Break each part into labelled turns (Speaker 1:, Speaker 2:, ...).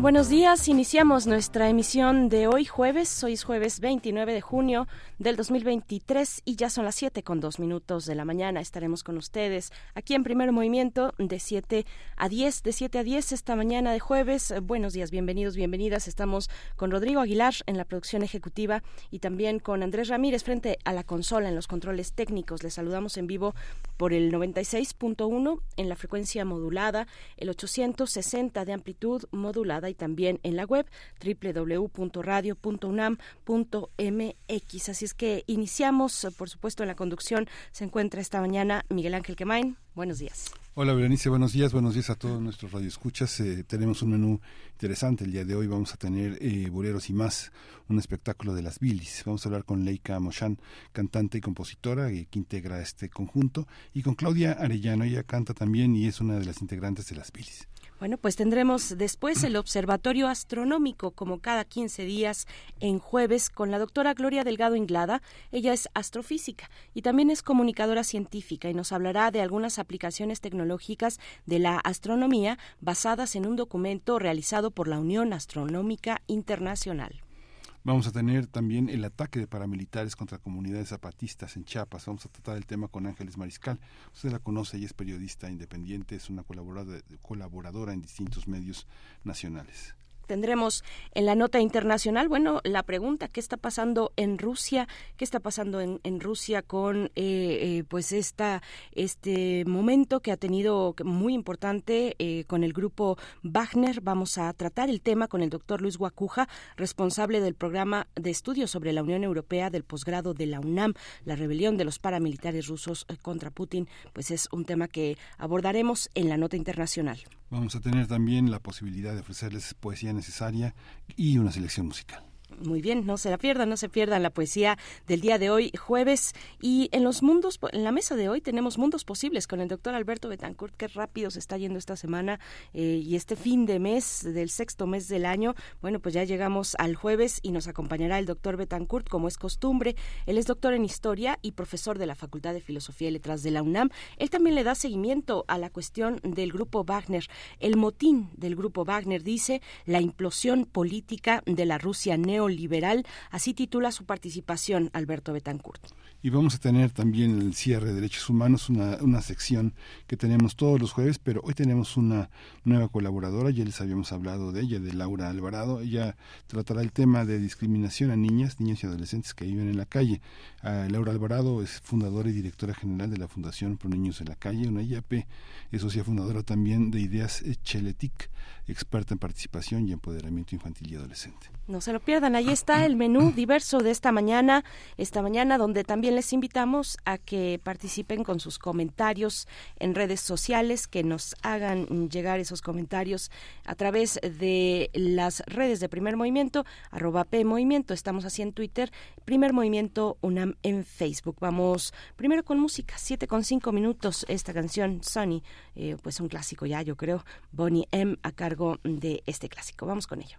Speaker 1: Buenos días, iniciamos nuestra emisión de hoy jueves, hoy es jueves 29 de junio del 2023 y ya son las 7 con 2 minutos de la mañana. Estaremos con ustedes aquí en primer movimiento de 7 a 10, de 7 a 10 esta mañana de jueves. Buenos días, bienvenidos, bienvenidas. Estamos con Rodrigo Aguilar en la producción ejecutiva y también con Andrés Ramírez frente a la consola en los controles técnicos. Les saludamos en vivo por el 96.1 en la frecuencia modulada, el 860 de amplitud modulada y también en la web www.radio.unam.mx. Así es que iniciamos, por supuesto, en la conducción se encuentra esta mañana Miguel Ángel Quemain. Buenos días.
Speaker 2: Hola Berenice, buenos días, buenos días a todos nuestros radioescuchas. Eh, tenemos un menú interesante el día de hoy. Vamos a tener eh, Boleros y más, un espectáculo de las bilis. Vamos a hablar con Leica Moshan, cantante y compositora eh, que integra este conjunto, y con Claudia Arellano. Ella canta también y es una de las integrantes de las bilis.
Speaker 1: Bueno, pues tendremos después el Observatorio Astronómico, como cada 15 días en jueves, con la doctora Gloria Delgado Inglada. Ella es astrofísica y también es comunicadora científica y nos hablará de algunas aplicaciones tecnológicas de la astronomía basadas en un documento realizado por la Unión Astronómica Internacional.
Speaker 2: Vamos a tener también el ataque de paramilitares contra comunidades zapatistas en Chiapas. Vamos a tratar el tema con Ángeles Mariscal. Usted la conoce, ella es periodista independiente, es una colaboradora, colaboradora en distintos medios nacionales
Speaker 1: tendremos en la nota internacional, bueno, la pregunta, ¿qué está pasando en Rusia? ¿Qué está pasando en, Rusia con eh, eh, pues esta, este momento que ha tenido muy importante eh, con el grupo Wagner? Vamos a tratar el tema con el doctor Luis Guacuja, responsable del programa de estudios sobre la Unión Europea del posgrado de la UNAM, la rebelión de los paramilitares rusos contra Putin, pues es un tema que abordaremos en la nota internacional.
Speaker 2: Vamos a tener también la posibilidad de ofrecerles poesía necesaria y una selección musical.
Speaker 1: Muy bien, no se la pierdan, no se pierdan la poesía del día de hoy, jueves. Y en los mundos, en la mesa de hoy tenemos mundos posibles con el doctor Alberto Betancourt. Qué rápido se está yendo esta semana eh, y este fin de mes, del sexto mes del año. Bueno, pues ya llegamos al jueves y nos acompañará el doctor Betancourt, como es costumbre. Él es doctor en historia y profesor de la Facultad de Filosofía y Letras de la UNAM. Él también le da seguimiento a la cuestión del grupo Wagner. El motín del grupo Wagner dice la implosión política de la Rusia neo liberal. Así titula su participación Alberto Betancourt.
Speaker 2: Y vamos a tener también el cierre de derechos humanos, una, una sección que tenemos todos los jueves, pero hoy tenemos una nueva colaboradora, ya les habíamos hablado de ella, de Laura Alvarado. Ella tratará el tema de discriminación a niñas, niños y adolescentes que viven en la calle. Ah, Laura Alvarado es fundadora y directora general de la Fundación Pro Niños en la Calle, una IAP, es socia fundadora también de Ideas Cheletic, experta en participación y empoderamiento infantil y adolescente.
Speaker 1: No se lo pierdan, ahí está el menú diverso de esta mañana, esta mañana donde también les invitamos a que participen con sus comentarios en redes sociales, que nos hagan llegar esos comentarios a través de las redes de Primer Movimiento, arroba estamos así en Twitter, Primer Movimiento UNAM en Facebook. Vamos primero con música, siete con cinco minutos, esta canción Sunny, eh, pues un clásico ya yo creo, Bonnie M a cargo de este clásico. Vamos con ello.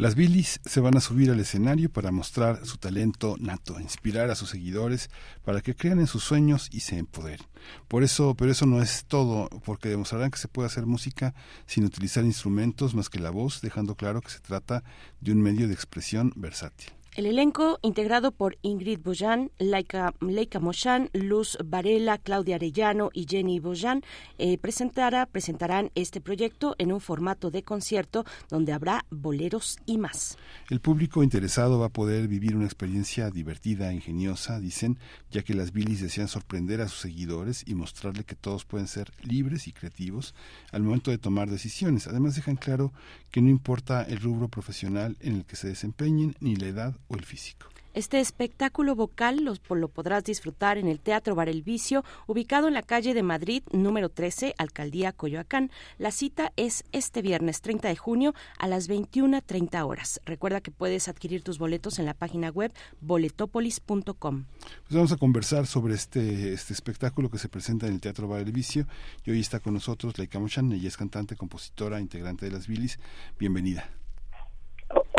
Speaker 2: Las Billys se van a subir al escenario para mostrar su talento nato, inspirar a sus seguidores para que crean en sus sueños y se empoderen. Por eso, pero eso no es todo, porque demostrarán que se puede hacer música sin utilizar instrumentos más que la voz, dejando claro que se trata de un medio de expresión versátil.
Speaker 1: El elenco, integrado por Ingrid Bojan, Laika, Leica Moshan, Luz Varela, Claudia Arellano y Jenny Bojan, eh, presentará, presentarán este proyecto en un formato de concierto donde habrá boleros y más.
Speaker 2: El público interesado va a poder vivir una experiencia divertida, ingeniosa, dicen, ya que las Billys desean sorprender a sus seguidores y mostrarle que todos pueden ser libres y creativos al momento de tomar decisiones. Además dejan claro que no importa el rubro profesional en el que se desempeñen ni la edad o el físico.
Speaker 1: Este espectáculo vocal lo, lo, podrás disfrutar en el Teatro Bar El Vicio, ubicado en la calle de Madrid, número 13, Alcaldía Coyoacán. La cita es este viernes 30 de junio a las 21.30 horas. Recuerda que puedes adquirir tus boletos en la página web boletopolis.com.
Speaker 2: Pues vamos a conversar sobre este, este espectáculo que se presenta en el Teatro Bar El Vicio. Y hoy está con nosotros Laika Mochan, ella es cantante, compositora, integrante de las Bilis. Bienvenida.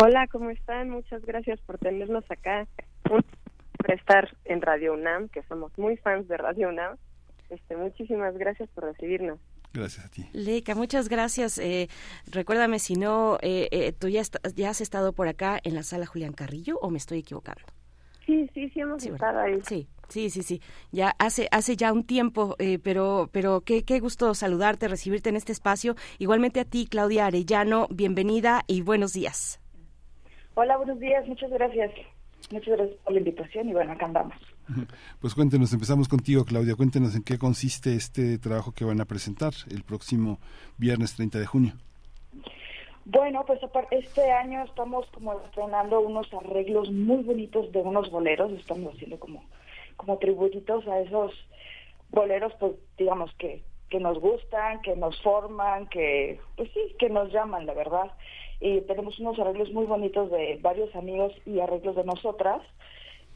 Speaker 3: Hola, ¿cómo están? Muchas gracias por tenernos acá, por estar en Radio UNAM, que somos muy fans de Radio UNAM. Este, muchísimas gracias por recibirnos.
Speaker 2: Gracias a ti.
Speaker 1: Leica, muchas gracias. Eh, recuérdame si no, eh, eh, tú ya, ya has estado por acá en la sala Julián Carrillo o me estoy equivocando.
Speaker 3: Sí, sí, sí hemos estado ahí.
Speaker 1: Sí, sí, sí, sí. Ya hace hace ya un tiempo, eh, pero pero qué, qué gusto saludarte, recibirte en este espacio. Igualmente a ti, Claudia Arellano, bienvenida y buenos días.
Speaker 4: Hola, buenos días, muchas gracias. Muchas gracias por la invitación y bueno, acá andamos.
Speaker 2: Pues cuéntenos, empezamos contigo, Claudia. Cuéntenos en qué consiste este trabajo que van a presentar el próximo viernes 30 de junio.
Speaker 4: Bueno, pues este año estamos como estrenando unos arreglos muy bonitos de unos boleros. Estamos haciendo como, como tributos a esos boleros, pues digamos que, que nos gustan, que nos forman, que, pues sí, que nos llaman, la verdad y tenemos unos arreglos muy bonitos de varios amigos y arreglos de nosotras.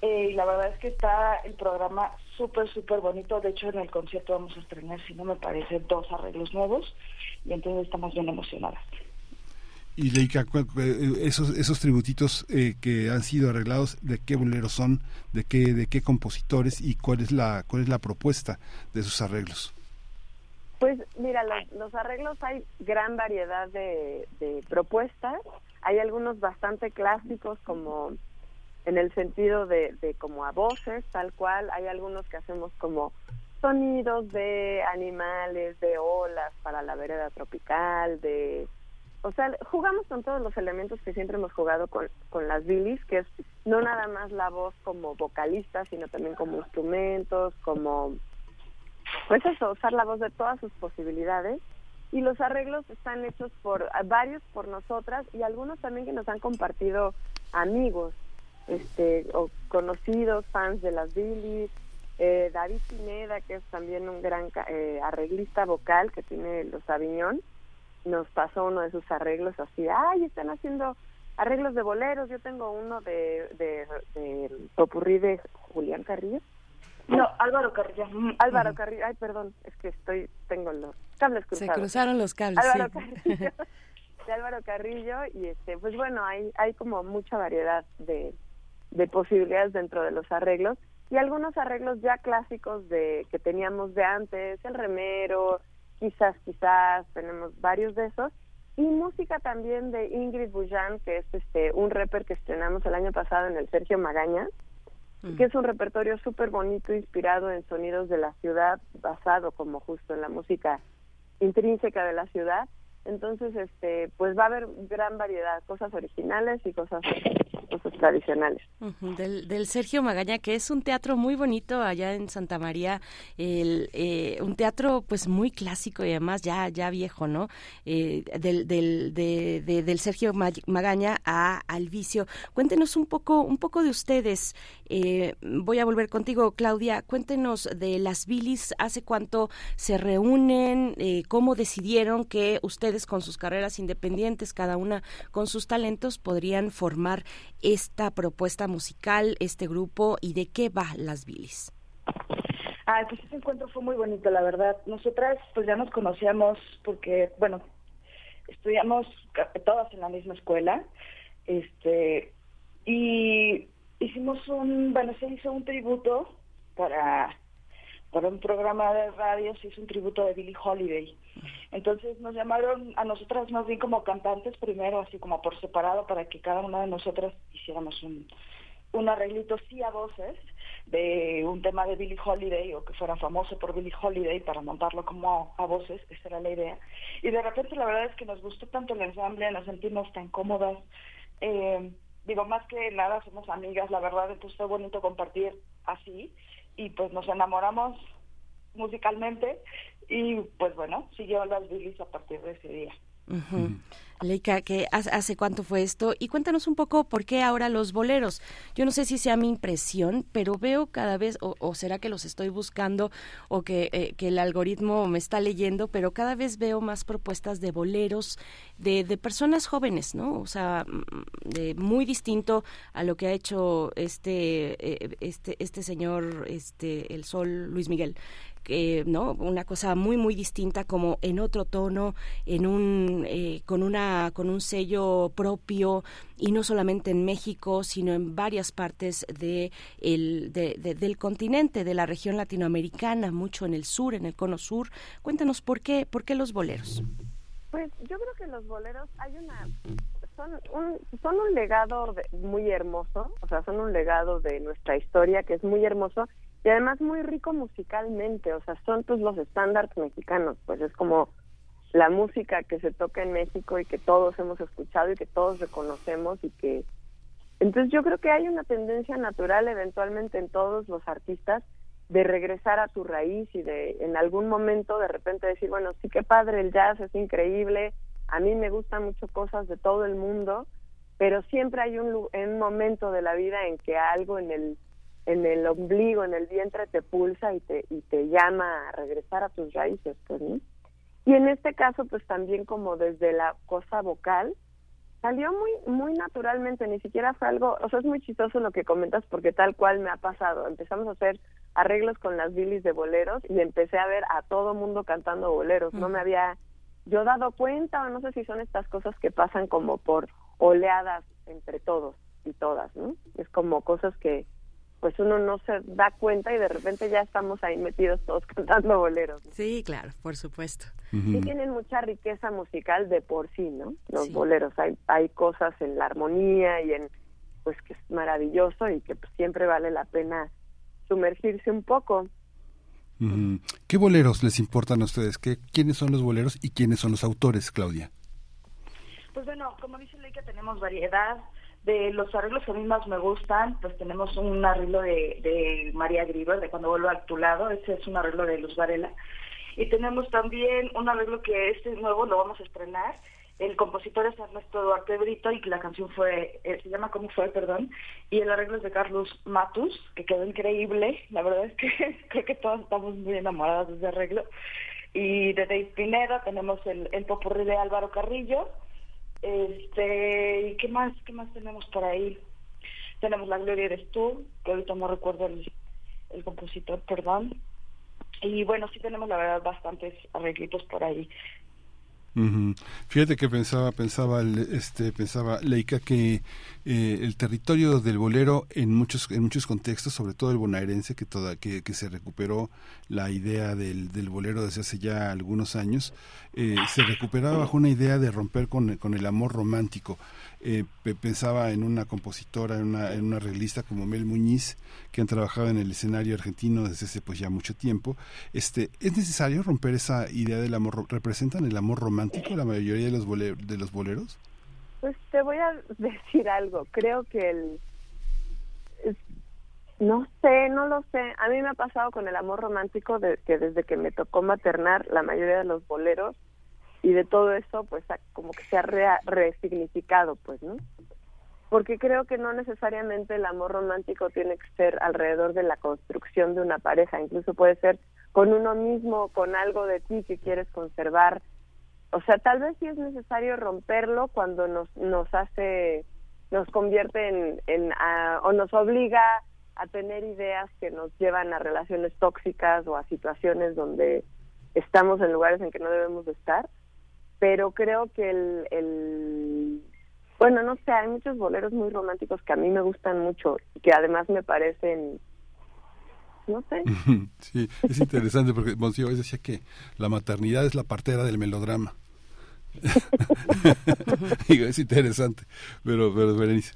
Speaker 4: Eh, y la verdad es que está el programa súper, súper bonito. De hecho, en el concierto vamos a estrenar, si no me parece, dos arreglos nuevos. Y entonces estamos bien emocionadas.
Speaker 2: Y Leica, esos, esos tributitos eh, que han sido arreglados, ¿de qué boleros son? ¿De qué, ¿De qué compositores? ¿Y cuál es la, cuál es la propuesta de esos arreglos?
Speaker 3: Pues mira, los, arreglos hay gran variedad de, propuestas. Hay algunos bastante clásicos como en el sentido de, como a voces, tal cual. Hay algunos que hacemos como sonidos de animales, de olas para la vereda tropical, de... O sea, jugamos con todos los elementos que siempre hemos jugado con, con las bilis, que es no nada más la voz como vocalista, sino también como instrumentos, como pues eso, usar la voz de todas sus posibilidades. Y los arreglos están hechos por varios por nosotras y algunos también que nos han compartido amigos este o conocidos, fans de las Billys. Eh, David Pineda, que es también un gran eh, arreglista vocal que tiene los Aviñón, nos pasó uno de sus arreglos así, ay, están haciendo arreglos de boleros, yo tengo uno de, de, de de Julián Carrillo,
Speaker 4: no, Álvaro Carrillo.
Speaker 3: Álvaro Carrillo, ay, perdón, es que estoy, tengo los cables cruzados.
Speaker 1: Se cruzaron los cables,
Speaker 3: Álvaro
Speaker 1: sí.
Speaker 3: Carrillo, de Álvaro Carrillo, y este, pues bueno, hay, hay como mucha variedad de, de posibilidades dentro de los arreglos, y algunos arreglos ya clásicos de que teníamos de antes, el remero, quizás, quizás, tenemos varios de esos, y música también de Ingrid Bujan, que es este un rapper que estrenamos el año pasado en el Sergio Magaña, que es un repertorio súper bonito, inspirado en sonidos de la ciudad, basado como justo en la música intrínseca de la ciudad. Entonces, este, pues va a haber gran variedad, cosas originales y cosas pues tradicionales.
Speaker 1: del, Sergio Magaña, que es un teatro muy bonito allá en Santa María, el, eh, un teatro pues muy clásico y además ya, ya viejo, ¿no? Eh, del, del, de, del Sergio Magaña a al vicio. Cuéntenos un poco, un poco de ustedes. Eh, voy a volver contigo, Claudia. Cuéntenos de las bilis, hace cuánto se reúnen, cómo decidieron que ustedes con sus carreras independientes, cada una con sus talentos, podrían formar esta propuesta musical, este grupo y de qué va Las Bilis.
Speaker 4: Ah, pues ese encuentro fue muy bonito, la verdad. Nosotras pues ya nos conocíamos porque, bueno, estudiamos todas en la misma escuela, este, y hicimos un, bueno, se hizo un tributo para, para un programa de radio, se hizo un tributo de Billie Holiday. Entonces nos llamaron a nosotras más bien como cantantes primero, así como por separado, para que cada una de nosotras hiciéramos un, un arreglito sí a voces de un tema de Billie Holiday o que fuera famoso por Billie Holiday para montarlo como a, voces, esa era la idea. Y de repente la verdad es que nos gustó tanto el ensamble, nos sentimos tan cómodas. Eh, digo, más que nada somos amigas, la verdad, entonces fue bonito compartir así y pues nos enamoramos musicalmente y pues bueno, siguió las Billys a partir de ese día.
Speaker 1: Leica, ¿qué, ¿hace cuánto fue esto? Y cuéntanos un poco por qué ahora los boleros. Yo no sé si sea mi impresión, pero veo cada vez, o, será que los estoy buscando o que, eh, que, el algoritmo me está leyendo, pero cada vez veo más propuestas de boleros de, de personas jóvenes, ¿no? O sea, mm, de, muy distinto a lo que ha hecho este, eh, este, este señor, este, el Sol Luis Miguel no una cosa muy muy distinta como en otro tono en un eh, con una con un sello propio y no solamente en México sino en varias partes de el, del continente de la región latinoamericana mucho en el sur en el cono sur. Cuéntanos por qué por qué los boleros
Speaker 3: pues yo creo que los boleros hay una son un, son un legado muy hermoso, o sea, son un legado de nuestra historia que es muy hermoso y además muy rico musicalmente, o sea, son pues los estándares mexicanos, pues es como la música que se toca en México y que todos hemos escuchado y que todos reconocemos y que entonces yo creo que hay una tendencia natural eventualmente en todos los artistas de regresar a su raíz y de en algún momento de repente decir, bueno, sí que padre el jazz, es increíble, a mí me gustan mucho cosas de todo el mundo, pero siempre hay un momento de la vida en que algo en el en el ombligo, en el vientre te pulsa y te, y te llama a regresar a tus raíces, pues, Y en este caso, pues también como desde la cosa vocal, salió muy muy naturalmente, ni siquiera fue algo, o sea, es muy chistoso lo que comentas porque tal cual me ha pasado. Empezamos a hacer arreglos con las bilis de boleros y empecé a ver a todo mundo cantando boleros. No me había yo dado cuenta, o no sé si son estas cosas que pasan como por oleadas entre todos y todas, ¿no? Es como cosas que pues uno no se da cuenta y de repente ya estamos ahí metidos todos cantando boleros.
Speaker 1: Sí, claro, por supuesto.
Speaker 3: Y tienen mucha riqueza musical de por sí, ¿no? Los boleros, hay, hay cosas en la armonía y en, pues que es maravilloso y que pues, siempre vale la pena sumergirse un poco.
Speaker 2: ¿Qué boleros les importan a ustedes? ¿Qué, ¿Quiénes son los boleros y quiénes son los autores, Claudia?
Speaker 4: Pues bueno, como dice Leica, tenemos variedad. De los arreglos que a mí más me gustan, pues tenemos un arreglo de, María Griver, de Cuando vuelvo a tu lado, ese es un arreglo de Luz Varela. Y tenemos también un arreglo que este nuevo, lo vamos a estrenar. El compositor es Ernesto Duarte Brito y la canción fue, eh, se llama ¿Cómo fue? Perdón. Y el arreglo es de Carlos Matus, que quedó increíble. La verdad es que creo que todos estamos muy enamorados de ese arreglo. Y de Dave Pineda tenemos el, el popurrí de Álvaro Carrillo este, ¿y qué más, qué más tenemos por ahí? Tenemos La Gloria eres tú, que ahorita no recuerdo el, el compositor, perdón. Y bueno, sí tenemos la verdad bastantes arreglitos por ahí.
Speaker 2: Fíjate que pensaba, pensaba, este, pensaba Leica que eh, el territorio del bolero en muchos, en muchos contextos, sobre todo el bonaerense, que toda, que, que se recuperó la idea del, del bolero desde hace ya algunos años, eh, se recuperaba bajo una idea de romper con, con el amor romántico. Eh, pensaba en una compositora, en una, en una arreglista como Mel Muñiz, que han trabajado en el escenario argentino desde hace pues ya mucho tiempo. Este, ¿Es necesario romper esa idea del amor? ¿Representan el amor romántico la mayoría de los, de los boleros?
Speaker 3: Pues te voy a decir algo. Creo que el. no sé, no lo sé. A mí me ha pasado con el amor romántico de que desde que me tocó maternar la mayoría de los boleros y de todo eso, pues como que se ha resignificado, pues, ¿no? Porque creo que no necesariamente el amor romántico tiene que ser alrededor de la construcción de una pareja, incluso puede ser con uno mismo, con algo de ti que quieres conservar. O sea, tal vez sí es necesario romperlo cuando nos, nos hace, nos convierte en, en o nos obliga a tener ideas que nos llevan a relaciones tóxicas o a situaciones donde estamos en lugares en que no debemos de estar pero creo que el, el bueno, no sé, hay muchos boleros muy románticos que a mí me gustan mucho y que además me parecen no sé.
Speaker 2: Sí, es interesante porque Monsio decía que la maternidad es la partera del melodrama. Digo, es interesante, pero, pero Berenice.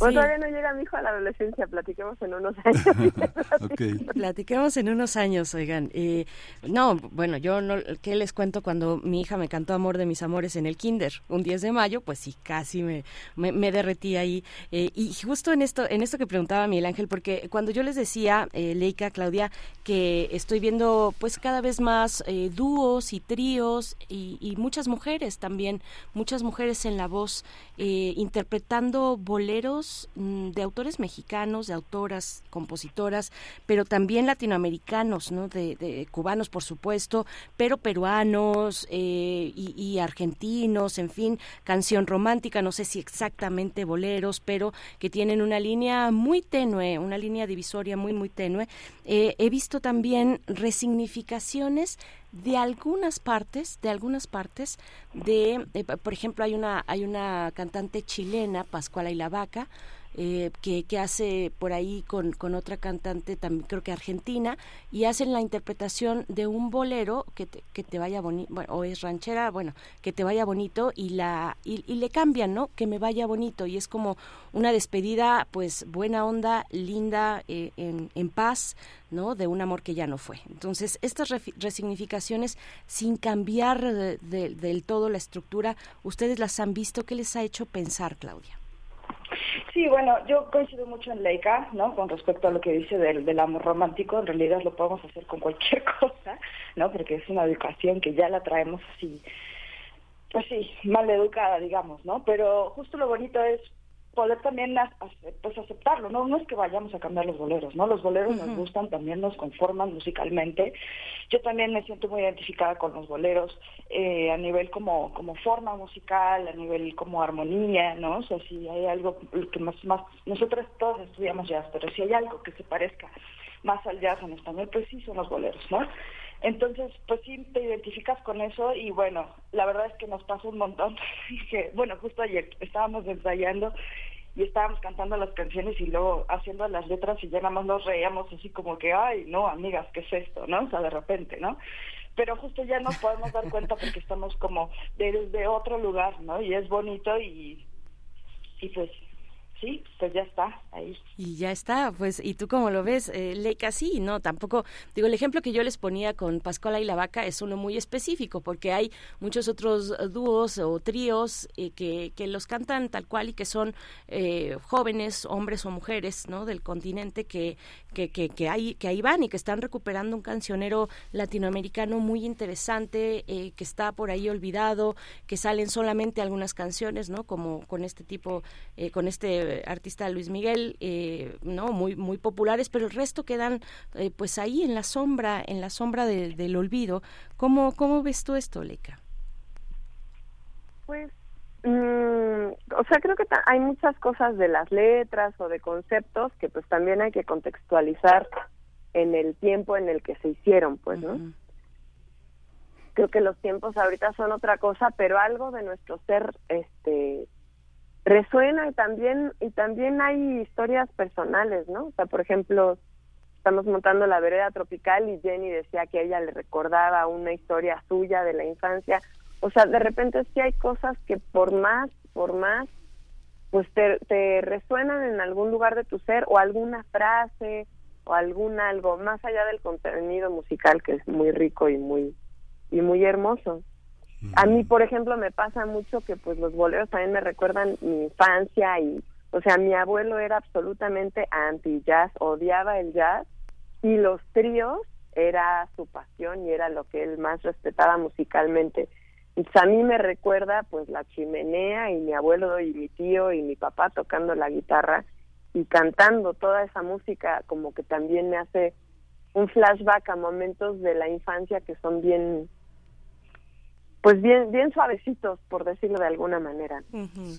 Speaker 3: Pues todavía no llega mi hijo a la adolescencia, platiquemos en unos años.
Speaker 1: Platiquemos en unos años, oigan. Eh, no, bueno, yo no, ¿qué les cuento cuando mi hija me cantó Amor de mis amores en el kinder? Un 10 de mayo, pues sí, casi me, me, derretí ahí. Eh, y justo en esto, en esto que preguntaba Miguel Ángel, porque cuando yo les decía, eh, Leica, Claudia, que estoy viendo pues cada vez más eh, dúos y tríos y, y, muchas mujeres también, muchas mujeres en la voz, interpretando boleros Mm, de autores mexicanos, de autoras, compositoras, pero también latinoamericanos, ¿no? De, cubanos, por supuesto, pero peruanos eh, y, argentinos, en fin, canción romántica, no sé si exactamente boleros, pero que tienen una línea muy tenue, una línea divisoria muy, muy tenue. Eh, he visto también resignificaciones de algunas partes, de algunas partes de, por ejemplo, hay una hay una cantante chilena, Pascuala y Vaca, eh, que, que, hace por ahí con, con, otra cantante, también creo que argentina, y hacen la interpretación de un bolero que te, que te vaya bonito, bueno, o es ranchera, bueno, que te vaya bonito y, la, y, y, le cambian, ¿no? Que me vaya bonito, y es como una despedida, pues buena onda, linda, eh, en, en paz, ¿no? De un amor que ya no fue. Entonces, estas resignificaciones, sin cambiar del todo la estructura, ¿ustedes las han visto? ¿Qué les ha hecho pensar, Claudia?
Speaker 4: Sí, bueno, yo coincido mucho en Leica, ¿no? Con respecto a lo que dice del, del amor romántico, en realidad lo podemos hacer con cualquier cosa, ¿no? Porque es una educación que ya la traemos así, pues sí, mal educada, digamos, ¿no? Pero justo lo bonito es poder también pues aceptarlo, ¿no? No es que vayamos a cambiar los boleros, ¿no? Los boleros nos gustan, también nos conforman musicalmente. Yo también me siento muy identificada con los boleros eh, a nivel como, como forma musical, a nivel como armonía, ¿no? O sea, si hay algo que más, más, nosotros todos estudiamos jazz, pero si hay algo que se parezca más al jazz en español, pues sí son los boleros, ¿no? Entonces, pues sí, te identificas con eso y bueno, la verdad es que nos pasó un montón. que, bueno, justo ayer estábamos ensayando y estábamos cantando las canciones y luego haciendo las letras y ya nada más nos reíamos así como que, ay, no, amigas, ¿qué es esto? ¿No? O sea, de repente, ¿no? Pero justo ya nos podemos dar cuenta porque estamos como desde otro lugar, ¿no? Y es bonito y, y pues sí, pues ya está ahí.
Speaker 1: Y ya está, pues, ¿y tú cómo lo ves, eh, Leica? Sí, no, tampoco, digo, el ejemplo que yo les ponía con Pascuala y la Vaca es uno muy específico, porque hay muchos otros dúos o tríos eh, que, que los cantan tal cual y que son eh, jóvenes, hombres o mujeres, ¿no?, del continente que, que, que, que, hay, que ahí van y que están recuperando un cancionero latinoamericano muy interesante, eh, que está por ahí olvidado, que salen solamente algunas canciones, ¿no?, como con este tipo, eh, con este artista Luis Miguel, eh, no muy muy populares, pero el resto quedan eh, pues ahí en la sombra, en la sombra del olvido. ¿Cómo cómo ves tú esto, Leca?
Speaker 3: Pues mm, o sea, creo que hay muchas cosas de las letras o de conceptos que pues también hay que contextualizar en el tiempo en el que se hicieron, pues, ¿no? Creo que los tiempos ahorita son otra cosa, pero algo de nuestro ser este resuena y también y también hay historias personales, ¿no? O sea, por ejemplo, estamos montando la vereda tropical y Jenny decía que ella le recordaba una historia suya de la infancia. O sea, de repente sí hay cosas que por más, por más, pues te, te resuenan en algún lugar de tu ser o alguna frase o algún algo más allá del contenido musical que es muy rico y muy y muy hermoso. A mí, por ejemplo, me pasa mucho que pues los boleros también me recuerdan mi infancia y, o sea, mi abuelo era absolutamente anti-jazz, odiaba el jazz y los tríos era su pasión y era lo que él más respetaba musicalmente. Entonces a mí me recuerda pues la chimenea y mi abuelo y mi tío y mi papá tocando la guitarra y cantando toda esa música como que también me hace un flashback a momentos de la infancia que son bien pues bien bien suavecitos por decirlo de alguna manera.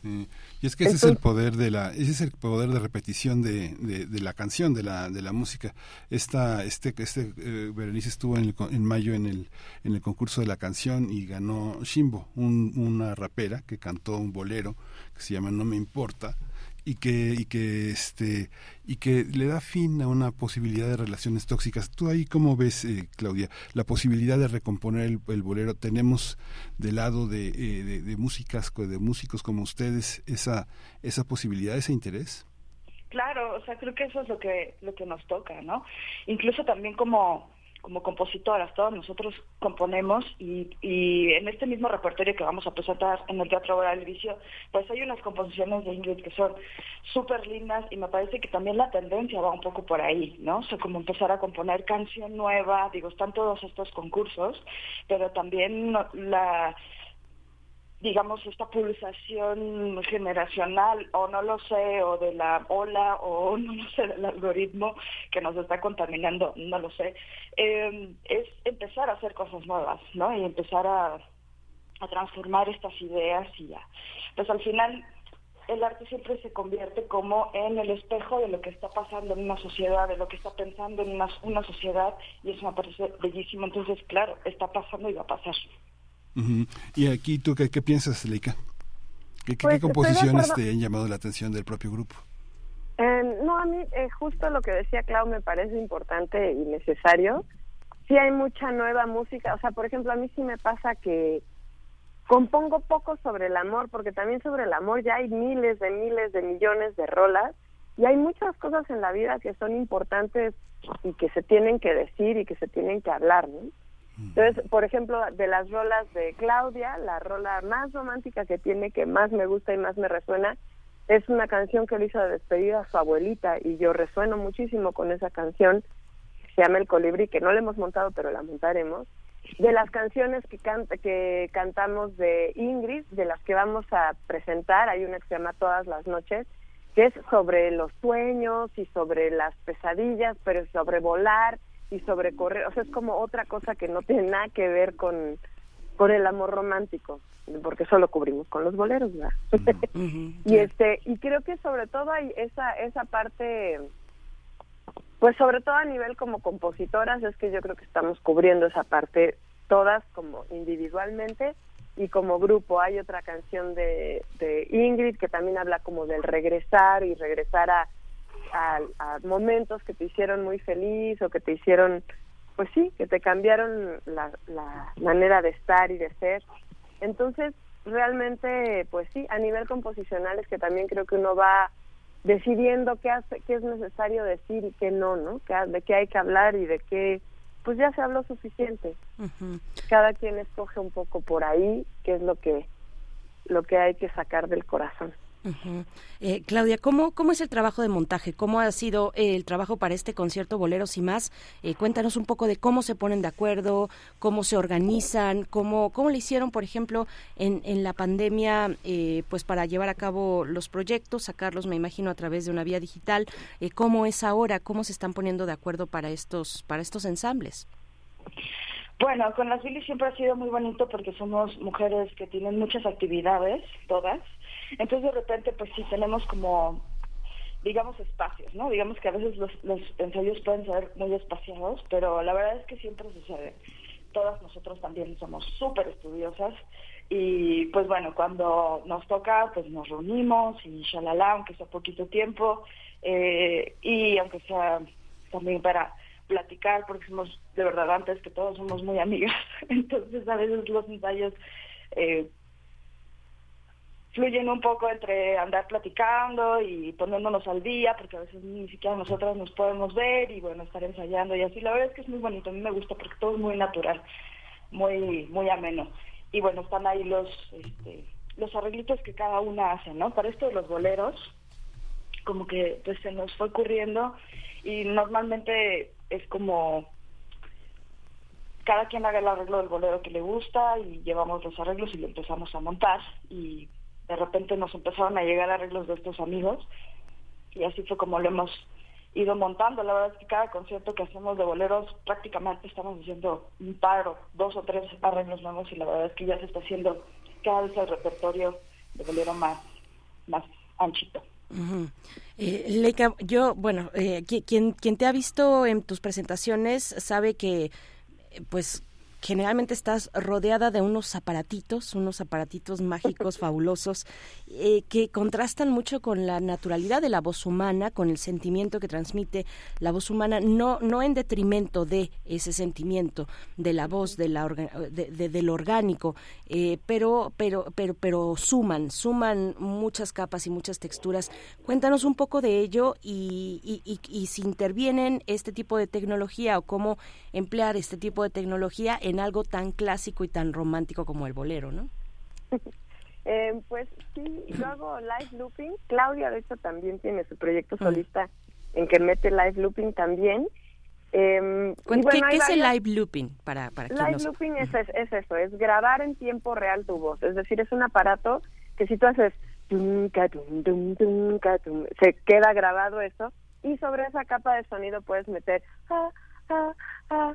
Speaker 2: Sí. y es que ese es el poder de la ese es el poder de repetición de, de, la canción de la de la música. Esta este este eh, Berenice estuvo en, en mayo en el en el concurso de la canción y ganó Shimbo un, una rapera que cantó un bolero que se llama No me importa y que y que este y que le da fin a una posibilidad de relaciones tóxicas. ¿Tú ahí cómo ves, eh, Claudia, la posibilidad de recomponer el, bolero? Tenemos del lado de, eh, de, de, músicas, de músicos como ustedes, esa esa posibilidad, ese interés.
Speaker 4: Claro, o sea, creo que eso es lo que lo que nos toca, ¿no? Incluso también como como compositoras, todos nosotros componemos y, y, en este mismo repertorio que vamos a presentar en el Teatro Oral del Vicio, pues hay unas composiciones de Ingrid que son súper lindas y me parece que también la tendencia va un poco por ahí, ¿no? O sea, como empezar a componer canción nueva, digo, están todos estos concursos, pero también la digamos, esta pulsación generacional, o no lo sé, o de la ola, o no lo sé, del algoritmo que nos está contaminando, no lo sé, eh, es empezar a hacer cosas nuevas, ¿no? Y empezar a, a transformar estas ideas y ya. Pues al final el arte siempre se convierte como en el espejo de lo que está pasando en una sociedad, de lo que está pensando en una, una sociedad, y eso me parece bellísimo. Entonces, claro, está pasando y va a pasar.
Speaker 2: Y aquí, ¿tú qué, qué piensas, Leica? ¿Qué, qué pues, composiciones te han llamado la atención del propio grupo?
Speaker 3: Eh, no, a mí eh, justo lo que decía Clau me parece importante y necesario. Sí hay mucha nueva música, o sea, por ejemplo, a mí sí me pasa que compongo poco sobre el amor, porque también sobre el amor ya hay miles de miles de millones de rolas y hay muchas cosas en la vida que son importantes y que se tienen que decir y que se tienen que hablar, ¿no? Entonces, por ejemplo, de las rolas de Claudia, la rola más romántica que tiene, que más me gusta y más me resuena, es una canción que le hizo de despedida a su abuelita y yo resueno muchísimo con esa canción, se llama El Colibrí, que no la hemos montado, pero la montaremos. De las canciones que, canta, que cantamos de Ingrid, de las que vamos a presentar, hay una que se llama Todas las noches, que es sobre los sueños y sobre las pesadillas, pero sobre volar y sobre correr, o sea, es como otra cosa que no tiene nada que ver con, con el amor romántico, porque eso lo cubrimos con los boleros, ¿verdad? y este y creo que sobre todo hay esa esa parte pues sobre todo a nivel como compositoras es que yo creo que estamos cubriendo esa parte todas como individualmente y como grupo hay otra canción de, de Ingrid que también habla como del regresar y regresar a a, momentos que te hicieron muy feliz o que te hicieron, pues sí, que te cambiaron la, la manera de estar y de ser. Entonces, realmente, pues sí, a nivel composicional es que también creo que uno va decidiendo qué, hace, qué es necesario decir y qué no, ¿no? de qué hay que hablar y de qué, pues ya se habló suficiente. Cada quien escoge un poco por ahí qué es lo que, lo que hay que sacar del corazón.
Speaker 1: Eh, Claudia, ¿cómo, ¿cómo es el trabajo de montaje? ¿Cómo ha sido el trabajo para este concierto Boleros y más? Eh, cuéntanos un poco de cómo se ponen de acuerdo, cómo se organizan, cómo, cómo le hicieron, por ejemplo, en, en la pandemia, eh, pues para llevar a cabo los proyectos, sacarlos, me imagino, a través de una vía digital. ¿Cómo es ahora? ¿Cómo se están poniendo de acuerdo para estos, para estos ensambles?
Speaker 4: Bueno, con las Billy siempre ha sido muy bonito porque somos mujeres que tienen muchas actividades, todas, entonces de repente pues sí tenemos como, digamos, espacios, ¿no? Digamos que a veces los, los ensayos pueden ser muy espaciados, pero la verdad es que siempre sucede. Todas nosotros también somos súper estudiosas y pues bueno, cuando nos toca pues nos reunimos y shalala, aunque sea poquito tiempo eh, y aunque sea también para platicar porque somos de verdad antes que todos somos muy amigas entonces a veces los ensayos eh, fluyen un poco entre andar platicando y poniéndonos al día, porque a veces ni siquiera nosotras nos podemos ver y bueno, estar ensayando y así. La verdad es que es muy bonito, a mí me gusta porque todo es muy natural, muy, muy ameno. y bueno, están ahí los, este, los arreglitos que cada una hace, ¿no? Para esto de los boleros, como que pues se nos fue ocurriendo y normalmente es como cada quien haga el arreglo del bolero que le gusta y llevamos los arreglos y lo empezamos a montar y de repente nos empezaron a llegar arreglos de estos amigos y así fue como lo hemos ido montando. La verdad es que cada concierto que hacemos de boleros prácticamente estamos haciendo un par o dos o tres arreglos nuevos y la verdad es que ya se está haciendo cada vez el repertorio de bolero más, más anchito.
Speaker 1: Leica, yo, bueno, eh, quien, quien te ha visto en tus presentaciones sabe que, pues, generalmente estás rodeada de unos aparatitos, unos aparatitos mágicos, fabulosos, eh, que contrastan mucho con la naturalidad de la voz humana, con el sentimiento que transmite la voz humana, no, no en detrimento de ese sentimiento de la voz, de la de, del orgánico, eh, pero, pero, pero, pero suman, suman muchas capas y muchas texturas. Cuéntanos un poco de ello y, y, y si intervienen este tipo de tecnología o cómo emplear este tipo de tecnología en algo tan clásico y tan romántico como el bolero, ¿no?
Speaker 3: eh, pues sí, yo hago live looping. Claudia, de hecho, también tiene su proyecto mm. solista en que mete live looping también.
Speaker 1: Eh, ¿Qué, es el live looping para, para
Speaker 3: Live looping es, es, eso, es grabar en tiempo real tu voz. Es decir, es un aparato que si tú haces se queda grabado eso y sobre esa capa de sonido puedes meter ah, ah, ah,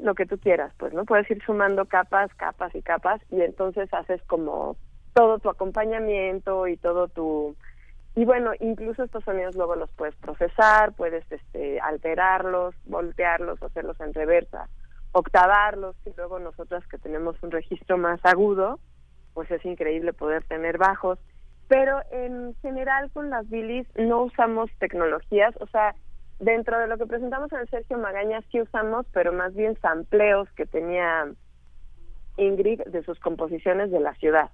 Speaker 3: lo que tú quieras, pues, ¿no? Puedes ir sumando capas, capas y capas y entonces haces como todo tu acompañamiento y todo tu... Y bueno, incluso estos sonidos luego los puedes procesar, puedes este, alterarlos, voltearlos, hacerlos en reversa, octavarlos y luego nosotras que tenemos un registro más agudo, pues es increíble poder tener bajos. Pero en general con las bilis no usamos tecnologías, o sea, Dentro de lo que presentamos en el Sergio Magaña sí usamos, pero más bien sampleos que tenía Ingrid de sus composiciones de la ciudad.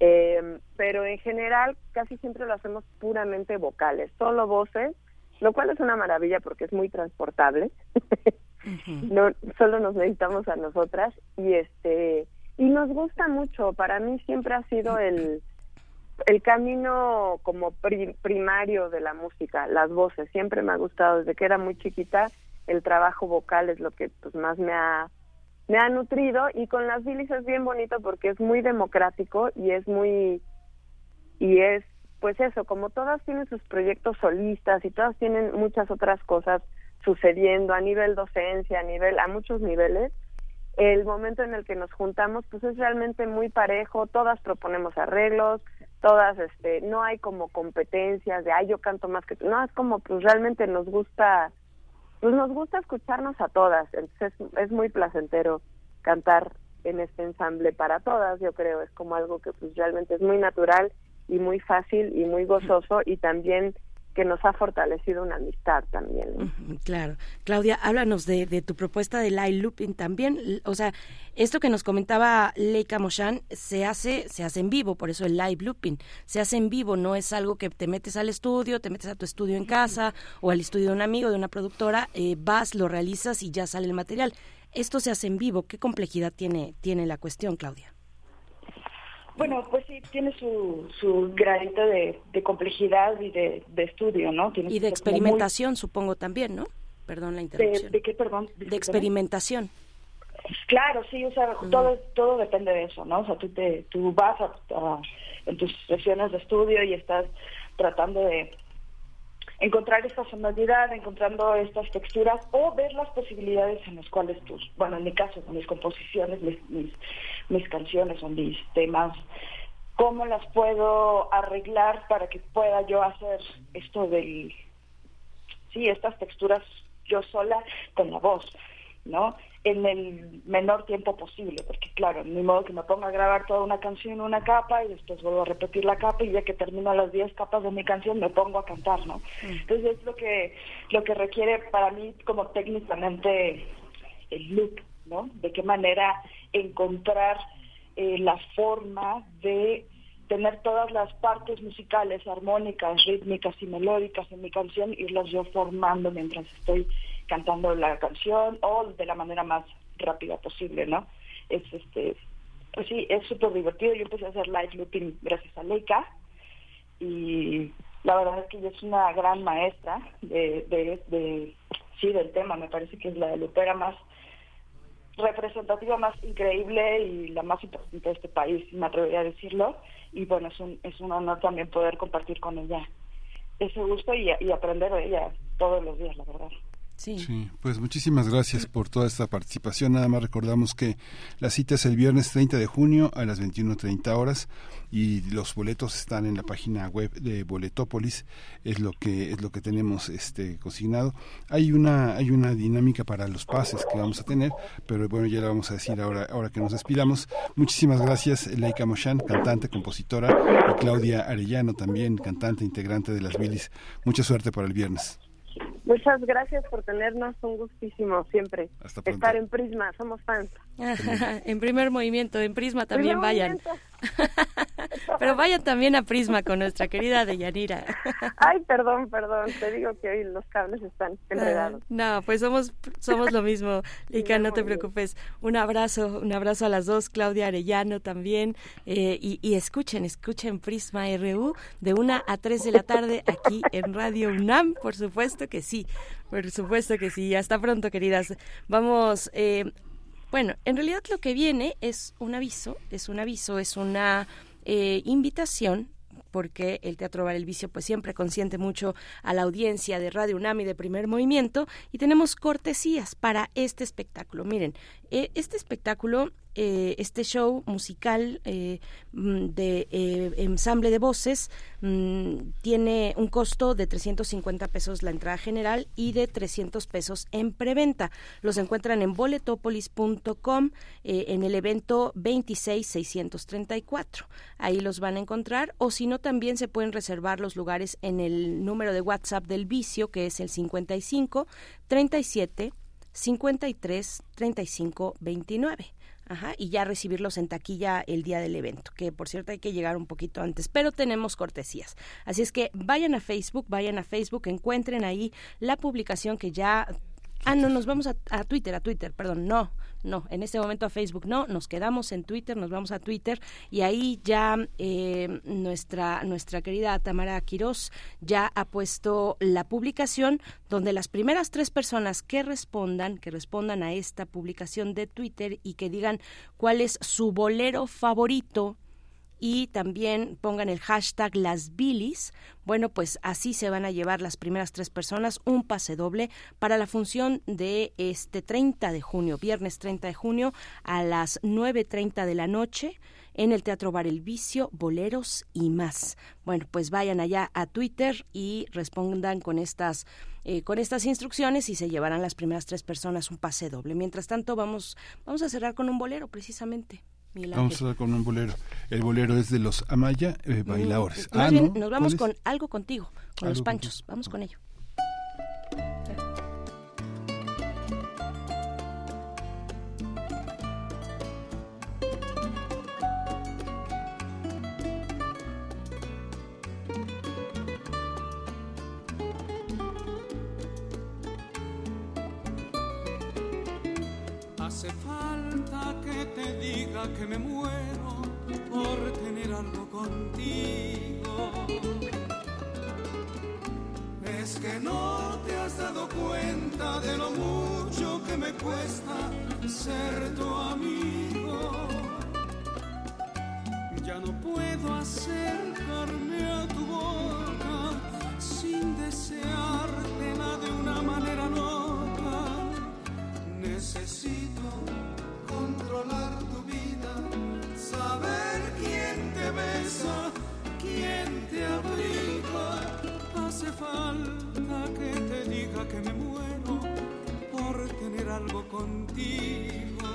Speaker 3: Eh, pero en general casi siempre lo hacemos puramente vocales, solo voces, lo cual es una maravilla porque es muy transportable. no solo nos necesitamos a nosotras y este y nos gusta mucho. Para mí siempre ha sido el el camino como primario de la música, las voces, siempre me ha gustado desde que era muy chiquita, el trabajo vocal es lo que pues más me ha me ha nutrido y con las bilis es bien bonito porque es muy democrático y es muy y es pues eso, como todas tienen sus proyectos solistas y todas tienen muchas otras cosas sucediendo a nivel docencia, a nivel a muchos niveles, el momento en el que nos juntamos pues es realmente muy parejo, todas proponemos arreglos, todas, este, no hay como competencias de, ay, yo canto más que tú, no, es como, pues realmente nos gusta, pues nos gusta escucharnos a todas, entonces es, es muy placentero cantar en este ensamble para todas, yo creo, es como algo que pues realmente es muy natural y muy fácil y muy gozoso y también que nos ha fortalecido una amistad también.
Speaker 1: Claro. Claudia, háblanos de, de, tu propuesta de live looping también. O sea, esto que nos comentaba Leica Moshan se hace, se hace en vivo, por eso el live looping. Se hace en vivo, no es algo que te metes al estudio, te metes a tu estudio en casa o al estudio de un amigo, de una productora, eh, vas, lo realizas y ya sale el material. Esto se hace en vivo. ¿Qué complejidad tiene, tiene la cuestión, Claudia?
Speaker 4: Bueno, pues sí, tiene su, su gradito de, complejidad y de, estudio, ¿no?
Speaker 1: y de experimentación, supongo también, ¿no? Perdón la interrupción.
Speaker 4: ¿De, qué, perdón?
Speaker 1: De experimentación.
Speaker 4: Claro, sí, o sea, todo, todo depende de eso, ¿no? O sea, tú, te, tú vas en tus sesiones de estudio y estás tratando de encontrar esta sonoridad, encontrando estas texturas o ver las posibilidades en las cuales tus, bueno, en mi caso, mis composiciones, mis, mis, canciones o mis temas, cómo las puedo arreglar para que pueda yo hacer esto del, sí, estas texturas yo sola con la voz, ¿no? En el menor tiempo posible, porque claro, ni modo que me ponga a grabar toda una canción en una capa y después vuelvo a repetir la capa y ya que termino las 10 capas de mi canción me pongo a cantar, ¿no? Mm. Entonces es lo que, lo que requiere para mí como técnicamente el loop, ¿no? De qué manera encontrar eh, la forma de tener todas las partes musicales, armónicas, rítmicas y melódicas en mi canción, irlas yo formando mientras estoy cantando la canción o de la manera más rápida posible, ¿no? Es este pues sí, es súper divertido. Yo empecé a hacer live looping gracias a Leica y la verdad es que ella es una gran maestra de, de, sí, del tema. Me parece que es la lupera más representativa, más increíble y la más importante de este país, me atrevería a decirlo. Y bueno, es un, es un honor también poder compartir con ella ese gusto y, y aprender de ella todos los días, la verdad.
Speaker 2: Sí. pues muchísimas gracias por toda esta participación. Nada más recordamos que la cita es el viernes 30 de junio a las 21.30 horas y los boletos están en la página web de Boletópolis, es lo que es lo que tenemos este consignado. Hay una hay una dinámica para los pases que vamos a tener, pero bueno, ya la vamos a decir ahora ahora que nos despidamos. Muchísimas gracias Leica Moshan, cantante, compositora y Claudia Arellano también, cantante integrante de Las Bilis. Mucha suerte para el viernes.
Speaker 3: Muchas gracias por tenernos, un gustísimo siempre estar en Prisma, somos fans.
Speaker 1: en primer movimiento, en Prisma también vayan. Pero vayan también a Prisma con nuestra querida Deyanira.
Speaker 3: Ay, perdón, perdón, te digo que hoy los cables están enredados.
Speaker 1: no, pues somos somos lo mismo, Ica, no te preocupes. Un abrazo, un abrazo a las dos, Claudia Arellano también. Eh, y, y, escuchen, escuchen Prisma RU de una a tres de la tarde aquí en Radio UNAM, por supuesto que sí, por supuesto que sí. Hasta pronto, queridas. Vamos... Eh, bueno, en realidad lo que viene es un aviso, es un aviso, es una eh, invitación porque el Teatro Bar El Vicio pues siempre consiente mucho a la audiencia de Radio UNAM y de Primer Movimiento y tenemos cortesías para este espectáculo. Miren, eh, este espectáculo eh, este show musical eh, mm, de eh, ensamble de voces mm, tiene un costo de 350 pesos la entrada general y de 300 pesos en preventa. Los encuentran en boletopolis.com en el evento 26634. Ahí los van a encontrar o si no también se pueden reservar los lugares en el número de WhatsApp del vicio que es el 55 37 53 35 29. Ajá, y ya recibirlos en taquilla el día del evento, que por cierto hay que llegar un poquito antes, pero tenemos cortesías. Así es que vayan a Facebook, vayan a Facebook, encuentren ahí la publicación que ya... Ah, no, nos vamos a, a Twitter, a Twitter, perdón, no, no, en este momento a Facebook no, nos quedamos en Twitter, nos vamos a Twitter y ahí ya eh, nuestra, nuestra querida Tamara Quirós ya ha puesto la publicación donde las primeras tres personas que respondan, que respondan a esta publicación de Twitter y que digan cuál es su bolero favorito y también pongan el hashtag las bilis. Bueno, pues así se van a llevar las primeras tres personas un pase doble para la función de este 30 de junio, viernes 30 de junio a las 9.30 de la noche en el Teatro Bar El Vicio, Boleros y más. Bueno, pues vayan allá a Twitter y respondan con estas eh, con estas instrucciones y se llevarán las primeras tres personas un pase doble. Mientras tanto, vamos, vamos a cerrar con un bolero, precisamente.
Speaker 2: Vamos a dar con un bolero. El bolero es de los Amaya eh, Bailadores.
Speaker 1: ah, nos vamos con algo contigo, con los panchos. Vamos con ello.
Speaker 5: Que me muero por tener algo contigo. Es que no te has dado cuenta de lo mucho que me cuesta ser tu amigo. Ya no puedo acercarme a tu boca sin deseártela de una manera loca. Necesito controlar tu saber quién te besa, quién te abriga. Hace falta que te diga que me muero por tener algo contigo.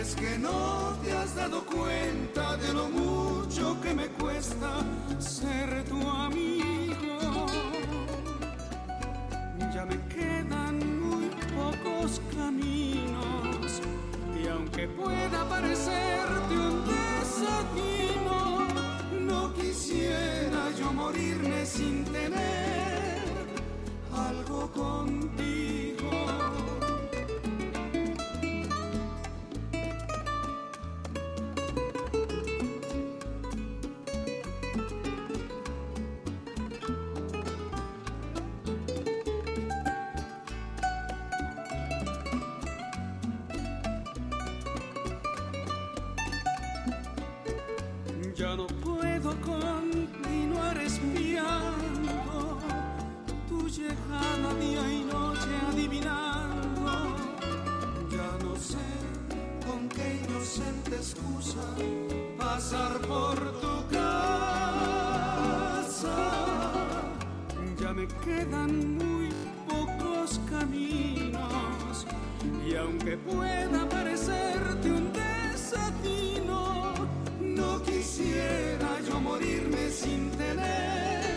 Speaker 5: Es que no te has dado cuenta de lo mucho que me cuesta ser tu amigo. Ya me quedan pocos caminos aunque pueda parecerte un desatino, no quisiera yo morirme sin tener algo contigo. Pasar por tu casa. Ya me quedan muy pocos caminos y aunque pueda parecerte un desatino, no quisiera yo morirme sin tener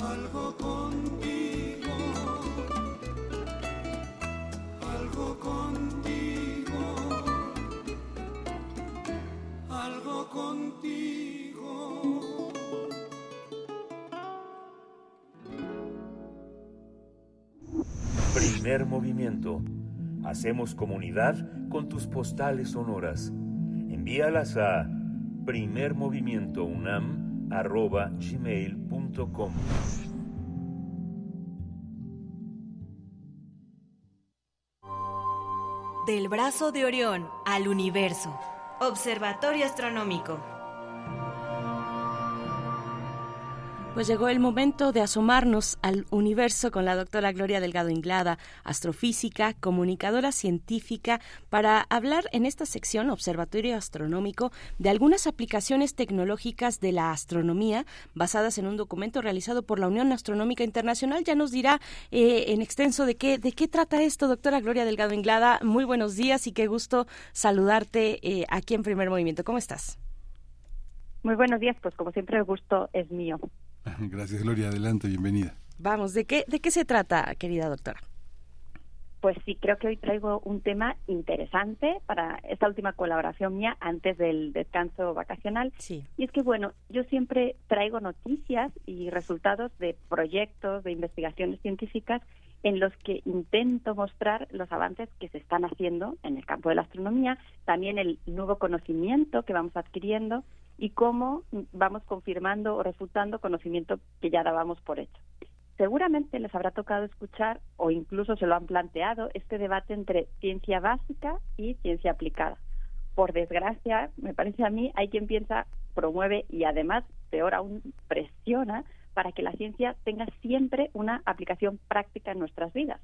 Speaker 5: algo contigo, contigo.
Speaker 6: Primer movimiento. Hacemos comunidad con tus postales sonoras. Envíalas a primermovimientounam.gmail.com
Speaker 7: Del brazo de Orión al universo. Observatorio Astronómico.
Speaker 1: Pues llegó el momento de asomarnos al universo con la doctora Gloria Delgado Inglada, astrofísica, comunicadora científica, para hablar en esta sección Observatorio Astronómico de algunas aplicaciones tecnológicas de la astronomía basadas en un documento realizado por la Unión Astronómica Internacional. Ya nos dirá eh, en extenso de qué, de qué trata esto, doctora Gloria Delgado Inglada. Muy buenos días y qué gusto saludarte eh, aquí en Primer Movimiento. ¿Cómo estás?
Speaker 8: Muy buenos días, pues como siempre el gusto es mío.
Speaker 2: Gracias, Gloria. Adelante, bienvenida.
Speaker 1: Vamos, ¿de qué, de qué se trata, querida doctora?
Speaker 8: Pues sí, creo que hoy traigo un tema interesante para esta última colaboración mía antes del descanso vacacional.
Speaker 1: Sí.
Speaker 8: Y es que, bueno, yo siempre traigo noticias y resultados de proyectos, de investigaciones científicas en los que intento mostrar los avances que se están haciendo en el campo de la astronomía, también el nuevo conocimiento que vamos adquiriendo y cómo vamos confirmando o refutando conocimiento que ya dábamos por hecho. Seguramente les habrá tocado escuchar o incluso se lo han planteado este debate entre ciencia básica y ciencia aplicada. Por desgracia, me parece a mí, hay quien piensa, promueve y además, peor aún, presiona para que la ciencia tenga siempre una aplicación práctica en nuestras vidas.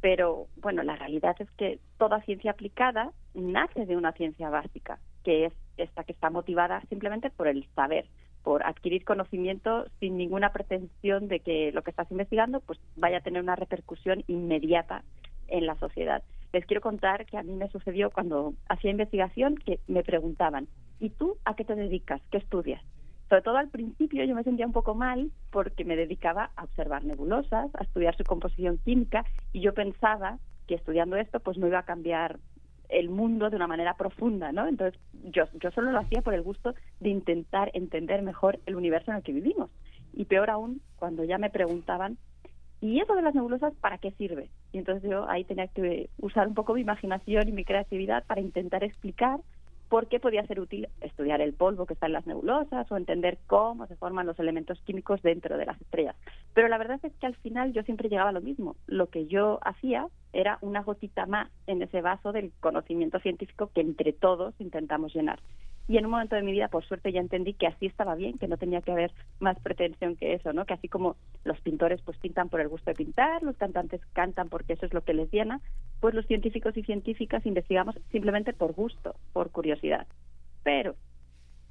Speaker 8: Pero bueno, la realidad es que toda ciencia aplicada nace de una ciencia básica, que es esta que está motivada simplemente por el saber, por adquirir conocimiento sin ninguna pretensión de que lo que estás investigando pues vaya a tener una repercusión inmediata en la sociedad. Les quiero contar que a mí me sucedió cuando hacía investigación que me preguntaban, ¿y tú a qué te dedicas? ¿Qué estudias? Sobre todo al principio yo me sentía un poco mal porque me dedicaba a observar nebulosas, a estudiar su composición química y yo pensaba que estudiando esto pues no iba a cambiar el mundo de una manera profunda, ¿no? Entonces yo, yo solo lo hacía por el gusto de intentar entender mejor el universo en el que vivimos. Y peor aún, cuando ya me preguntaban, ¿y eso de las nebulosas para qué sirve? Y entonces yo ahí tenía que usar un poco mi imaginación y mi creatividad para intentar explicar por qué podía ser útil estudiar el polvo que está en las nebulosas o entender cómo se forman los elementos químicos dentro de las estrellas. Pero la verdad es que al final yo siempre llegaba a lo mismo. Lo que yo hacía era una gotita más en ese vaso del conocimiento científico que entre todos intentamos llenar. Y en un momento de mi vida, por suerte, ya entendí que así estaba bien, que no tenía que haber más pretensión que eso, ¿no? Que así como los pintores pues pintan por el gusto de pintar, los cantantes cantan porque eso es lo que les llena, pues los científicos y científicas investigamos simplemente por gusto, por curiosidad. Pero,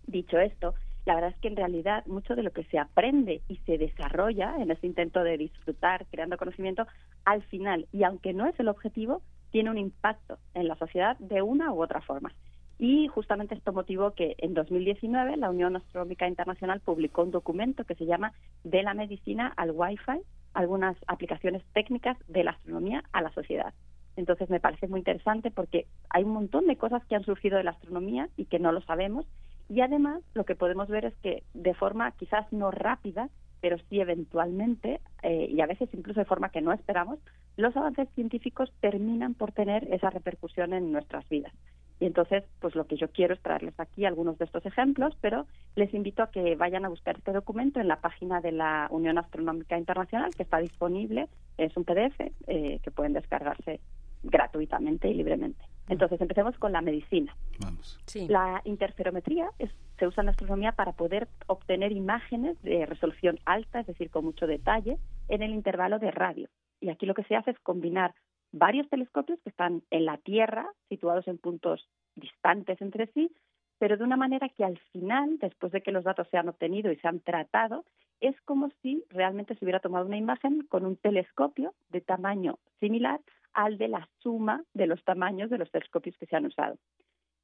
Speaker 8: dicho esto, la verdad es que en realidad mucho de lo que se aprende y se desarrolla en ese intento de disfrutar creando conocimiento, al final, y aunque no es el objetivo, tiene un impacto en la sociedad de una u otra forma. Y justamente esto motivó que en 2019 la Unión Astronómica Internacional publicó un documento que se llama De la medicina al Wi-Fi, algunas aplicaciones técnicas de la astronomía a la sociedad. Entonces me parece muy interesante porque hay un montón de cosas que han surgido de la astronomía y que no lo sabemos. Y además lo que podemos ver es que de forma quizás no rápida, pero sí eventualmente, eh, y a veces incluso de forma que no esperamos, los avances científicos terminan por tener esa repercusión en nuestras vidas. Y entonces, pues lo que yo quiero es traerles aquí algunos de estos ejemplos, pero les invito a que vayan a buscar este documento en la página de la Unión Astronómica Internacional, que está disponible, es un PDF eh, que pueden descargarse gratuitamente y libremente. Entonces, empecemos con la medicina.
Speaker 2: Vamos.
Speaker 1: Sí.
Speaker 8: La interferometría es se usa en la astronomía para poder obtener imágenes de resolución alta, es decir, con mucho detalle, en el intervalo de radio. Y aquí lo que se hace es combinar varios telescopios que están en la Tierra, situados en puntos distantes entre sí, pero de una manera que al final, después de que los datos se han obtenido y se han tratado, es como si realmente se hubiera tomado una imagen con un telescopio de tamaño similar al de la suma de los tamaños de los telescopios que se han usado.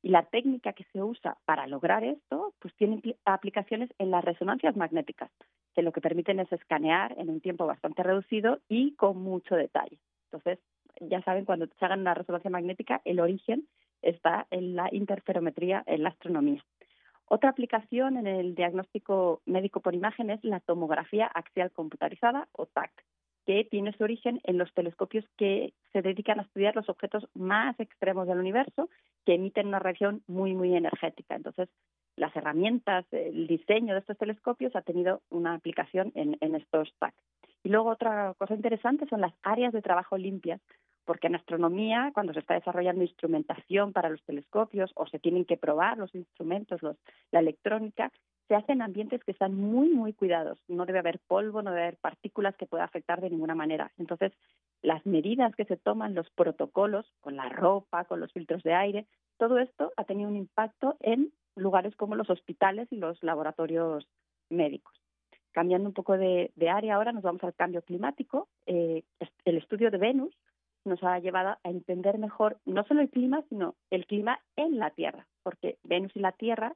Speaker 8: Y la técnica que se usa para lograr esto, pues tiene aplicaciones en las resonancias magnéticas, que lo que permiten es escanear en un tiempo bastante reducido y con mucho detalle. Entonces, ya saben, cuando se hagan una resonancia magnética, el origen está en la interferometría en la astronomía. Otra aplicación en el diagnóstico médico por imagen es la tomografía axial computarizada o TAC, que tiene su origen en los telescopios que se dedican a estudiar los objetos más extremos del universo, que emiten una radiación muy, muy energética. Entonces, las herramientas, el diseño de estos telescopios ha tenido una aplicación en, en estos TAC. Y luego otra cosa interesante son las áreas de trabajo limpias, porque en astronomía, cuando se está desarrollando instrumentación para los telescopios o se tienen que probar los instrumentos, los, la electrónica, se hacen ambientes que están muy, muy cuidados. No debe haber polvo, no debe haber partículas que pueda afectar de ninguna manera. Entonces, las medidas que se toman, los protocolos, con la ropa, con los filtros de aire, todo esto ha tenido un impacto en lugares como los hospitales y los laboratorios médicos. Cambiando un poco de, área ahora, nos vamos al cambio climático. Eh, el estudio de Venus nos ha llevado a entender mejor no solo el clima, sino el clima en la Tierra, porque Venus y la Tierra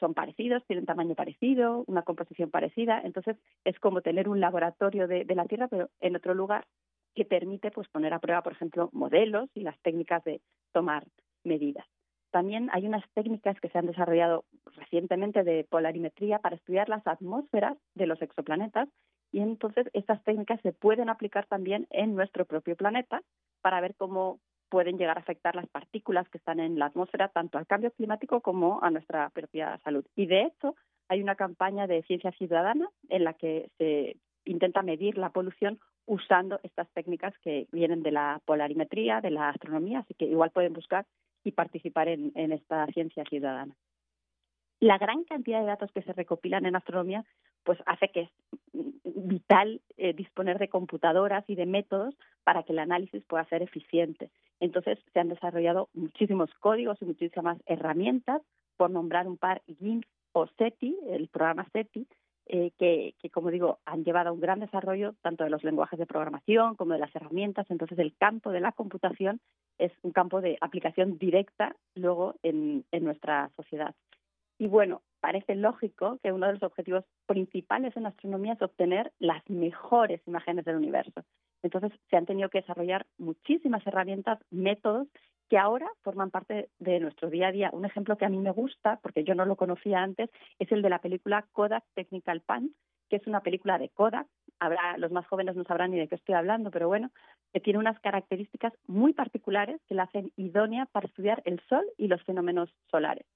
Speaker 8: son parecidos, tienen tamaño parecido, una composición parecida, entonces es como tener un laboratorio de, la Tierra, pero en otro lugar que permite pues poner a prueba, por ejemplo, modelos y las técnicas de tomar medidas. También hay unas técnicas que se han desarrollado recientemente de polarimetría para estudiar las atmósferas de los exoplanetas y entonces estas técnicas se pueden aplicar también en nuestro propio planeta para ver cómo pueden llegar a afectar las partículas que están en la atmósfera, tanto al cambio climático como a nuestra propia salud. Y de hecho, hay una campaña de ciencia ciudadana en la que se intenta medir la polución usando estas técnicas que vienen de la polarimetría, de la astronomía, así que igual pueden buscar y participar en, esta ciencia ciudadana la gran cantidad de datos que se recopilan en astronomía pues hace que es vital eh, disponer de computadoras y de métodos para que el análisis pueda ser eficiente. Entonces se han desarrollado muchísimos códigos y muchísimas herramientas, por nombrar un par, GIMP o SETI, el programa SETI, eh, que, que, como digo, han llevado a un gran desarrollo tanto de los lenguajes de programación como de las herramientas. Entonces, el campo de la computación es un campo de aplicación directa luego en, en nuestra sociedad. Y bueno, parece lógico que uno de los objetivos principales en astronomía es obtener las mejores imágenes del universo. Entonces, se han tenido que desarrollar muchísimas herramientas, métodos que ahora forman parte de nuestro día a día. Un ejemplo que a mí me gusta, porque yo no lo conocía antes, es el de la película Kodak Technical Punch, que es una película de Kodak. Habrá, los más jóvenes no sabrán ni de qué estoy hablando, pero bueno, que tiene unas características muy particulares que la hacen idónea para estudiar el Sol y los fenómenos solares.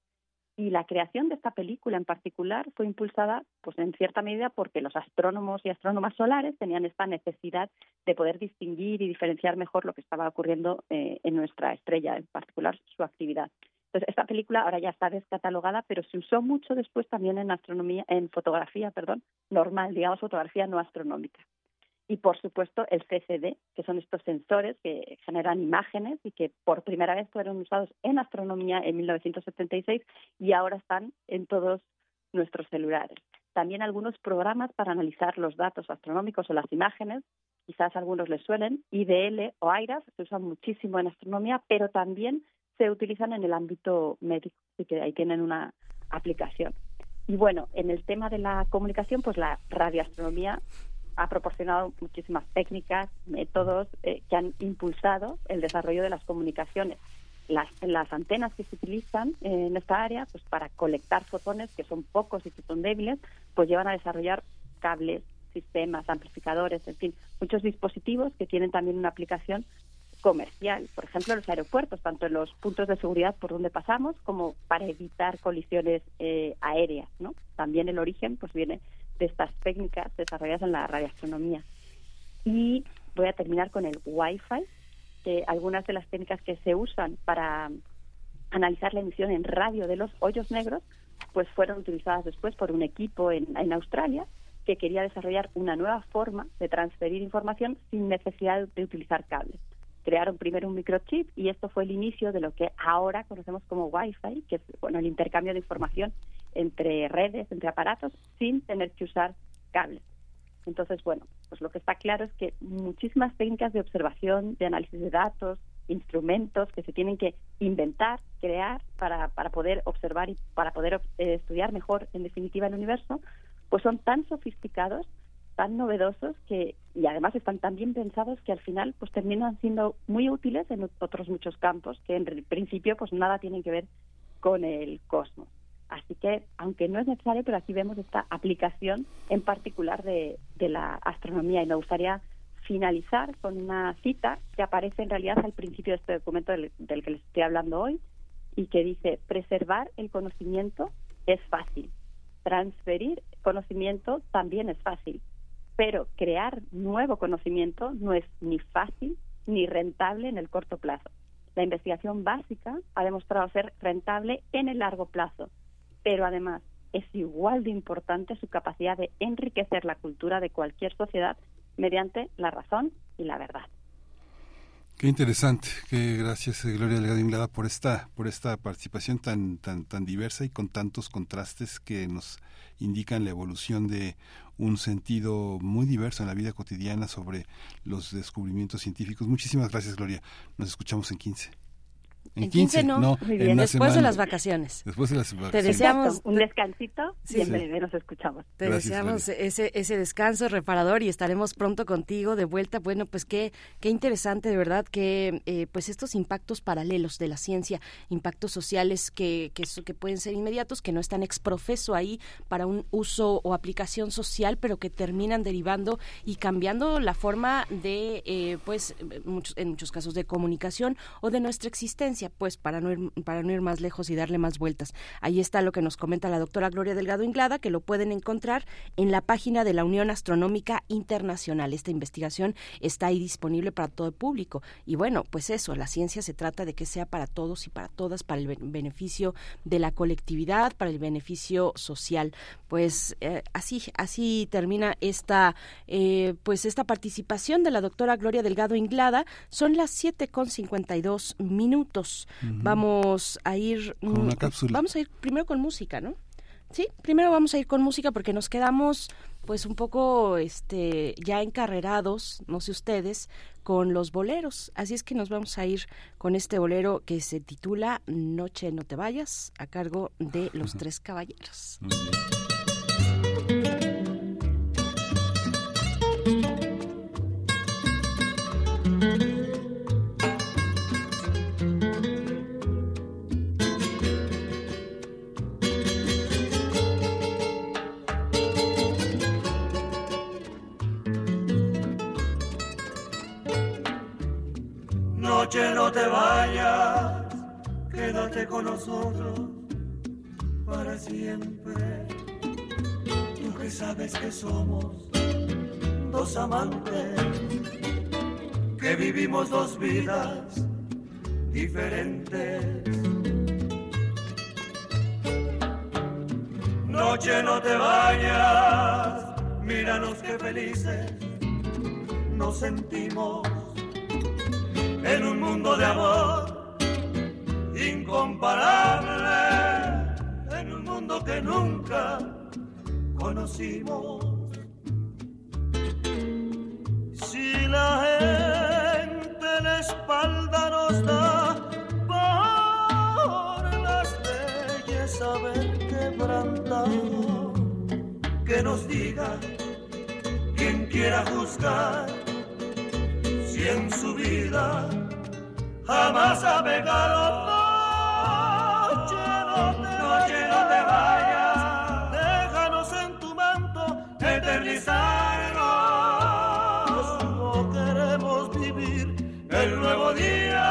Speaker 8: Y la creación de esta película en particular fue impulsada, pues en cierta medida, porque los astrónomos y astrónomas solares tenían esta necesidad de poder distinguir y diferenciar mejor lo que estaba ocurriendo eh, en nuestra estrella, en particular su actividad. Entonces, esta película ahora ya está descatalogada, pero se usó mucho después también en astronomía, en fotografía, perdón, normal, digamos, fotografía no astronómica y por supuesto el CCD, que son estos sensores que generan imágenes y que por primera vez fueron usados en astronomía en 1976 y ahora están en todos nuestros celulares. También algunos programas para analizar los datos astronómicos o las imágenes, quizás algunos les suenen, IDL o AIRAS se usan muchísimo en astronomía, pero también se utilizan en el ámbito médico, así que ahí tienen una aplicación. Y bueno, en el tema de la comunicación, pues la radioastronomía ha proporcionado muchísimas técnicas, métodos eh, que han impulsado el desarrollo de las comunicaciones. Las, las antenas que se utilizan en esta área, pues para colectar fotones, que son pocos y que son débiles, pues llevan a desarrollar cables, sistemas, amplificadores, en fin, muchos dispositivos que tienen también una aplicación comercial, por ejemplo, en los aeropuertos, tanto en los puntos de seguridad por donde pasamos como para evitar colisiones eh, aéreas, ¿no? También el origen pues viene de estas técnicas desarrolladas en la radioastronomía. Y voy a terminar con el Wi-Fi, que algunas de las técnicas que se usan para analizar la emisión en radio de los hoyos negros, pues fueron utilizadas después por un equipo en, en Australia que quería desarrollar una nueva forma de transferir información sin necesidad de utilizar cables. Crearon primero un microchip y esto fue el inicio de lo que ahora conocemos como Wi-Fi, que es bueno, el intercambio de información entre redes, entre aparatos, sin tener que usar cables. Entonces, bueno, pues lo que está claro es que muchísimas técnicas de observación, de análisis de datos, instrumentos que se tienen que inventar, crear para, para poder observar y para poder eh, estudiar mejor, en definitiva, el universo, pues son tan sofisticados, tan novedosos que y además están tan bien pensados que al final pues terminan siendo muy útiles en otros muchos campos que en principio pues nada tienen que ver con el cosmos. Así que, aunque no es necesario, pero aquí vemos esta aplicación en particular de, la astronomía. Y me gustaría finalizar con una cita que aparece en realidad al principio de este documento del que les estoy hablando hoy y que dice, preservar el conocimiento es fácil, transferir conocimiento también es fácil, pero crear nuevo conocimiento no es ni fácil ni rentable en el corto plazo. La investigación básica ha demostrado ser rentable en el largo plazo, pero además es igual de importante su capacidad de enriquecer la cultura de cualquier sociedad mediante la razón y la verdad.
Speaker 2: Qué interesante, qué gracias eh, Gloria Delgado Inglada por esta por esta participación tan tan tan diversa y con tantos contrastes que nos indican la evolución de un sentido muy diverso en la vida cotidiana sobre los descubrimientos científicos. Muchísimas gracias Gloria. Nos escuchamos en 15.
Speaker 1: En, 15, no, después de las vacaciones.
Speaker 2: Después de las vacaciones.
Speaker 1: Te deseamos
Speaker 8: un descansito y en breve nos escuchamos.
Speaker 1: Te deseamos ese, ese descanso reparador y estaremos pronto contigo de vuelta. Bueno, pues qué, qué interesante de verdad que eh, pues estos impactos paralelos de la ciencia, impactos sociales que, que, que pueden ser inmediatos, que no están exprofeso ahí para un uso o aplicación social, pero que terminan derivando y cambiando la forma de, eh, pues, muchos, en muchos casos de comunicación o de nuestra existencia pues para no, ir, para no ir más lejos y darle más vueltas. Ahí está lo que nos comenta la doctora Gloria Delgado Inglada, que lo pueden encontrar en la página de la Unión Astronómica Internacional. Esta investigación está ahí disponible para todo el público. Y bueno, pues eso, la ciencia se trata de que sea para todos y para todas, para el beneficio de la colectividad, para el beneficio social. Pues eh, así, así termina esta, eh, pues esta participación de la doctora Gloria Delgado Inglada. Son las siete con Vamos a ir
Speaker 2: una cápsula.
Speaker 1: Vamos a ir primero con música, ¿no? Sí, primero vamos a ir con música porque nos quedamos pues un poco este ya encarrerados, no sé ustedes, con los boleros. Así es que nos vamos a ir con este bolero que se titula Noche no te vayas a cargo de Los Tres Caballeros.
Speaker 9: Noche no te vayas, quédate con nosotros para siempre. Tú que sabes que somos dos amantes, que vivimos dos vidas diferentes. Noche no te vayas, míranos que felices nos sentimos en un mundo de amor incomparable, en un mundo que nunca conocimos. Si la gente la espalda nos da por las leyes saber quebrantado, que nos diga quien quiera juzgar si en su vida jamás ha pegado noche no te, noche no te vayas déjanos en tu manto eternizarnos. No queremos vivir el nuevo día.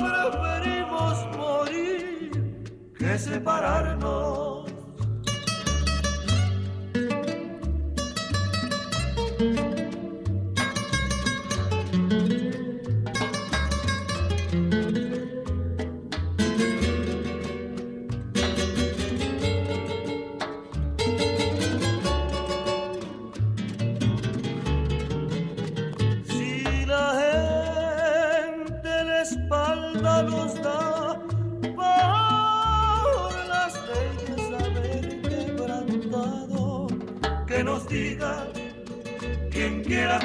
Speaker 9: Preferimos morir que separarnos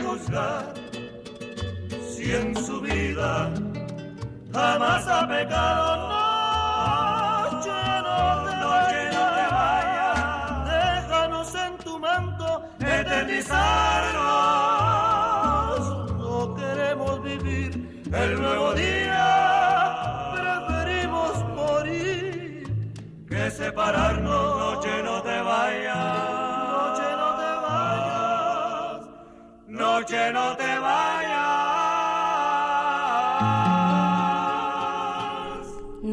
Speaker 9: juzgar si en su vida jamás ha pecado. Noche no te, noche no te vayas, déjanos en tu manto eternizarnos. No queremos vivir el nuevo día, preferimos morir que separarnos. Noche no te vayas, noche no te vayas.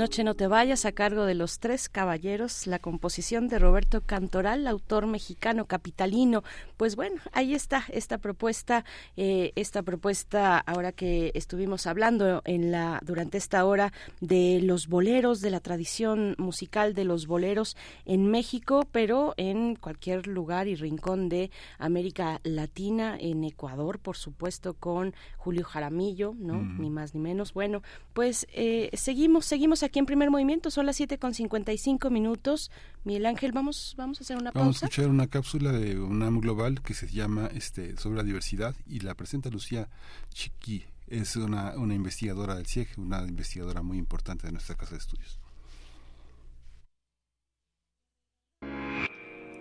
Speaker 9: Noche no te vayas
Speaker 1: a cargo de los tres caballeros, la composición de Roberto Cantoral, autor mexicano capitalino. Pues bueno, ahí está esta propuesta, eh, esta propuesta ahora que estuvimos hablando en la durante esta hora de los boleros, de la tradición musical de los boleros en México, pero en cualquier lugar y rincón de América Latina, en Ecuador, por supuesto, con Julio Jaramillo, ¿no?
Speaker 2: Mm.
Speaker 1: Ni más ni menos. Bueno, pues eh, seguimos, seguimos aquí en primer movimiento, son las 7 con 55 minutos. Miguel Ángel, vamos, vamos a hacer una
Speaker 2: Vamos
Speaker 1: pausa.
Speaker 2: a escuchar una cápsula de UNAM Global que se llama este sobre la diversidad y la presenta Lucía Chiqui. Es una, una investigadora del CIEG, una investigadora muy importante de nuestra casa de estudios.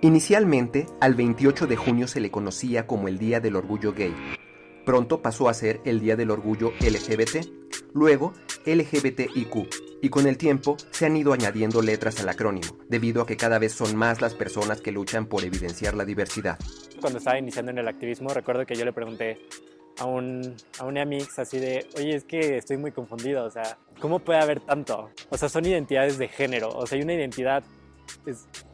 Speaker 10: Inicialmente, al 28 de junio se le conocía como el Día del Orgullo Gay. Pronto pasó a ser el Día del Orgullo LGBT, luego LGBTIQ, y con el tiempo se han ido añadiendo letras al acrónimo, debido a que cada vez son más las personas que luchan por evidenciar la diversidad.
Speaker 11: Cuando estaba iniciando en el activismo, recuerdo que yo le pregunté a un, a un amix así de, oye, es que estoy muy confundido, o sea, ¿cómo puede haber tanto? O sea, son identidades de género, o sea, hay una identidad,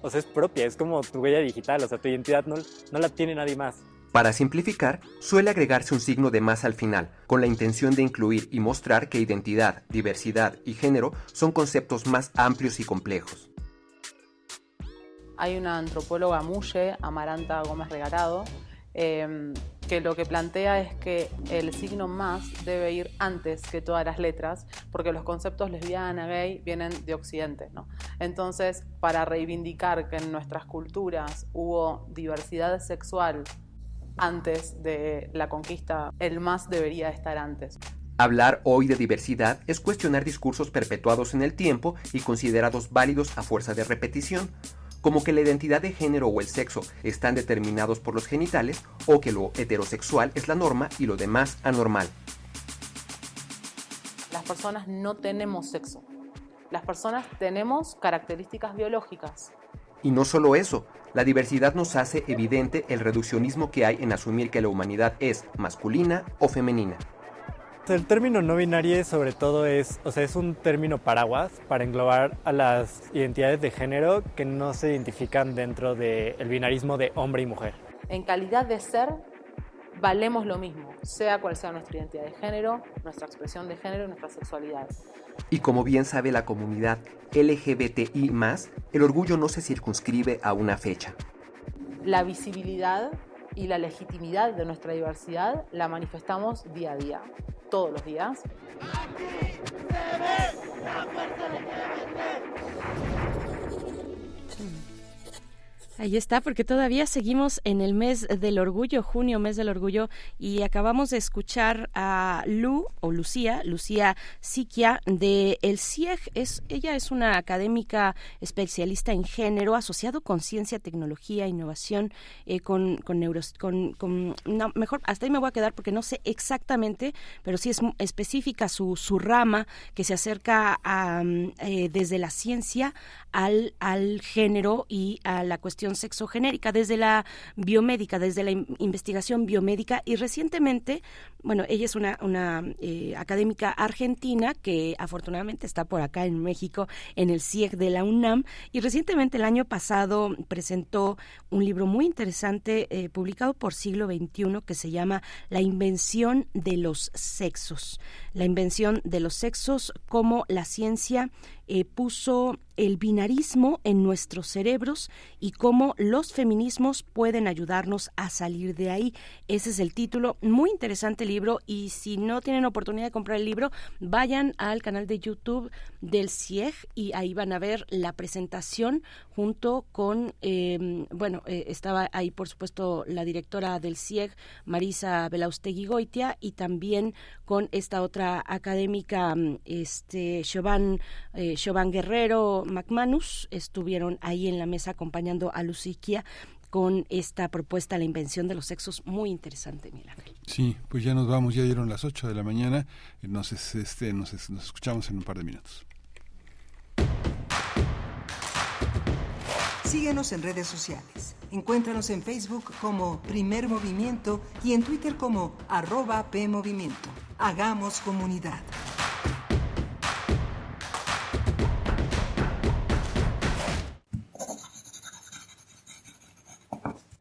Speaker 11: o sea, es propia, es como tu huella digital, o sea, tu identidad no, no la tiene nadie más.
Speaker 10: Para simplificar, suele agregarse un signo de más al final, con la intención de incluir y mostrar que identidad, diversidad y género son conceptos más amplios y complejos.
Speaker 12: Hay una antropóloga muye, Amaranta Gómez Regalado, eh, que lo que plantea es que el signo más debe ir antes que todas las letras, porque los conceptos lesbiana, gay vienen de Occidente. ¿no? Entonces, para reivindicar que en nuestras culturas hubo diversidad sexual antes de la conquista, el más debería estar antes.
Speaker 10: Hablar hoy de diversidad es cuestionar discursos perpetuados en el tiempo y considerados válidos a fuerza de repetición, como que la identidad de género o el sexo están determinados por los genitales o que lo heterosexual es la norma y lo demás anormal.
Speaker 12: Las personas no tenemos sexo. Las personas tenemos características biológicas.
Speaker 10: Y no solo eso, la diversidad nos hace evidente el reduccionismo que hay en asumir que la humanidad es masculina o femenina.
Speaker 11: El término no binario sobre todo es, o sea, es un término paraguas para englobar a las identidades de género que no se identifican dentro del binarismo de hombre y mujer.
Speaker 12: En calidad de ser, valemos lo mismo, sea cual sea nuestra identidad de género, nuestra expresión de género y nuestra sexualidad.
Speaker 10: Y como bien sabe la comunidad LGBTI, el orgullo no se circunscribe a una fecha.
Speaker 12: La visibilidad y la legitimidad de nuestra diversidad la manifestamos día a día, todos los días.
Speaker 1: Ahí está, porque todavía seguimos en el mes del orgullo, junio, mes del orgullo, y acabamos de escuchar a Lu o Lucía, Lucía Siquia de El CIEG. Es, ella es una académica especialista en género, asociado con ciencia, tecnología, innovación, eh, con, con neuros, con, con no, mejor hasta ahí me voy a quedar porque no sé exactamente, pero sí es específica su, su rama que se acerca a, eh, desde la ciencia al, al género y a la cuestión sexogenérica, desde la biomédica, desde la investigación biomédica. Y recientemente, bueno, ella es una, una eh, académica argentina que afortunadamente está por acá en México en el CIEG de la UNAM. Y recientemente el año pasado presentó un libro muy interesante eh, publicado por siglo XXI que se llama La invención de los sexos, la invención de los sexos como la ciencia eh, puso el binarismo en nuestros cerebros y cómo los feminismos pueden ayudarnos a salir de ahí. Ese es el título. Muy interesante libro y si no tienen oportunidad de comprar el libro, vayan al canal de YouTube del CIEG y ahí van a ver la presentación junto con, em, bueno, eh, estaba ahí por supuesto la directora del CIEG, Marisa Belaustegui Goitia, y también con esta otra académica, mm, este, Chauvin, Guerrero McManus, estuvieron ahí en la mesa acompañando a Luciquia con esta propuesta, la invención de los sexos, muy interesante, Miguel
Speaker 2: Sí, pues ya nos vamos, ya dieron las 8 de la mañana, nos, este, nos, nos escuchamos en un par de minutos.
Speaker 13: Síguenos en redes sociales. Encuéntranos en Facebook como Primer Movimiento y en Twitter como arroba PMovimiento. Hagamos comunidad.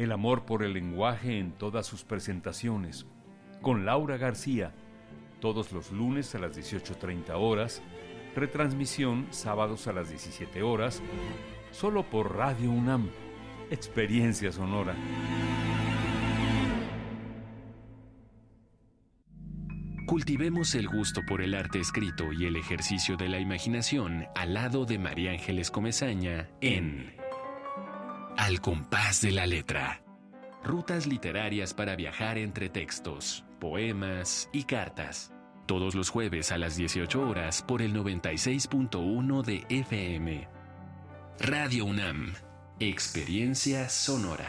Speaker 14: El amor por el lenguaje en todas sus presentaciones. Con Laura García, todos los lunes a las 18.30 horas, retransmisión sábados a las 17 horas, solo por Radio UNAM. Experiencia sonora.
Speaker 15: Cultivemos el gusto por el arte escrito y el ejercicio de la imaginación al lado de María Ángeles Comezaña en Al compás de la letra. Rutas literarias para viajar entre textos, poemas y cartas. Todos los jueves a las 18 horas por el 96.1 de FM. Radio UNAM. Experiencia sonora.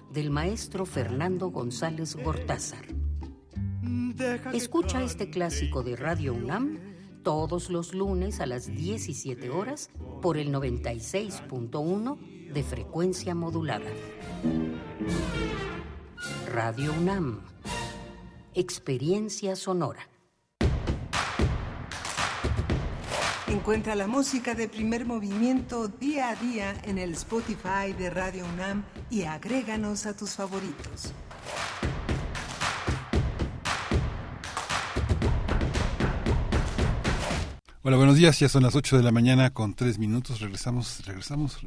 Speaker 16: del maestro Fernando González Gortázar. Escucha este clásico de Radio UNAM todos los lunes a las 17 horas por el 96.1 de frecuencia modulada. Radio UNAM. Experiencia sonora.
Speaker 13: Encuentra la música de primer movimiento día a día en el Spotify de Radio UNAM y agréganos a tus favoritos.
Speaker 2: Hola, buenos días. Ya son las 8 de la mañana con 3 minutos. Regresamos, regresamos.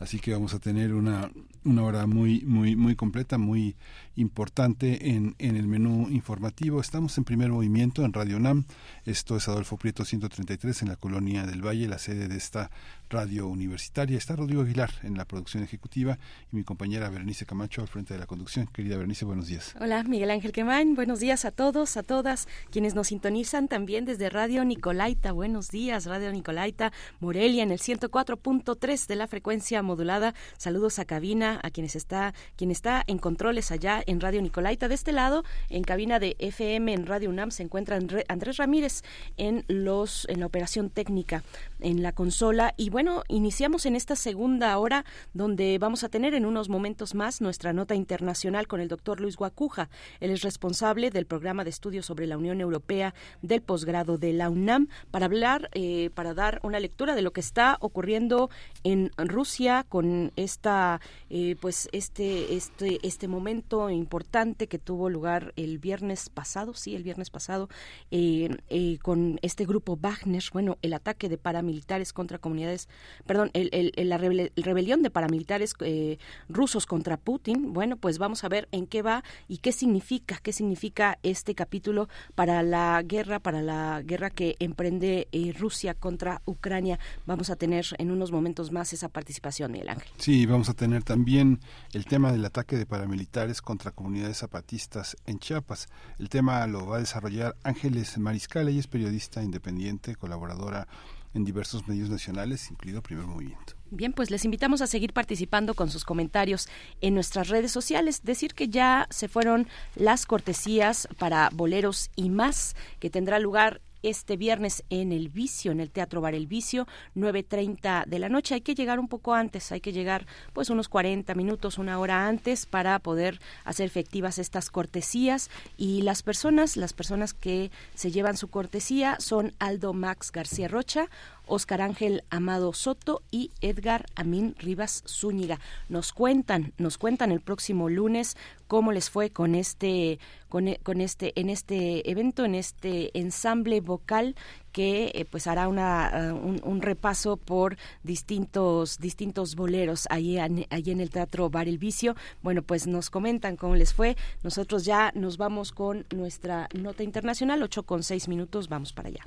Speaker 2: Así que vamos a tener una, una hora muy, muy, muy completa, muy importante en, en el menú informativo. Estamos en primer movimiento en Radio NAM. Esto es Adolfo Prieto 133 en la colonia del Valle, la sede de esta radio universitaria. Está Rodrigo Aguilar en la producción ejecutiva y mi compañera Berenice Camacho al frente de la conducción. Querida Berenice, buenos días.
Speaker 1: Hola, Miguel Ángel Quemain. Buenos días a todos, a todas quienes nos sintonizan también desde Radio Nicolaita. Buenos días, Radio Nicolaita, Morelia en el 104.3 de la frecuencia modulada. Saludos a cabina, a quienes está, quien está en controles allá en Radio Nicolaita. De este lado, en cabina de FM en Radio UNAM se encuentra Andrés Ramírez en los en la operación técnica en la consola y bueno, iniciamos en esta segunda hora donde vamos a tener en unos momentos más nuestra nota internacional con el doctor Luis Guacuja. Él es responsable del programa de estudios sobre la Unión Europea del posgrado de la UNAM para hablar, eh, para dar una lectura de lo que está ocurriendo en Rusia con esta, eh, pues este, este, este momento importante que tuvo lugar el viernes pasado, sí, el viernes pasado, eh, con este grupo Wagner, bueno, el ataque de paramilitares contra comunidades, perdón, el, la rebelión de paramilitares rusos contra Putin, bueno, pues vamos a ver en qué va y qué significa, qué significa este capítulo para la guerra, para la guerra que emprende eh, Rusia contra Ucrania. Vamos a tener en unos momentos más esa participación, Miguel Ángel.
Speaker 2: Sí, vamos a tener también el tema del ataque de paramilitares contra comunidades zapatistas en Chiapas. El tema lo va a desarrollar Ángeles Mariscal, ella es periodista independiente, colaboradora en diversos medios nacionales, incluido Primer Movimiento.
Speaker 1: Bien, pues les invitamos a seguir participando con sus comentarios en nuestras redes sociales. Decir que ya se fueron las cortesías para boleros y más, que tendrá lugar este viernes en El Vicio, en el Teatro Bar El Vicio, 9.30 de la noche. Hay que llegar un poco antes, hay que llegar pues unos 40 minutos, una hora antes para poder hacer efectivas estas cortesías. Y las personas, las personas que se llevan su cortesía son Aldo Max García Rocha, Oscar Ángel Amado Soto y Edgar Amin Rivas Zúñiga. Nos cuentan, nos cuentan el próximo lunes cómo les fue con este, con, e, este, en este evento, en este ensamble vocal que eh, pues hará una, uh, un, repaso por distintos distintos boleros allí en, en el Teatro Bar El Vicio. Bueno, pues nos comentan cómo les fue. Nosotros ya nos vamos con nuestra nota internacional, 8 con 6 minutos, vamos para allá.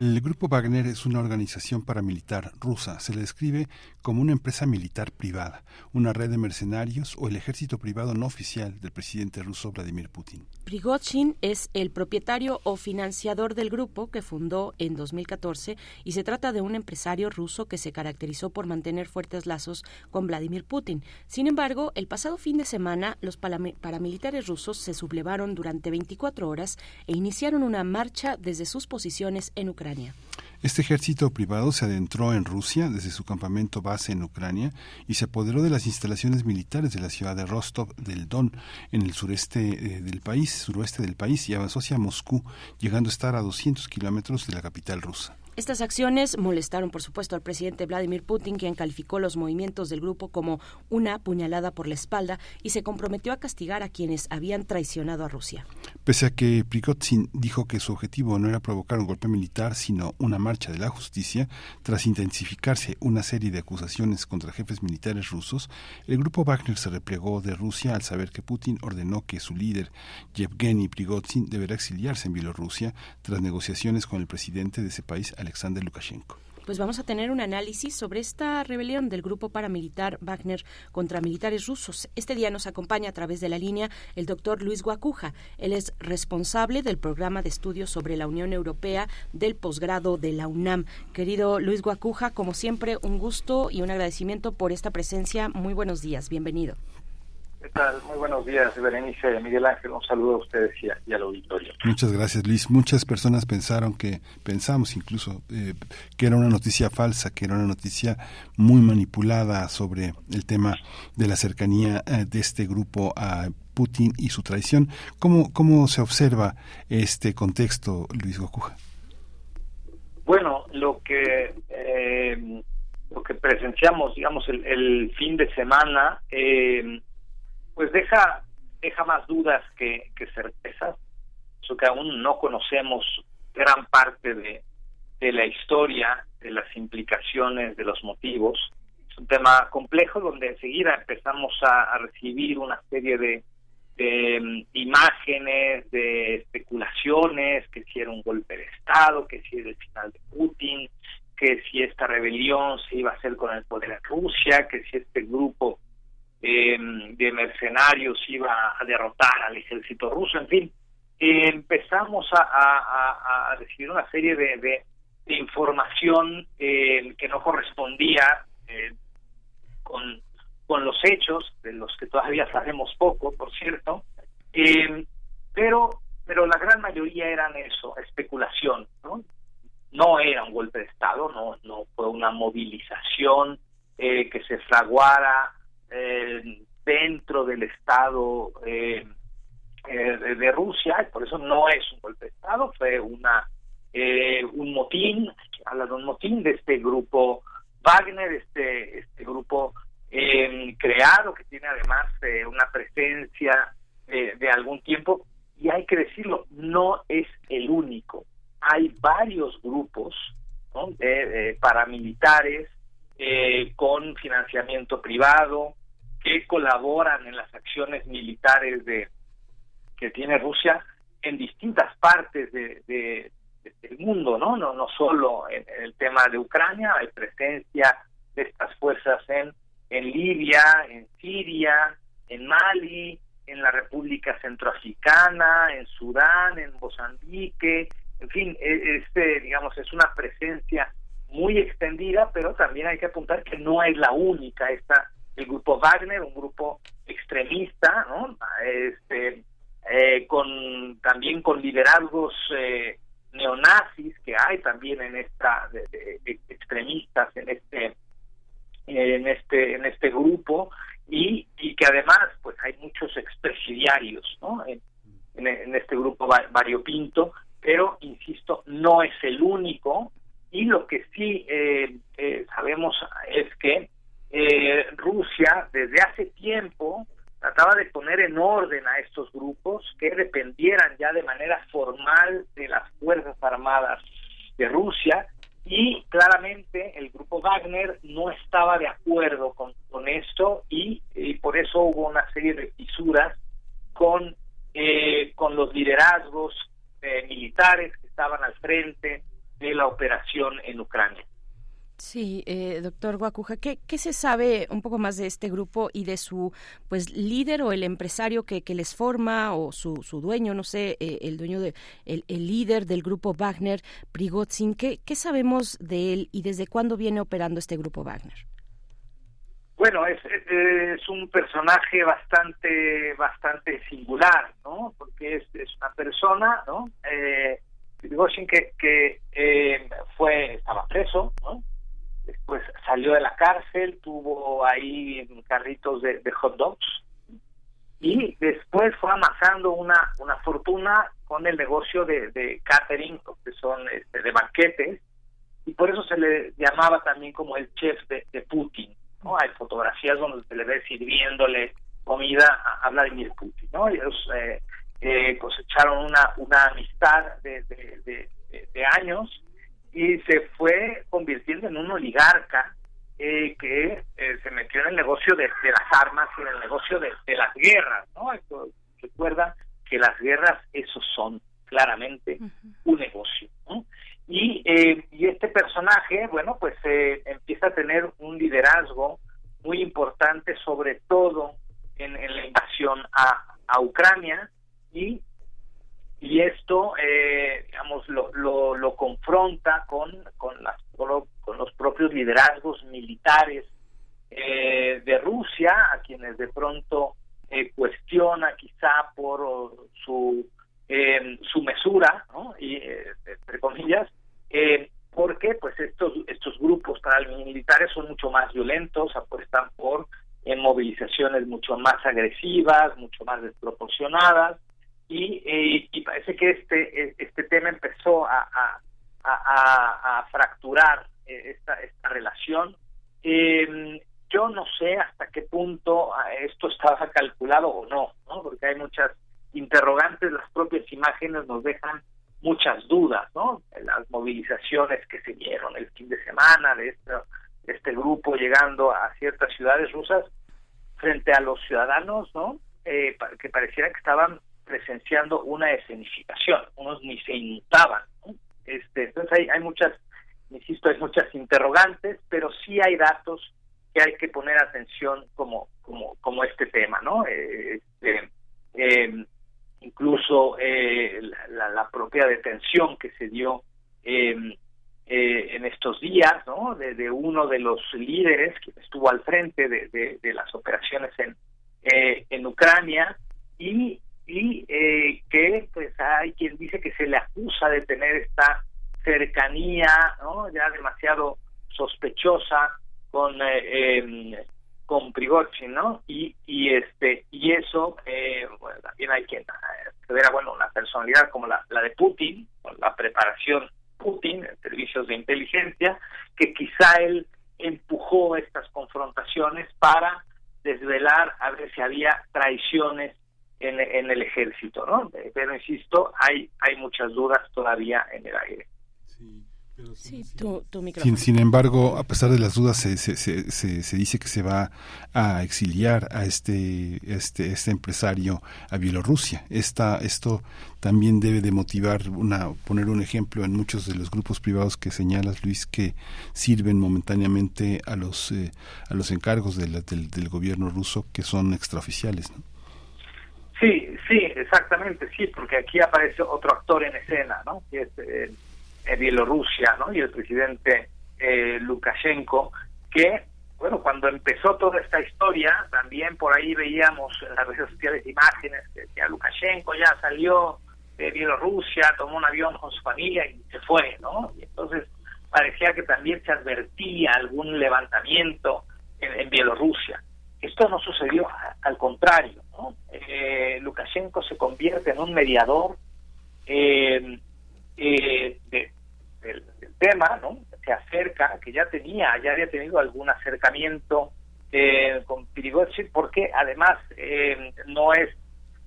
Speaker 2: el grupo Wagner es una organización paramilitar rusa. Se le describe como una empresa militar privada, una red de mercenarios o el ejército privado no oficial del presidente ruso Vladimir Putin.
Speaker 1: Prigozhin es el propietario o financiador del grupo que fundó en 2014 y se trata de un empresario ruso que se caracterizó por mantener fuertes lazos con Vladimir Putin. Sin embargo, el pasado fin de semana los paramilitares rusos se sublevaron durante 24 horas e iniciaron una marcha desde sus posiciones en Ucrania.
Speaker 2: Este ejército privado se adentró en Rusia desde su campamento base en Ucrania y se apoderó de las instalaciones militares de la ciudad de Rostov del Don en el sureste eh, del país, suroeste del país y avanzó hacia Moscú, llegando a estar a 200 kilómetros de la capital rusa.
Speaker 1: Estas acciones molestaron, por supuesto, al presidente Vladimir Putin, quien calificó los movimientos del grupo como una puñalada por la espalda y se comprometió a castigar a quienes habían traicionado a Rusia.
Speaker 2: Pese a que Prigozhin dijo que su objetivo no era provocar un golpe militar, sino una marcha de la justicia, tras intensificarse una serie de acusaciones contra jefes militares rusos, el grupo Wagner se replegó de Rusia al saber que Putin ordenó que su líder, Yevgeny Prigozhin, deberá exiliarse en Bielorrusia tras negociaciones con el presidente de ese país, Alexander Lukashenko.
Speaker 1: Pues vamos a tener un análisis sobre esta rebelión del grupo paramilitar Wagner contra militares rusos. Este día nos acompaña a través de la línea el doctor Luis Guacuja. Él es responsable del programa de estudios sobre la Unión Europea del posgrado de la UNAM. Querido Luis Guacuja, como siempre, un gusto y un agradecimiento por esta presencia. Muy buenos días, bienvenido.
Speaker 17: ¿Qué tal? Muy buenos días, Berenice, Miguel Ángel. Un saludo a ustedes y, al auditorio.
Speaker 2: Muchas gracias, Luis. Muchas personas pensaron que, pensamos incluso, eh, que era una noticia falsa, que era una noticia muy manipulada sobre el tema de la cercanía eh, de este grupo a Putin y su traición. ¿Cómo, cómo se observa este contexto, Luis Gocuja?
Speaker 17: Bueno, lo que eh, lo que presenciamos, digamos, el, el fin de semana eh, pues deja deja más dudas que, certezas, eso que aún no conocemos gran parte de, de la historia, de las implicaciones, de los motivos. Es un tema complejo donde enseguida empezamos a, recibir una serie de, de imágenes, de especulaciones, que si era un golpe de Estado, que si era el final de Putin, que si esta rebelión se iba a hacer con el poder en Rusia, que si este grupo eh, de mercenarios iba a derrotar al ejército ruso, en fin, eh, empezamos a, recibir una serie de, de, información eh, que no correspondía con, con los hechos, de los que todavía sabemos poco, por cierto, pero pero la gran mayoría eran eso, especulación, ¿no? No era un golpe de Estado, no, no fue una movilización que se fraguara eh, dentro del Estado eh, eh, de, Rusia, por eso no es un golpe de Estado, fue una un motín, habla de un motín de este grupo Wagner, este, este grupo creado que tiene además una presencia de algún tiempo y hay que decirlo, no es el único. Hay varios grupos de, paramilitares con financiamiento privado, que colaboran en las acciones militares de que tiene Rusia en distintas partes de, del mundo, ¿no? No, no solo en, el tema de Ucrania, hay presencia de estas fuerzas en, en Libia, en Siria, en Mali, en la República Centroafricana, en Sudán, en Mozambique, en fin, e, este, digamos, es una presencia muy extendida, pero también hay que apuntar que no es la única esta el grupo Wagner, un grupo extremista, ¿no? Este, eh, con también con liderazgos eh, neonazis que hay también en esta de, extremistas en este en este en este grupo y, y que además pues hay muchos expresidiarios ¿no? en, en, este grupo variopinto pero insisto no es el único y lo que sí eh, sabemos es que eh, Rusia desde hace tiempo trataba de poner en orden a estos grupos que dependieran ya de manera formal de las Fuerzas Armadas de Rusia y claramente el grupo Wagner no estaba de acuerdo con, con esto y, por eso hubo una serie de fisuras con, eh, con los liderazgos eh, militares que estaban al frente de la operación en Ucrania.
Speaker 1: Sí, eh, doctor Guacuja, ¿qué, ¿qué, se sabe un poco más de este grupo y de su pues líder o el empresario que, les forma o su, su dueño, no sé, eh, el dueño de el, líder del grupo Wagner, Prigozhin? ¿qué, ¿Qué sabemos de él y desde cuándo viene operando este grupo Wagner?
Speaker 17: Bueno, es, es, un personaje bastante bastante singular, ¿no? Porque es, es una persona, ¿no? Eh, Prigozhin que, que eh, fue estaba preso, ¿no? Después salió de la cárcel, tuvo ahí carritos de, hot dogs y después fue amasando una, una fortuna con el negocio de, de catering, que son este, de banquetes, y por eso se le llamaba también como el chef de, Putin. ¿no? Hay fotografías donde se le ve sirviéndole comida a, Vladimir Putin. ¿no? Ellos eh, eh, cosecharon una, una amistad de, de años y se fue convirtiendo en un oligarca eh, que eh, se metió en el negocio de, las armas y en el negocio de, las guerras, ¿no? recuerda que las guerras, esos son claramente un negocio, Y, eh, y este personaje, bueno, pues empieza a tener un liderazgo muy importante, sobre todo en, la invasión a, a Ucrania, y y esto eh, digamos lo, lo, confronta con con, las, con los propios liderazgos militares eh, de Rusia a quienes de pronto eh, cuestiona quizá por su su mesura ¿no? y entre comillas porque pues estos estos grupos paramilitares son mucho más violentos apuestan por en movilizaciones mucho más agresivas mucho más desproporcionadas y, y parece que este este tema empezó a, a, fracturar eh, esta, esta relación. Eh, yo no sé hasta qué punto ah, esto estaba calculado o no, ¿no? porque hay muchas interrogantes, las propias imágenes nos dejan muchas dudas, ¿no? Las movilizaciones que se dieron el fin de semana de este, este grupo llegando a ciertas ciudades rusas frente a los ciudadanos, ¿no? eh, que pareciera que estaban presenciando una escenificación, unos ni se inmutaban. Este, entonces hay, hay muchas, insisto, hay muchas interrogantes, pero sí hay datos que hay que poner atención como, como, como este tema, ¿no? Eh, este, eh, incluso eh, la, propia detención que se dio eh, eh, en estos días, ¿no? De, uno de los líderes que estuvo al frente de, de- las operaciones en, en Ucrania y, y eh, que pues hay quien dice que se le acusa de tener esta cercanía, ¿no? Ya demasiado sospechosa con eh, em, con Prigozhin, ¿no? Y, y este y eso eh, bueno, también hay quien eh, que ver bueno una personalidad como la, la de Putin, con la preparación Putin en servicios de inteligencia, que quizá él empujó estas confrontaciones para desvelar a ver si había traiciones en, en el ejército, ¿no? Pero insisto, hay hay muchas dudas todavía en el aire.
Speaker 1: Sí, tu, tu
Speaker 2: Sin, sin embargo, a pesar de las dudas, se, se, se, se- se dice que se va a exiliar a este, este, este empresario a Bielorrusia. Esta, esto también debe de motivar, una, poner un ejemplo en muchos de los grupos privados que señalas, Luis, que sirven momentáneamente a los, eh, a los encargos de la- del, del gobierno ruso que son extraoficiales. ¿no?
Speaker 17: Sí, sí, exactamente, sí, porque aquí aparece otro actor en escena, ¿no? Que es eh, Bielorrusia, ¿no? Y el presidente eh, Lukashenko, que, bueno, cuando empezó toda esta historia, también por ahí veíamos en las redes sociales imágenes que decía Lukashenko ya salió de Bielorrusia, tomó un avión con su familia y se fue, ¿no? Y entonces parecía que también se advertía algún levantamiento en, en Bielorrusia. Esto no sucedió, al contrario, ¿no? Eh, Lukashenko se convierte en un mediador eh, eh, de- del, tema, ¿no? Se acerca, que ya tenía, ya había tenido algún acercamiento eh, con Prigozhin, porque además eh, no es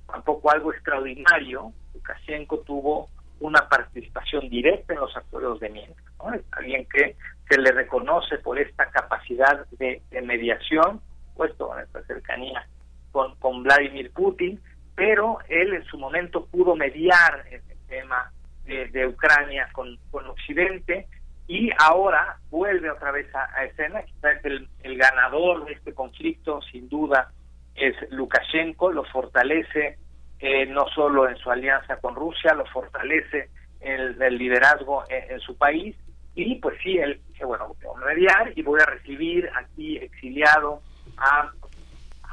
Speaker 17: tampoco algo extraordinario. Lukashenko tuvo una participación directa en los acuerdos de Minsk. Es alguien que se le reconoce por esta capacidad de mediación, puesto con esta cercanía con, con Vladimir Putin, pero él en su momento pudo mediar el tema de, de Ucrania con, con Occidente y ahora vuelve otra vez a, a escena, quizás el, el ganador de este conflicto sin duda es Lukashenko, lo fortalece eh, no solo en su alianza con Rusia, lo fortalece el, el liderazgo en, en su país. Y pues sí, él dice, bueno, voy a mediar y voy a recibir aquí exiliado a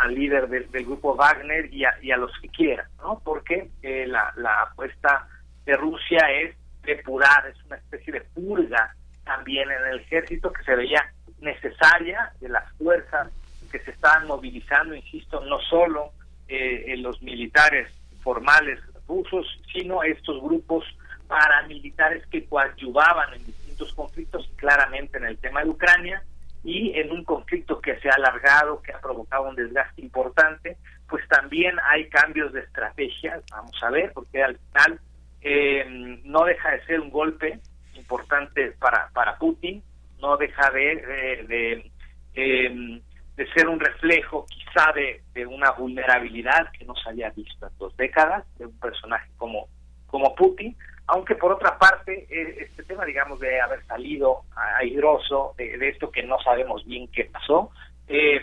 Speaker 17: al líder del, del grupo Wagner y a, los que quieran, ¿no? Porque eh, la, la apuesta de Rusia es depurar, es una especie de purga también en el ejército que se veía necesaria de las fuerzas que se estaban movilizando, insisto, no solo eh, en los militares formales rusos, sino estos grupos paramilitares que coadyuvaban en distintos conflictos, claramente en el tema de Ucrania, y en un conflicto que se ha alargado, que ha provocado un desgaste importante, pues también hay cambios de estrategia, vamos a ver, porque al final eh, no deja de ser un golpe importante para, para Putin, no deja de, de, de, eh, de ser un reflejo quizá de, de una vulnerabilidad que no se había visto en dos décadas de un personaje como, como Putin, aunque por otra parte eh, este tema digamos de haber salido airoso de, de esto que no sabemos bien qué pasó eh,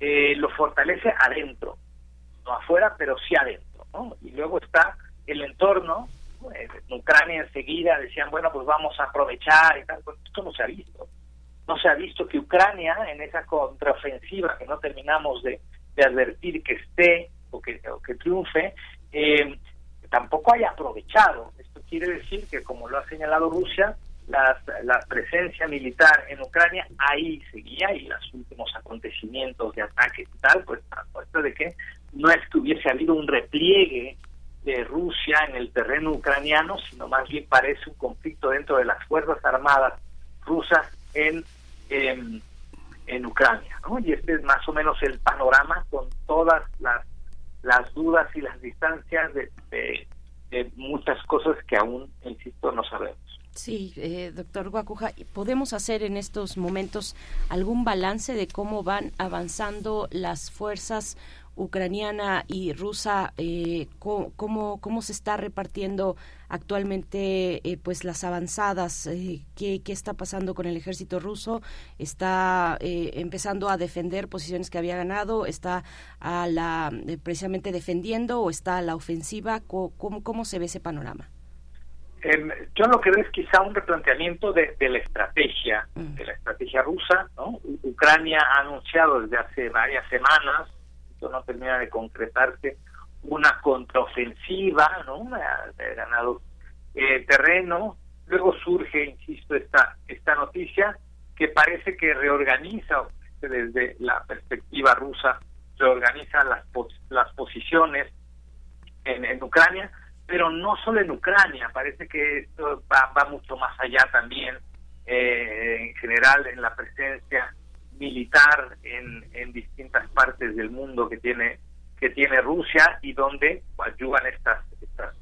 Speaker 17: eh, lo fortalece adentro no afuera pero sí adentro ¿no? y luego está el entorno ¿no? en Ucrania enseguida decían bueno pues vamos a aprovechar y tal pues esto no se ha visto no se ha visto que Ucrania en esa contraofensiva que no terminamos de, de advertir que esté o que, o que triunfe tampoco haya aprovechado. Quiere decir que, como lo ha señalado Rusia, la, presencia militar en Ucrania ahí seguía y los últimos acontecimientos de ataques y tal, pues a muestra de que no es habido un repliegue de Rusia en el terreno ucraniano, sino más bien parece un conflicto dentro de las Fuerzas Armadas rusas en, en, en Ucrania. Y este es más o menos el panorama con todas las las dudas y las distancias de, de, muchas cosas que aún, insisto, no sabemos.
Speaker 1: Sí, eh, doctor Guacuja, ¿podemos hacer en estos momentos algún balance de cómo van avanzando las fuerzas ucraniana y rusa? Eh, cómo, cómo, se está repartiendo actualmente eh, pues las avanzadas? Eh, ¿qué, ¿qué, está pasando con el ejército ruso? ¿Está eh, empezando a defender posiciones que había ganado? ¿Está a la, precisamente defendiendo o está a la ofensiva? ¿Cómo, cómo se ve ese panorama?
Speaker 17: Yo lo que veo es quizá un replanteamiento de, la estrategia, mm. de la estrategia rusa. ¿no? Ucrania ha anunciado desde hace varias semanas, esto no termina de concretarse, una contraofensiva, ¿no? Ganado eh, terreno. Luego surge, insisto, esta, esta noticia que parece que reorganiza desde la perspectiva rusa, reorganiza las, las posiciones en, en Ucrania pero no solo en Ucrania, parece que esto va, mucho más allá también, eh, en general, en la presencia militar en, en distintas partes del mundo que tiene que tiene Rusia y donde ayudan estas estas,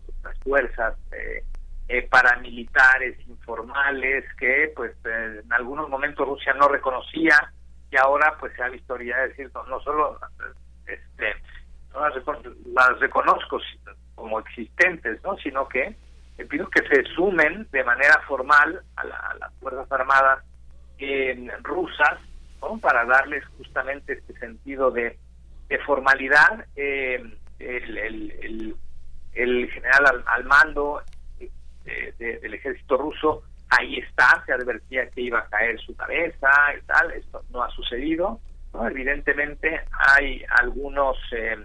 Speaker 17: fuerzas eh, eh, paramilitares informales que pues en algunos momentos Rusia no reconocía y ahora pues se ha visto ya decir no, no solo este no las, las reconozco como existentes, ¿no? sino que pido que se sumen de manera formal a, las Fuerzas Armadas rusas para darles justamente este sentido de, formalidad. Eh, el, el, general al, mando eh, del ejército ruso ahí está, se advertía que iba a caer su cabeza y tal, esto no ha sucedido. Evidentemente hay algunos... Eh,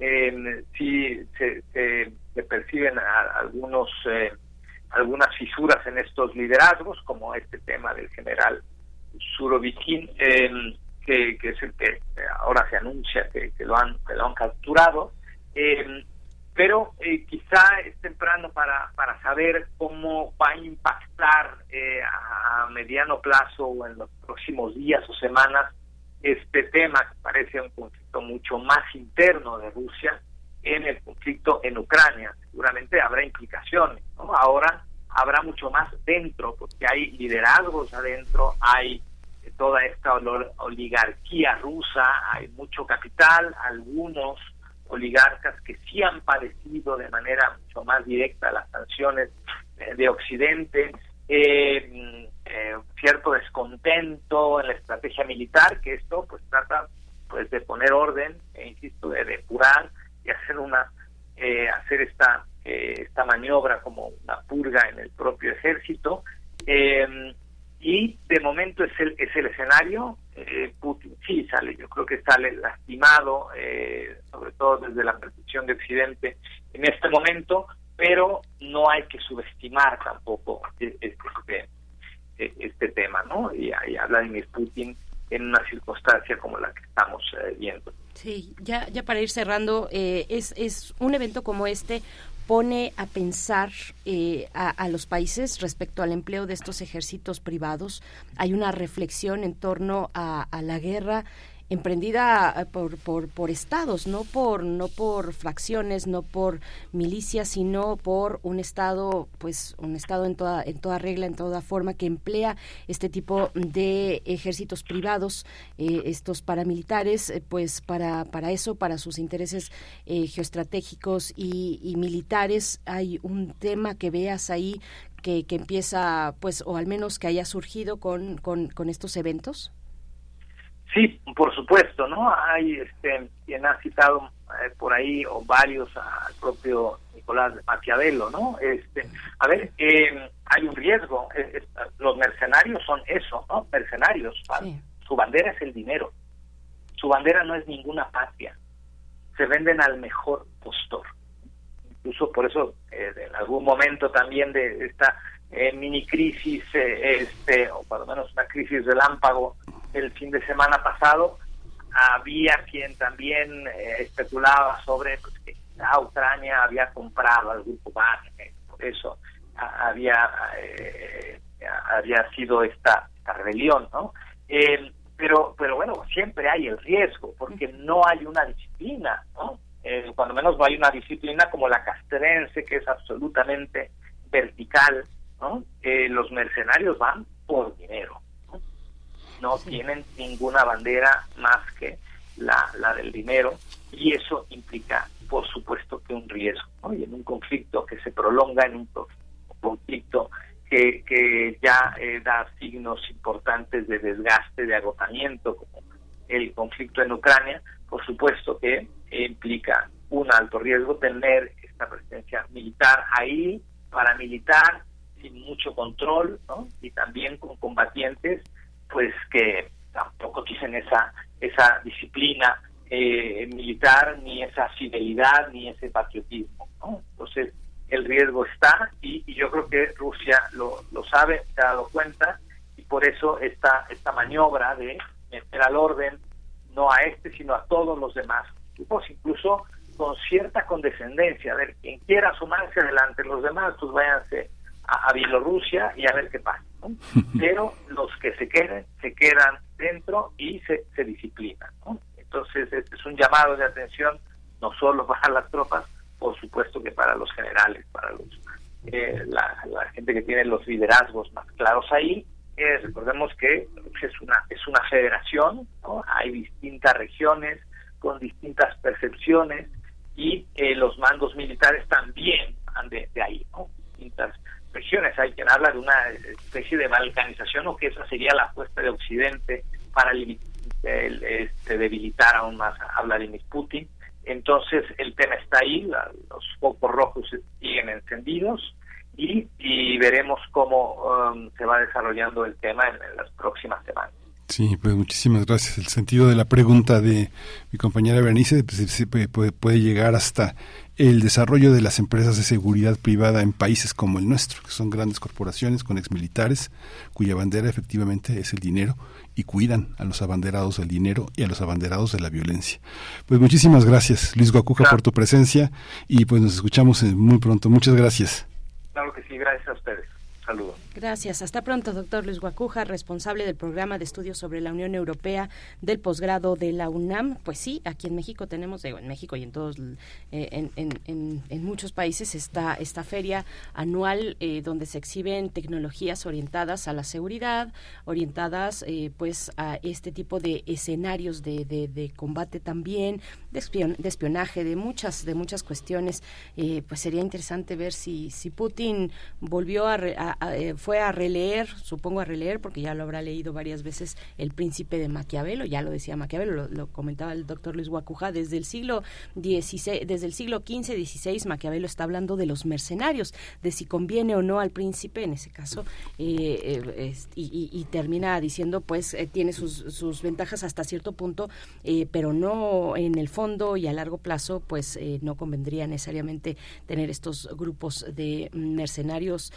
Speaker 17: eh, sí se, se, perciben algunos eh, algunas fisuras en estos liderazgos, como este tema del general Surovikin, eh, que, es el que ahora se anuncia que, lo han que lo han capturado. Eh, pero eh, quizá es temprano para, para saber cómo va a impactar a, a mediano plazo o en los próximos días o semanas este tema que parece un conflicto mucho más interno de Rusia en el conflicto en Ucrania. Seguramente habrá implicaciones, ¿no? Ahora habrá mucho más dentro, porque hay liderazgos adentro, hay toda esta oligarquía rusa, hay mucho capital, algunos oligarcas que sí han padecido de manera mucho más directa las sanciones de Occidente, eh, eh, cierto descontento en la estrategia militar, que esto pues trata pues de poner orden, e insisto, de depurar y hacer una eh, hacer esta eh, esta maniobra como una purga en el propio ejército eh, y de momento es el es el escenario Putin sí sale yo creo que sale lastimado sobre todo desde la percepción de Occidente en este momento pero no hay que subestimar tampoco este, este tema, ¿no? Y, a Vladimir Putin en una circunstancia como la que estamos eh, viendo.
Speaker 1: Sí, ya, ya para ir cerrando, eh, es, es un evento como este pone a pensar eh, a, los países respecto al empleo de estos ejércitos privados. Hay una reflexión en torno a, a la guerra emprendida eh, por, por, por, estados, no por, no por fracciones, no por milicias, sino por un estado, pues un estado en toda, en toda regla, en toda forma, que emplea este tipo de ejércitos privados, eh, estos paramilitares, eh, pues para, para eso, para sus intereses geoestratégicos y, y militares. Hay un tema que veas ahí que, que empieza, pues, o al menos que haya surgido con, con, con estos eventos.
Speaker 17: Sí, por supuesto, ¿no? Hay este, quien ha citado eh, por ahí, o varios, al propio Nicolás Maquiavelo, ¿no? Este, a ver, eh, hay un riesgo. los mercenarios son eso, ¿no? Mercenarios. Su bandera es el dinero. Su bandera no es ninguna patria. Se venden al mejor postor. Incluso por eso, eh, en algún momento también de esta mini crisis, este, o por lo menos una crisis relámpago, el fin de semana pasado había quien también eh, especulaba sobre pues, que Ucrania había comprado al grupo Wagner, por eso había eh, había sido esta, rebelión, ¿no? Eh, pero pero bueno, siempre hay el riesgo porque no hay una disciplina, ¿no? cuando menos no hay una disciplina como la castrense que es absolutamente vertical, ¿no? Eh, los mercenarios van por dinero, no, tienen ninguna bandera más que la, la del dinero y eso implica, por supuesto, que un riesgo, ¿no? y en un conflicto que se prolonga, en un conflicto que, que ya eh, da signos importantes de desgaste, de agotamiento, como el conflicto en Ucrania, por supuesto que implica un alto riesgo tener esta presencia militar ahí, paramilitar, sin mucho control, ¿no? y también con combatientes pues que tampoco tienen esa esa disciplina eh, militar ni esa fidelidad ni ese patriotismo ¿no? entonces el riesgo está y, yo creo que Rusia lo, lo sabe se ha dado cuenta y por eso esta esta maniobra de meter al orden no a este sino a todos los demás grupos incluso con cierta condescendencia a ver quien quiera sumarse adelante los demás pues váyanse a, a Bielorrusia y a ver qué pasa pero los que se queden, se quedan dentro y se, se disciplinan. Entonces, este es un llamado de atención no solo para las tropas, por supuesto que para los generales, para los eh, la, gente que tiene los liderazgos más claros ahí. Eh, recordemos que es una es una federación, hay distintas regiones con distintas percepciones y eh, los mandos militares también van de, de ahí, ¿no? distintas regiones. Hay quien habla de una especie de balcanización o que esa sería la apuesta de Occidente para este, debilitar aún más a Vladimir Putin. Entonces el tema está ahí, los focos rojos siguen encendidos y, veremos cómo um, se va desarrollando el tema en las próximas semanas.
Speaker 2: Sí, pues muchísimas gracias. El sentido de la pregunta de mi compañera Berenice pues, puede, puede, llegar hasta el desarrollo de las empresas de seguridad privada en países como el nuestro, que son grandes corporaciones con exmilitares, cuya bandera efectivamente es el dinero y cuidan a los abanderados del dinero y a los abanderados de la violencia. Pues muchísimas gracias, Luis Guacuja, por tu presencia y pues nos escuchamos muy pronto. Muchas gracias.
Speaker 17: Claro que sí, gracias a ustedes. Saludos.
Speaker 1: Gracias. Hasta pronto, doctor Luis Guacuja, responsable del programa de estudios sobre la Unión Europea del posgrado de la UNAM. Pues sí, aquí en México tenemos, en México y en todos, eh, en, muchos países está esta feria anual eh, donde se exhiben tecnologías orientadas a la seguridad, orientadas eh, pues a este tipo de escenarios de, combate también, de, espionaje, de muchas, de muchas cuestiones. pues sería interesante ver si, si Putin volvió a, a fue a releer, supongo a releer, porque ya lo habrá leído varias veces, El Príncipe de Maquiavelo, ya lo decía Maquiavelo, lo, comentaba el doctor Luis Guacuja, desde el siglo XVI, desde el siglo XV, XVI, Maquiavelo está hablando de los mercenarios, de si conviene o no al príncipe, en ese caso, eh, eh, y, termina diciendo, pues, eh, tiene sus, sus, ventajas hasta cierto punto, pero no en el fondo y a largo plazo, pues, no convendría necesariamente tener estos grupos de mercenarios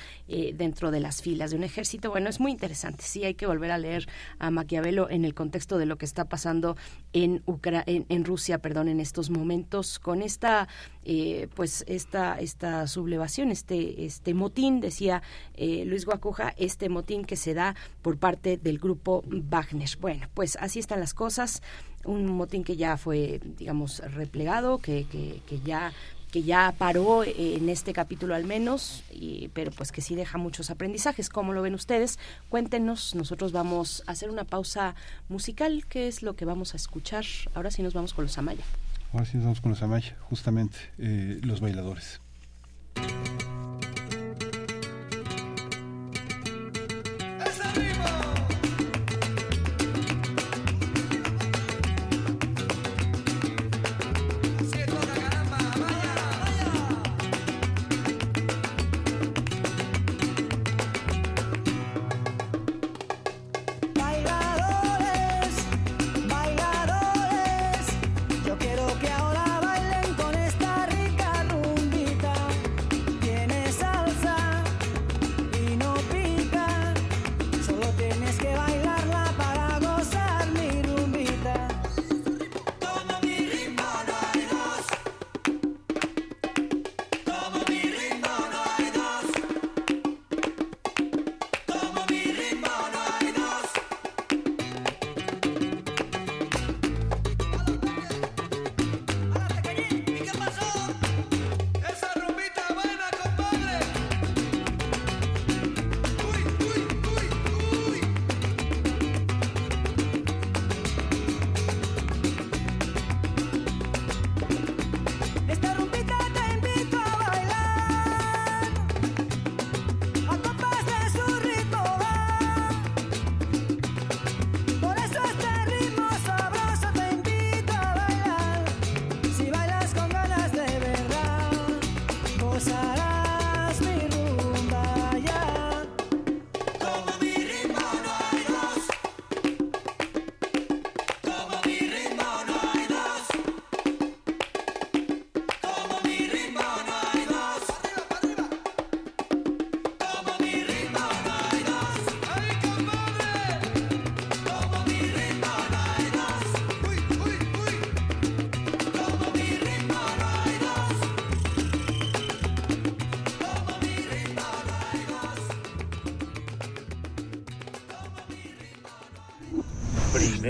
Speaker 1: dentro de las filas de un ejército. Bueno, es muy interesante. Sí, hay que volver a leer a Maquiavelo en el contexto de lo que está pasando en, en, Rusia, perdón, en estos momentos con esta, eh, pues esta, esta sublevación, este, este motín, decía eh, Luis Guacuja, este motín que se da por parte del grupo Wagner. Bueno, pues así están las cosas un motín que ya fue, digamos, replegado, que, que, que ya que ya paró en este capítulo al menos, y, pero pues que sí deja muchos aprendizajes. ¿Cómo lo ven ustedes? Cuéntenos, nosotros vamos a hacer una pausa musical, ¿qué es lo que vamos a escuchar? Ahora sí nos vamos con los Amaya.
Speaker 2: Ahora sí nos vamos con los Amaya, justamente, eh, los bailadores.
Speaker 18: tiene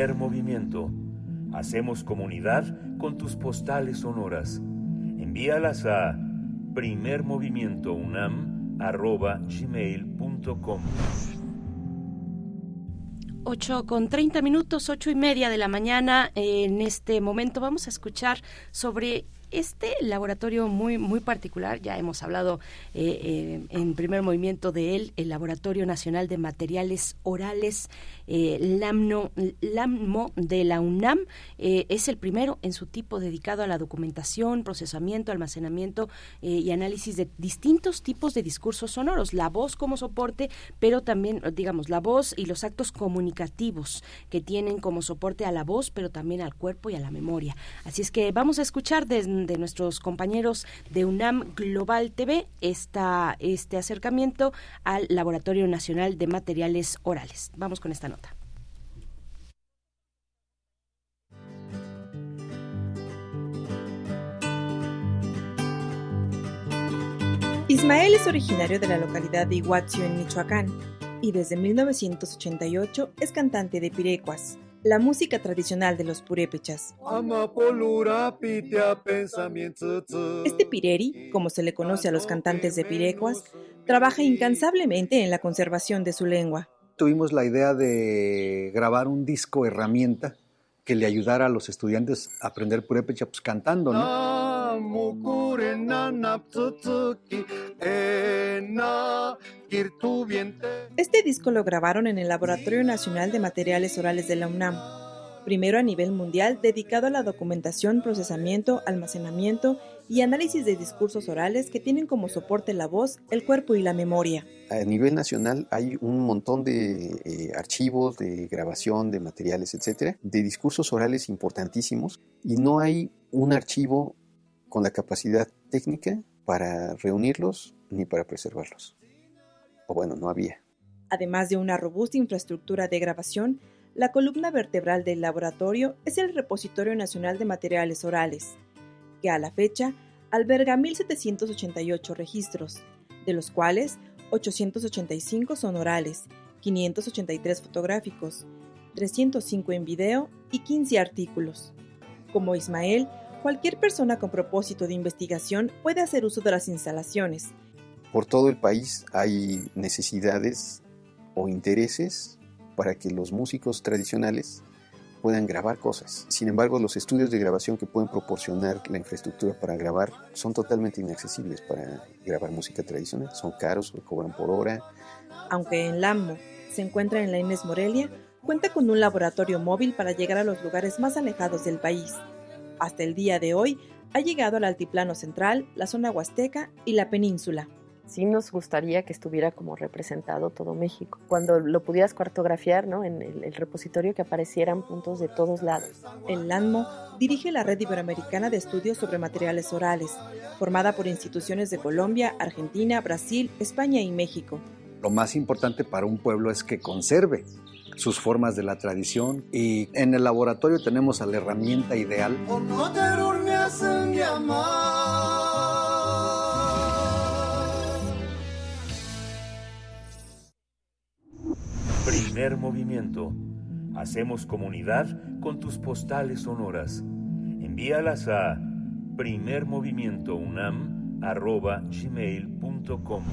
Speaker 6: Primer movimiento. Hacemos comunidad con tus postales sonoras. Envíalas a primermovimientounam.gmail.com
Speaker 1: 8 con 30 minutos, ocho y media de la mañana. En este momento vamos a escuchar sobre este laboratorio muy muy particular ya hemos hablado eh, eh, en primer movimiento de él el laboratorio nacional de materiales orales eh, LAMNO, LAMMO de la UNAM es el primero en su tipo dedicado a la documentación procesamiento almacenamiento y análisis de distintos tipos de discursos sonoros la voz como soporte pero también digamos la voz y los actos comunicativos que tienen como soporte a la voz pero también al cuerpo y a la memoria. Así es que vamos a escuchar desde de nuestros compañeros de UNAM Global TV esta, este acercamiento al Laboratorio Nacional de Materiales Orales. Vamos con esta nota.
Speaker 18: Ismael es originario de la localidad de Iguazio en Michoacán y desde 1988 es cantante de pirecuas la música tradicional de los purépechas. Este pireri, como se le conoce a los cantantes de pirecuas, trabaja incansablemente en la conservación de su lengua.
Speaker 19: Tuvimos la idea de grabar un disco herramienta que le ayudara a los estudiantes a aprender purépecha pues, cantando, ¿no?
Speaker 18: Este disco lo grabaron en el Laboratorio Nacional de Materiales Orales de la UNAM, primero a nivel mundial dedicado a la documentación, procesamiento, almacenamiento y análisis de discursos orales que tienen como soporte la voz, el cuerpo y la memoria.
Speaker 19: A nivel nacional hay un montón de eh, archivos, de grabación, de materiales, etcétera, de discursos orales importantísimos y no hay un archivo con la capacidad técnica para reunirlos ni para preservarlos. O bueno, no había.
Speaker 18: Además de una robusta infraestructura de grabación, la columna vertebral del laboratorio es el Repositorio Nacional de Materiales Orales, que a la fecha alberga 1.788 registros, de los cuales 885 son orales, 583 fotográficos, 305 en video y 15 artículos. Como Ismael, cualquier persona con propósito de investigación puede hacer uso de las instalaciones.
Speaker 19: Por todo el país hay necesidades o intereses para que los músicos tradicionales puedan grabar cosas. Sin embargo, los estudios de grabación que pueden proporcionar la infraestructura para grabar son totalmente inaccesibles para grabar música tradicional. Son caros, cobran por hora.
Speaker 18: Aunque en Lammo se encuentra en la Inés Morelia, cuenta con un laboratorio móvil para llegar a los lugares más alejados del país. Hasta el día de hoy ha llegado al altiplano central, la zona huasteca y la península.
Speaker 20: Sí nos gustaría que estuviera como representado todo México. Cuando lo pudieras cartografiar ¿no? en el, repositorio, que aparecieran puntos de todos lados.
Speaker 18: El LANMO dirige la Red Iberoamericana de Estudios sobre Materiales Orales, formada por instituciones de Colombia, Argentina, Brasil, España y México.
Speaker 19: Lo más importante para un pueblo es que conserve sus formas de la tradición y en el laboratorio tenemos a la herramienta ideal.
Speaker 6: Primer movimiento. Hacemos comunidad con tus postales sonoras. Envíalas a primermovimientounam.gmail.com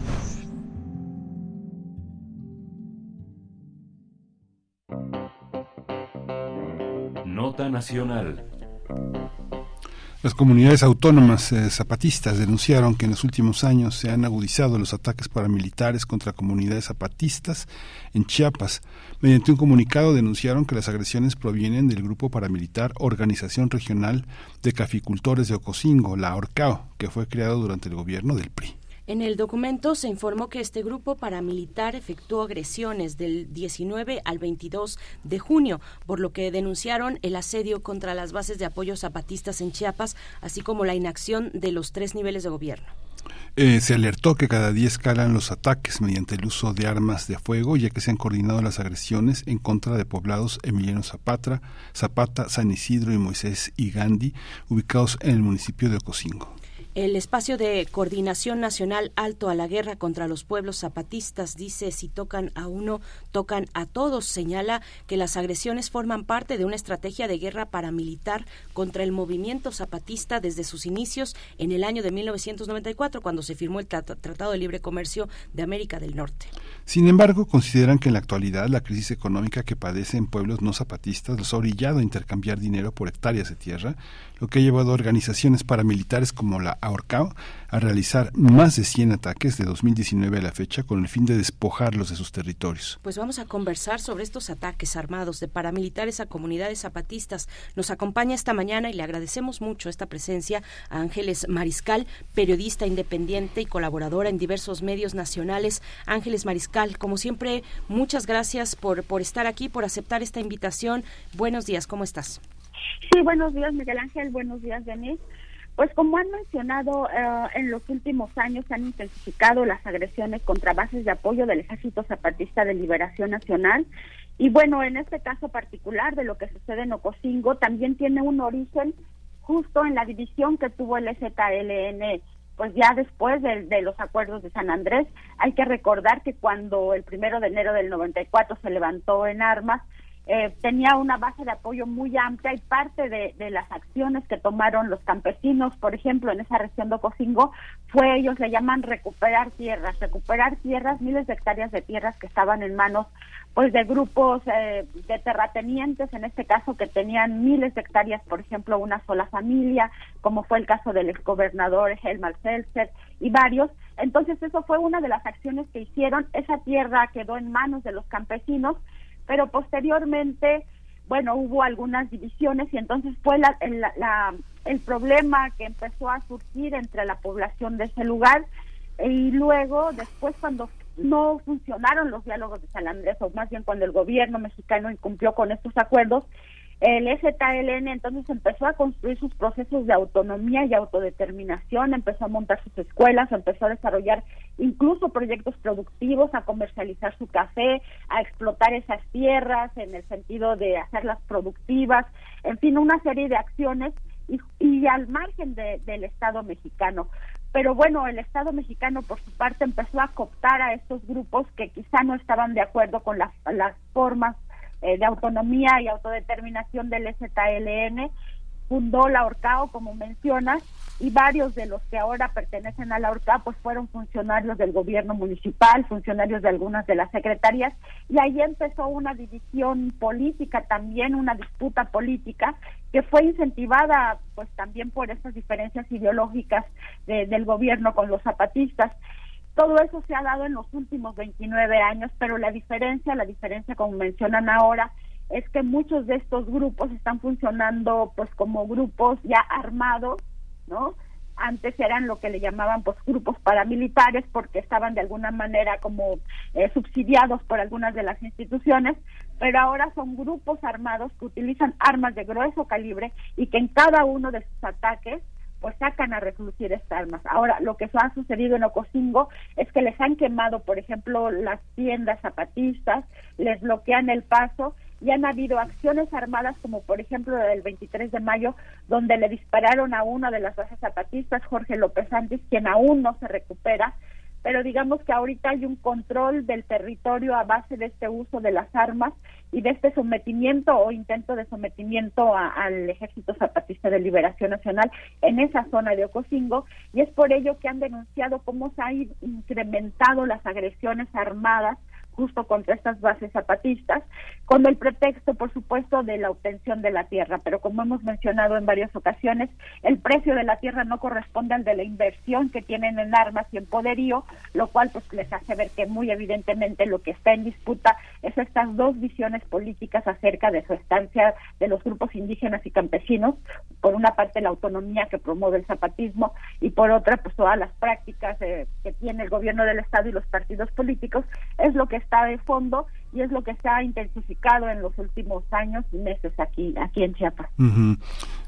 Speaker 14: Nacional.
Speaker 2: Las comunidades autónomas eh, zapatistas denunciaron que en los últimos años se han agudizado los ataques paramilitares contra comunidades zapatistas en Chiapas. Mediante un comunicado denunciaron que las agresiones provienen del grupo paramilitar Organización Regional de Caficultores de Ocosingo, la ORCAO, que fue creado durante el gobierno del PRI.
Speaker 1: En el documento se informó que este grupo paramilitar efectuó agresiones del 19 al 22 de junio, por lo que denunciaron el asedio contra las bases de apoyo zapatistas en Chiapas, así como la inacción de los tres niveles de gobierno.
Speaker 2: Eh, se alertó que cada día escalan los ataques mediante el uso de armas de fuego, ya que se han coordinado las agresiones en contra de poblados Emiliano Zapata, Zapata, San Isidro y Moisés y Gandhi, ubicados en el municipio de Ocosingo.
Speaker 1: El espacio de coordinación nacional alto a la guerra contra los pueblos zapatistas dice si tocan a uno, tocan a todos. Señala que las agresiones forman parte de una estrategia de guerra paramilitar contra el movimiento zapatista desde sus inicios en el año de 1994, cuando se firmó el Tratado de Libre Comercio de América del Norte.
Speaker 2: Sin embargo, consideran que en la actualidad la crisis económica que padecen pueblos no zapatistas los ha orillado a intercambiar dinero por hectáreas de tierra, lo que ha llevado a organizaciones paramilitares como la ahorcado a realizar más de 100 ataques de 2019 a la fecha con el fin de despojarlos de sus territorios.
Speaker 1: Pues vamos a conversar sobre estos ataques armados de paramilitares a comunidades zapatistas. Nos acompaña esta mañana y le agradecemos mucho esta presencia a Ángeles Mariscal, periodista independiente y colaboradora en diversos medios nacionales. Ángeles Mariscal, como siempre, muchas gracias por, por estar aquí, por aceptar esta invitación. Buenos días, ¿cómo estás?
Speaker 21: Sí, buenos días, Miguel Ángel. Buenos días, Denise. Pues como han mencionado, eh, en los últimos años se han intensificado las agresiones contra bases de apoyo del Ejército Zapatista de Liberación Nacional. Y bueno, en este caso particular de lo que sucede en Ocosingo, también tiene un origen justo en la división que tuvo el ZLN pues ya después de, de, los acuerdos de San Andrés, hay que recordar que cuando el primero de enero del 94 se levantó en armas, eh, tenía una base de apoyo muy amplia y parte de, las acciones que tomaron los campesinos, por ejemplo, en esa región de Ocosingo, fue, ellos le llaman recuperar tierras, recuperar tierras, miles de hectáreas de tierras que estaban en manos pues de grupos eh, de terratenientes, en este caso que tenían miles de hectáreas, por ejemplo, una sola familia, como fue el caso del exgobernador Helmar Seltzer y varios. Entonces, eso fue una de las acciones que hicieron. Esa tierra quedó en manos de los campesinos pero posteriormente, bueno, hubo algunas divisiones y entonces fue la, el, problema que empezó a surgir entre la población de ese lugar y luego, después cuando no funcionaron los diálogos de San Andrés, o más bien cuando el gobierno mexicano incumplió con estos acuerdos, el STLN entonces empezó a construir sus procesos de autonomía y autodeterminación, empezó a montar sus escuelas, empezó a desarrollar incluso proyectos productivos, a comercializar su café, a explotar esas tierras en el sentido de hacerlas productivas, en fin, una serie de acciones y, al margen del Estado mexicano. Pero bueno, el Estado mexicano por su parte empezó a cooptar a estos grupos que quizá no estaban de acuerdo con las formas eh, de autonomía y autodeterminación del ZLN, fundó la ORCAO, como mencionas, y varios de los que ahora pertenecen a la ORCAO pues fueron funcionarios del gobierno municipal, funcionarios de algunas de las secretarías, y ahí empezó una división política también, una disputa política que fue incentivada pues también por estas diferencias ideológicas del gobierno con los zapatistas. Todo eso se ha dado en los últimos 29 años, pero la diferencia, la diferencia como mencionan ahora, es que muchos de estos grupos están funcionando pues como grupos ya armados, ¿no? Antes eran lo que le llamaban pues grupos paramilitares porque estaban de alguna manera como eh, subsidiados por algunas de las instituciones, pero ahora son grupos armados que utilizan armas de grueso calibre y que en cada uno de sus ataques pues sacan a recluir estas armas. Ahora, lo que ha sucedido en Ocosingo es que les han quemado, por ejemplo, las tiendas zapatistas, les bloquean el paso y han habido acciones armadas como por ejemplo la del 23 de mayo donde le dispararon a una de las bases zapatistas, Jorge López Santos, quien aún no se recupera, pero digamos que ahorita hay un control del territorio a base de este uso de las armas y de este sometimiento o intento de sometimiento al Ejército Zapatista de Liberación Nacional en esa zona de Ocosingo y es por ello que han denunciado cómo se han incrementado las agresiones armadas justo contra estas bases zapatistas, con el pretexto, por supuesto, de la obtención de la tierra. Pero como hemos mencionado en varias ocasiones, el precio de la tierra no corresponde al de la inversión que tienen en armas y en poderío, lo cual pues les hace ver que muy evidentemente lo que está en disputa es estas dos visiones políticas acerca de su estancia de los grupos indígenas y campesinos, por una parte la autonomía que promueve el zapatismo y por otra pues todas las prácticas eh, que tiene el gobierno del estado y los partidos políticos, es lo que está de fondo y es lo que se ha intensificado en los últimos años y meses aquí aquí en Chiapas.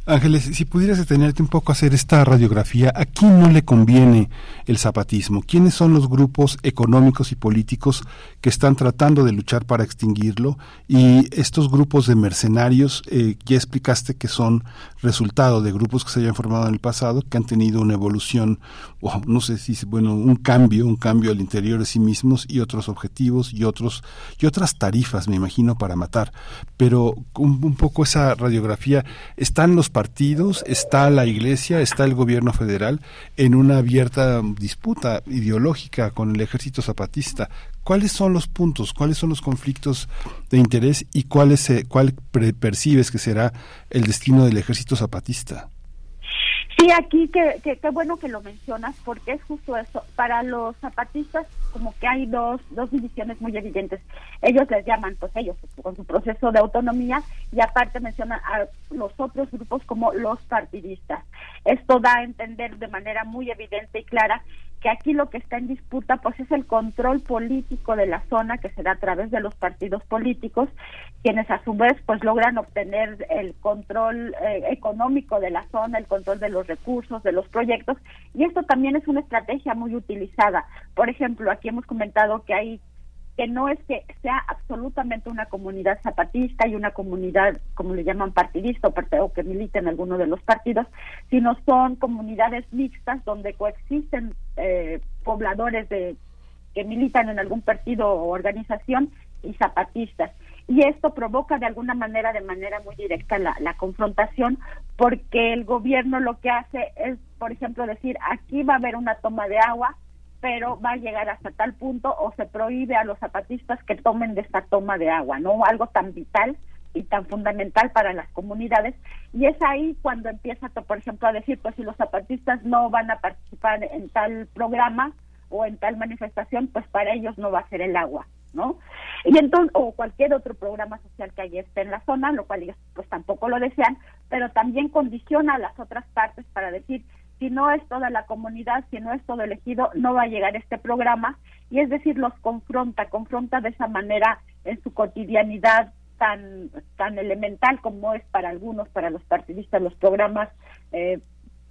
Speaker 2: Ángeles, si pudieras detenerte un poco a hacer esta radiografía, ¿a quién no le conviene el zapatismo? ¿Quiénes son los grupos económicos y políticos que están tratando de luchar para extinguirlo? Y estos grupos de mercenarios, eh, ya explicaste que son resultado de grupos que se hayan formado en el pasado, que han tenido una evolución, o no sé si, bueno, un cambio, un cambio al interior de sí mismos y otros objetivos y otros y otras tarifas, me imagino, para matar. Pero un, un poco esa radiografía, están los partidos, está la Iglesia, está el gobierno federal en una abierta disputa ideológica con el ejército zapatista. ¿Cuáles son los puntos, cuáles son los conflictos de interés y cuál, es, cuál percibes que será el destino del ejército zapatista?
Speaker 21: Sí, aquí qué que, que, bueno que lo mencionas porque es justo eso. Para los zapatistas como que hay dos, dos divisiones muy evidentes. Ellos les llaman, pues ellos, con su proceso de autonomía y aparte mencionan a los otros grupos como los partidistas. Esto da a entender de manera muy evidente y clara que aquí lo que está en disputa pues es el control político de la zona que se da a través de los partidos políticos quienes a su vez pues logran obtener el control eh, económico de la zona el control de los recursos de los proyectos. Y esto también es una estrategia muy utilizada. Por ejemplo aquí hemos comentado que hay que no es que sea absolutamente una comunidad zapatista y una comunidad, como le llaman, partidista o, que milita en alguno de los partidos, sino son comunidades mixtas donde coexisten eh, pobladores de que militan en algún partido o organización y zapatistas. Y esto provoca de alguna manera, de manera muy directa, la, la confrontación, porque el gobierno lo que hace es, por ejemplo, decir, aquí va a haber una toma de agua, pero va a llegar hasta tal punto o se prohíbe a los zapatistas que tomen de esta toma de agua, ¿no? Algo tan vital y tan fundamental para las comunidades y es ahí cuando empieza, por ejemplo, a decir, pues si los zapatistas no van a participar en tal programa o en tal manifestación, pues para ellos no va a ser el agua, ¿no? Y entonces, o cualquier otro programa social que haya esté en la zona, lo cual ellos pues tampoco lo desean, pero también condiciona a las otras partes para decir, si no es toda la comunidad, si no es todo elegido, no va a llegar este programa. Y es decir, los confronta, confronta de esa manera en su cotidianidad tan tan elemental como es para algunos, para los partidistas, los programas eh,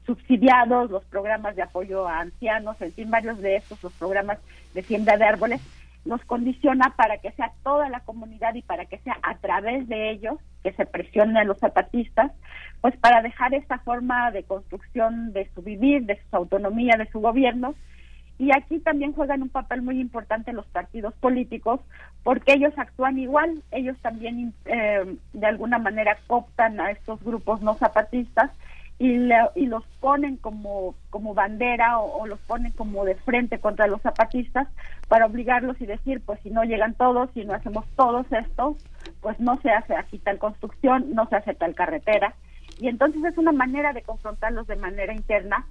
Speaker 21: subsidiados, los programas de apoyo a ancianos, en fin, varios de estos, los programas de siembra de árboles, nos condiciona para que sea toda la comunidad y para que sea a través de ellos que se presione a los zapatistas, pues para dejar esta forma de construcción de su vivir, de su autonomía, de su gobierno. Y aquí también juegan un papel muy importante los partidos políticos, porque ellos actúan igual, ellos también eh, de alguna manera cooptan a estos grupos no zapatistas y, y los ponen como, como bandera o, los ponen como de frente contra los zapatistas para obligarlos y decir, pues si no llegan todos, si no hacemos todos esto, pues no se hace aquí tal construcción, no se hace tal carretera. Y entonces es una manera de confrontarlos de manera interna,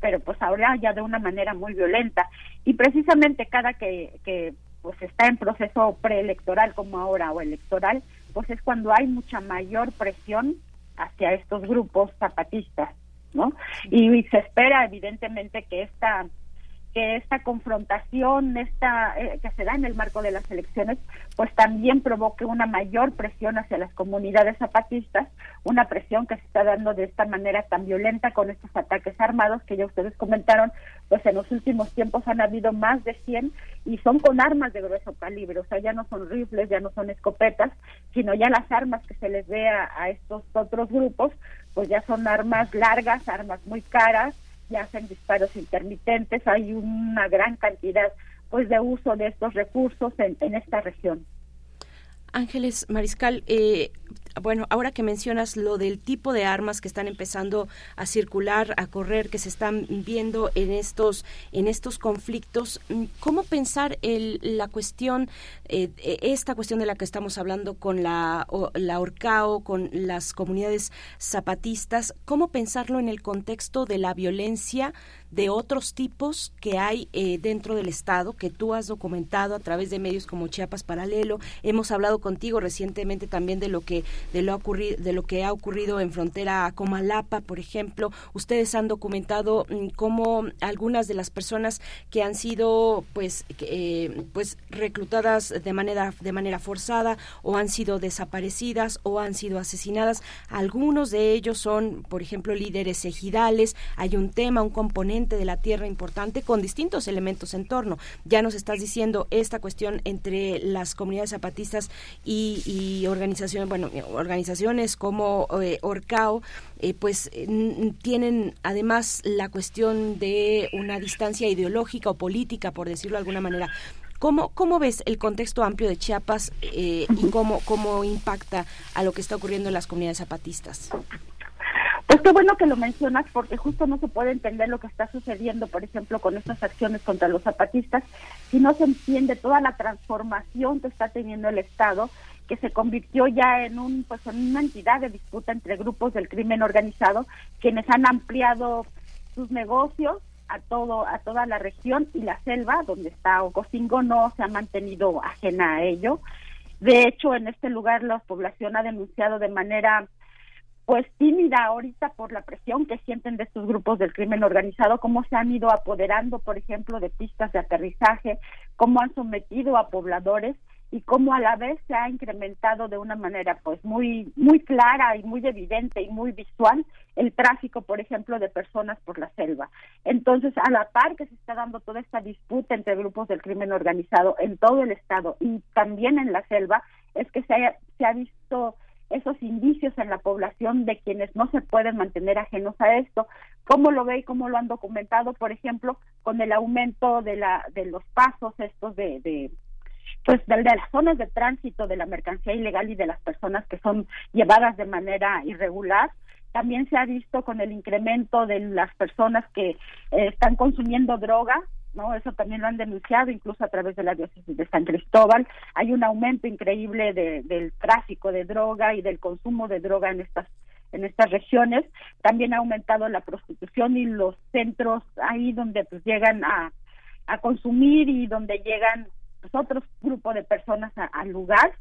Speaker 21: pero pues ahora ya de una manera muy violenta. Y precisamente cada que, que pues está en proceso preelectoral como ahora o electoral, pues es cuando hay mucha mayor presión hacia estos grupos zapatistas, ¿no? Y, se espera evidentemente que esta que esta confrontación esta eh, que se da en el marco de las elecciones pues también provoque una mayor presión hacia las comunidades zapatistas una presión que se está dando de esta manera tan violenta con estos ataques armados que ya ustedes comentaron pues en los últimos tiempos han habido más de 100 y son con armas de grueso calibre o sea ya no son rifles ya no son escopetas sino ya las armas que se les ve a estos otros grupos pues ya son armas largas armas muy caras ya hacen disparos intermitentes, hay una gran cantidad pues de uso de estos recursos en, en esta región.
Speaker 1: Ángeles Mariscal, eh, bueno, ahora que mencionas lo del tipo de armas que están empezando a circular, a correr, que se están viendo en estos en estos conflictos, mm, ¿cómo pensar el, la cuestión, eh, esta cuestión de la que estamos hablando con la la Orcao, con las comunidades zapatistas, cómo pensarlo en el contexto de la violencia de otros tipos que hay eh, dentro del Estado, que tú has documentado a través de medios como Chiapas Paralelo. Hemos hablado contigo recientemente también de lo que de lo, ocurrido, de lo que ha ocurrido en frontera a Comalapa, por ejemplo. Ustedes han documentado mm, cómo algunas de las personas que han sido pues, eh, pues reclutadas de manera, de manera forzada o han sido desaparecidas o han sido asesinadas, algunos de ellos son, por ejemplo, líderes ejidales. Hay un tema, un componente de la tierra importante con distintos elementos en torno. Ya nos estás diciendo esta cuestión entre las comunidades zapatistas y, organizaciones, bueno, organizaciones como eh, Orcao, eh, pues tienen además la cuestión de una distancia ideológica o política, por decirlo de alguna manera. ¿Cómo, ¿Cómo ves el contexto amplio de Chiapas eh, y cómo, cómo impacta a lo que está ocurriendo en las comunidades zapatistas?
Speaker 21: Pues qué bueno que lo mencionas porque justo no se puede entender lo que está sucediendo, por ejemplo, con estas acciones contra los zapatistas, si no se entiende toda la transformación que está teniendo el Estado, que se convirtió ya en un pues en una entidad de disputa entre grupos del crimen organizado, quienes han ampliado sus negocios a todo a toda la región y la selva donde está Ocosingo no se ha mantenido ajena a ello. De hecho, en este lugar la población ha denunciado de manera pues tímida ahorita por la presión que sienten de estos grupos del crimen organizado, cómo se han ido apoderando, por ejemplo, de pistas de aterrizaje, cómo han sometido a pobladores y cómo a la vez se ha incrementado de una manera pues muy muy clara y muy evidente y muy visual el tráfico, por ejemplo, de personas por la selva. Entonces, a la par que se está dando toda esta disputa entre grupos del crimen organizado en todo el estado y también en la selva, es que se, se ha visto esos indicios en la población de quienes no se pueden mantener ajenos a esto. ¿Cómo lo ve y cómo lo han documentado, por ejemplo, con el aumento de, la, de los pasos estos de pues de, de, las zonas de tránsito de la mercancía ilegal y de las personas que son llevadas de manera irregular. También se ha visto con el incremento de las personas que eh, están consumiendo droga, ¿no? Eso también lo han denunciado incluso a través de la diócesis de San Cristóbal. Hay un aumento increíble de, del tráfico de droga y del consumo de droga en estas en estas regiones. También ha aumentado la prostitución y los centros ahí donde pues llegan a, a consumir y donde llegan pues, otros grupos de personas al lugar.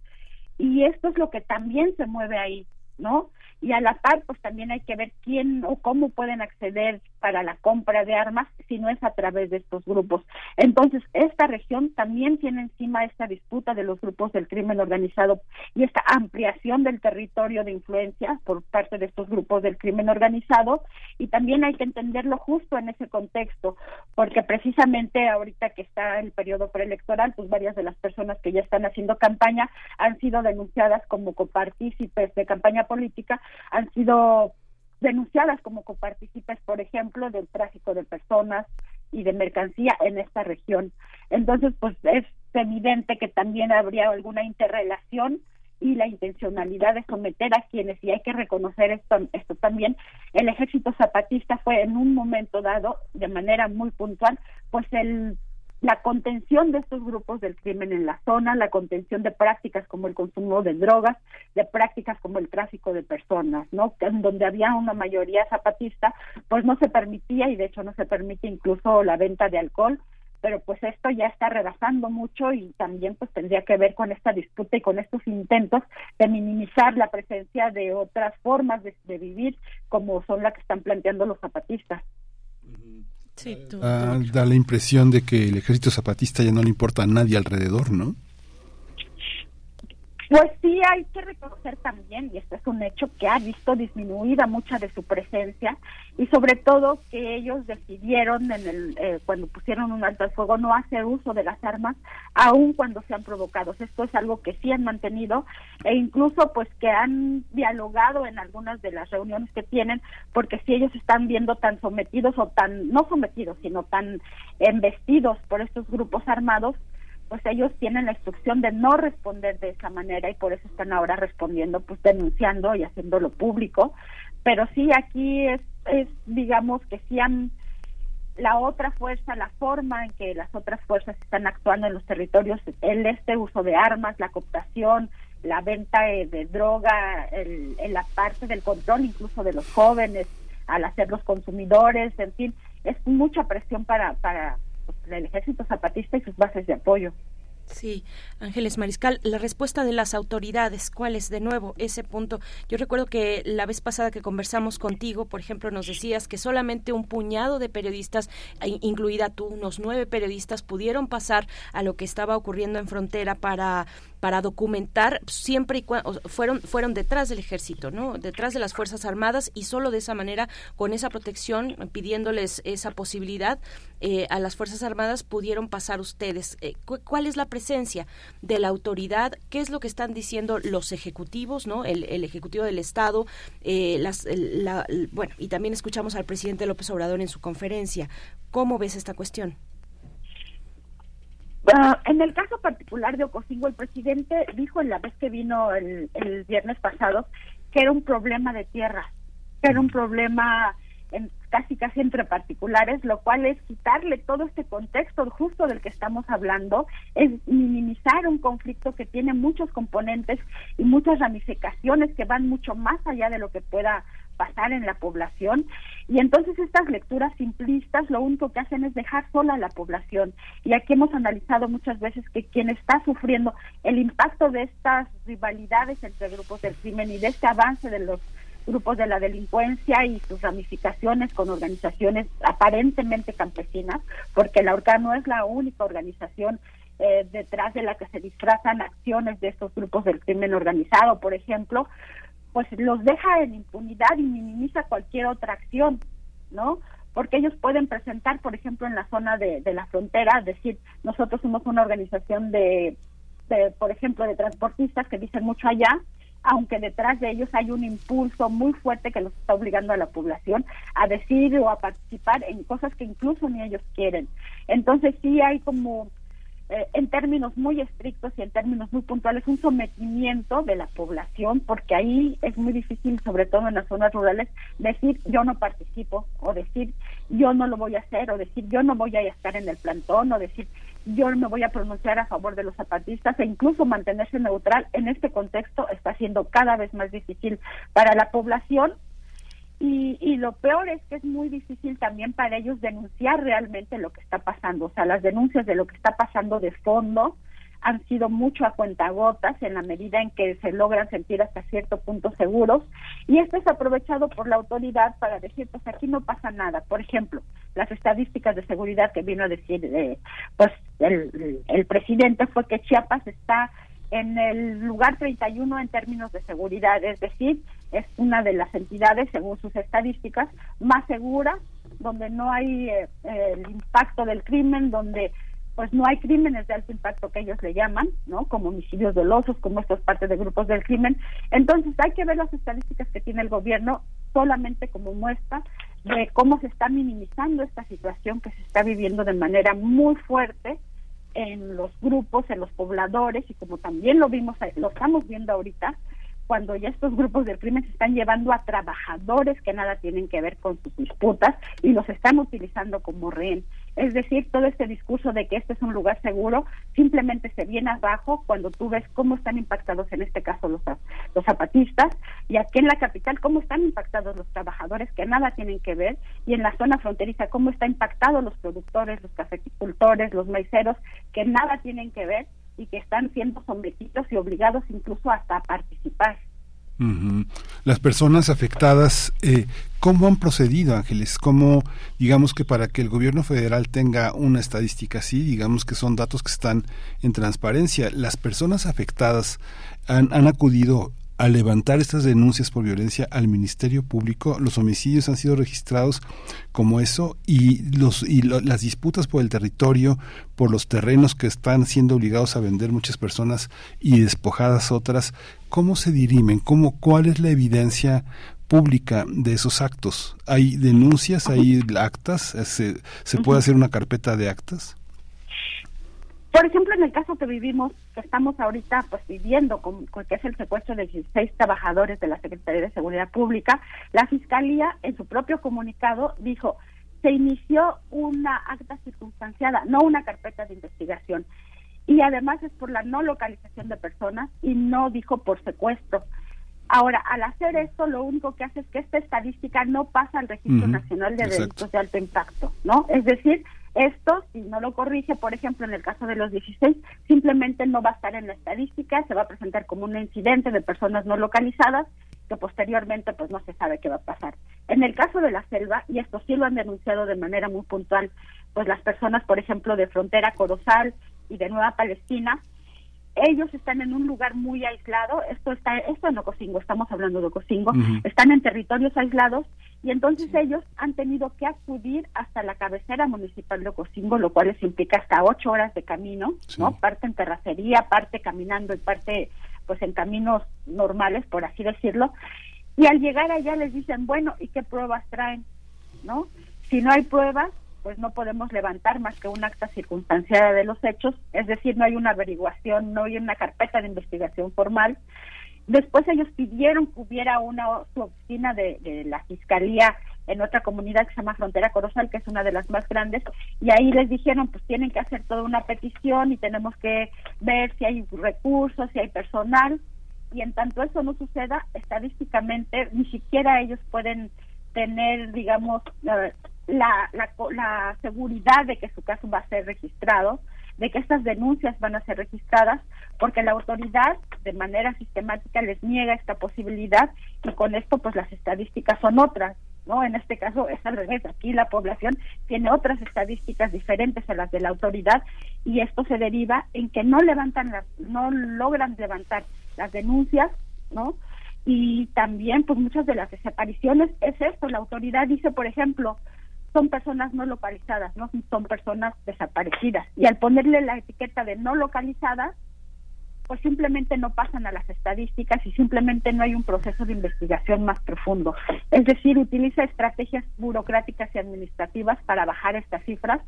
Speaker 21: Y esto es lo que también se mueve ahí, ¿no? y a la par pues también hay que ver quién o cómo pueden acceder para la compra de armas si no es a través de estos grupos. Entonces, esta región también tiene encima esta disputa de los grupos del crimen organizado y esta ampliación del territorio de influencia por parte de estos grupos del crimen organizado y también hay que entenderlo justo en ese contexto, porque precisamente ahorita que está el periodo preelectoral, pues varias de las personas que ya están haciendo campaña han sido denunciadas como copartícipes de campaña política han sido denunciadas como copartícipes, por ejemplo, del tráfico de personas y de mercancía en esta región. Entonces, pues es evidente que también habría alguna interrelación y la intencionalidad de someter a quienes, y hay que reconocer esto, esto también, el ejército zapatista fue en un momento dado, de manera muy puntual, pues el la contención de estos grupos del crimen en la zona, la contención de prácticas como el consumo de drogas, de prácticas como el tráfico de personas, ¿no? En donde había una mayoría zapatista, pues no se permitía y de hecho no se permite incluso la venta de alcohol, pero pues esto ya está rebasando mucho y también pues tendría que ver con esta disputa y con estos intentos de minimizar la presencia de otras formas de, de vivir como son las que están planteando los zapatistas.
Speaker 2: Ah, da la impresión de que el ejército zapatista ya no le importa a nadie alrededor, ¿no?
Speaker 21: Pues sí, hay que reconocer también, y esto es un hecho, que ha visto disminuida mucha de su presencia y sobre todo que ellos decidieron en el eh, cuando pusieron un alto al fuego no hacer uso de las armas aun cuando sean provocados. Esto es algo que sí han mantenido e incluso pues que han dialogado en algunas de las reuniones que tienen porque si ellos están viendo tan sometidos o tan no sometidos sino tan embestidos por estos grupos armados pues ellos tienen la instrucción de no responder de esa manera y por eso están ahora respondiendo, pues denunciando y haciéndolo público. Pero sí, aquí es, es digamos que sí han la otra fuerza, la forma en que las otras fuerzas están actuando en los territorios, el este uso de armas, la cooptación, la venta de, droga, el, en la parte del control incluso de los jóvenes al hacer los consumidores, en fin, es mucha presión para, para el ejército zapatista y sus bases de apoyo.
Speaker 1: Sí, Ángeles Mariscal, la respuesta de las autoridades, ¿cuál es de nuevo ese punto? Yo recuerdo que la vez pasada que conversamos contigo, por ejemplo, nos decías que solamente un puñado de periodistas, incluida tú, unos nueve periodistas, pudieron pasar a lo que estaba ocurriendo en frontera para para documentar siempre y cuando fueron fueron detrás del ejército, ¿no? Detrás de las fuerzas armadas y solo de esa manera, con esa protección, pidiéndoles esa posibilidad eh, a las fuerzas armadas pudieron pasar ustedes. Eh, ¿Cuál es la presencia de la autoridad? ¿Qué es lo que están diciendo los ejecutivos, no? El, ejecutivo del estado, eh, las, bueno, y también escuchamos al presidente López Obrador en su conferencia. ¿Cómo ves esta cuestión?
Speaker 21: En el caso particular de Ocosingo, el presidente dijo en la vez que vino el, viernes pasado que era un problema de tierra, que era un problema en, casi casi entre particulares, lo cual es quitarle todo este contexto justo del que estamos hablando, es minimizar un conflicto que tiene muchos componentes y muchas ramificaciones que van mucho más allá de lo que pueda pasar en la población. Y entonces estas lecturas simplistas lo único que hacen es dejar sola a la población. Y aquí hemos analizado muchas veces que quien está sufriendo el impacto de estas rivalidades entre grupos del crimen y de este avance de los grupos de la delincuencia y sus ramificaciones con organizaciones aparentemente campesinas, porque la ORCA no es la única organización eh, detrás de la que se disfrazan acciones de estos grupos del crimen organizado, por ejemplo, pues los deja en impunidad y minimiza cualquier otra acción, ¿no? Porque ellos pueden presentar, por ejemplo, en la zona de, la frontera, decir, nosotros somos una organización de, por ejemplo, de transportistas que dicen mucho allá, aunque detrás de ellos hay un impulso muy fuerte que los está obligando a la población a decir o a participar en cosas que incluso ni ellos quieren. Entonces sí hay como eh, en términos muy estrictos y en términos muy puntuales, un sometimiento de la población, porque ahí es muy difícil, sobre todo en las zonas rurales, decir yo no participo, o decir yo no lo voy a hacer, o decir yo no voy a estar en el plantón, o decir yo me voy a pronunciar a favor de los zapatistas, e incluso mantenerse neutral. En este contexto está siendo cada vez más difícil para la población y, y, lo peor es que es muy difícil también para ellos denunciar realmente lo que está pasando. O sea, las denuncias de lo que está pasando de fondo han sido mucho a cuentagotas en la medida en que se logran sentir hasta cierto punto seguros. Y esto es aprovechado por la autoridad para decir, pues aquí no pasa nada. Por ejemplo, las estadísticas de seguridad que vino a decir eh, pues el, el presidente fue que Chiapas está en el lugar 31 en términos de seguridad, es decir, es una de las entidades, según sus estadísticas, más seguras, donde no hay eh, el impacto del crimen, donde pues no hay crímenes de alto impacto que ellos le llaman, ¿no? Como homicidios dolosos, como estos partes de grupos del crimen. Entonces hay que ver las estadísticas que tiene el gobierno solamente como muestra de cómo se está minimizando esta situación que se está viviendo de manera muy fuerte en los grupos, en los pobladores y como también lo vimos, lo estamos viendo ahorita, cuando ya estos grupos del crimen se están llevando a trabajadores que nada tienen que ver con sus disputas y los están utilizando como rehén. Es decir, todo este discurso de que este es un lugar seguro simplemente se viene abajo cuando tú ves cómo están impactados en este caso los, los zapatistas y aquí en la capital cómo están impactados los trabajadores que nada tienen que ver y en la zona fronteriza cómo están impactados los productores, los cafeticultores, los maiceros que nada tienen que ver y que están siendo sometidos y obligados incluso hasta a participar.
Speaker 2: Las personas afectadas, eh, ¿cómo han procedido, Ángeles? ¿Cómo, digamos que para que el gobierno federal tenga una estadística así, digamos que son datos que están en transparencia, las personas afectadas han acudido a levantar estas denuncias por violencia al Ministerio Público, los homicidios han sido registrados como eso y los y las disputas por el territorio, por los terrenos que están siendo obligados a vender muchas personas y despojadas otras, ¿cómo se dirimen? ¿Cómo cuál es la evidencia pública de esos actos? ¿Hay denuncias, hay actas? ¿Se, se puede hacer una carpeta de actas?
Speaker 21: Por ejemplo, en el caso que vivimos, que estamos ahorita pues viviendo, con, que es el secuestro de 16 trabajadores de la Secretaría de Seguridad Pública, la Fiscalía en su propio comunicado dijo, se inició una acta circunstanciada, no una carpeta de investigación. Y además es por la no localización de personas y no dijo por secuestro. Ahora, al hacer esto, lo único que hace es que esta estadística no pasa al Registro Nacional de Delitos de Alto Impacto, ¿no? Es decir, Esto, si no lo corrige, por ejemplo, en el caso de los 16, simplemente no va a estar en la estadística, se va a presentar como un incidente de personas no localizadas que posteriormente pues no se sabe qué va a pasar. En el caso de la selva, y esto sí lo han denunciado de manera muy puntual, pues las personas, por ejemplo, de frontera Corozal y de Nueva Palestina, ellos están en un lugar muy aislado, esto está, esto en Ocosingo, estamos hablando de Ocosingo, están en territorios aislados y entonces ellos han tenido que acudir hasta la cabecera municipal de Ocosingo, lo cual les implica hasta ocho horas de camino, ¿no? Parte en terracería, parte caminando y parte pues en caminos normales, por así decirlo. Y al llegar allá les dicen, bueno, ¿y qué pruebas traen? ¿No? Si no hay pruebas, pues no podemos levantar más que un acta circunstanciada de los hechos, es decir, no hay una averiguación, no hay una carpeta de investigación formal. Después ellos pidieron que hubiera una su oficina de, de la fiscalía en otra comunidad que se llama Frontera Corozal, que es una de las más grandes, y ahí les dijeron, pues tienen que hacer toda una petición y tenemos que ver si hay recursos, si hay personal, y en tanto eso no suceda, estadísticamente ni siquiera ellos pueden tener, digamos, la, la, la, seguridad de que su caso va a ser registrado, de que estas denuncias van a ser registradas, porque la autoridad de manera sistemática les niega esta posibilidad y con esto pues las estadísticas son otras, ¿no? En este caso es al revés, aquí la población tiene otras estadísticas diferentes a las de la autoridad y esto se deriva en que no levantan las, no logran levantar las denuncias, ¿no? Y también pues muchas de las desapariciones es esto, la autoridad dice, por ejemplo, son personas no localizadas, no son personas desaparecidas. Y al ponerle la etiqueta de no localizadas, pues simplemente no pasan a las estadísticas y simplemente no hay un proceso de investigación más profundo. Es decir, utiliza estrategias burocráticas y administrativas para bajar estas cifras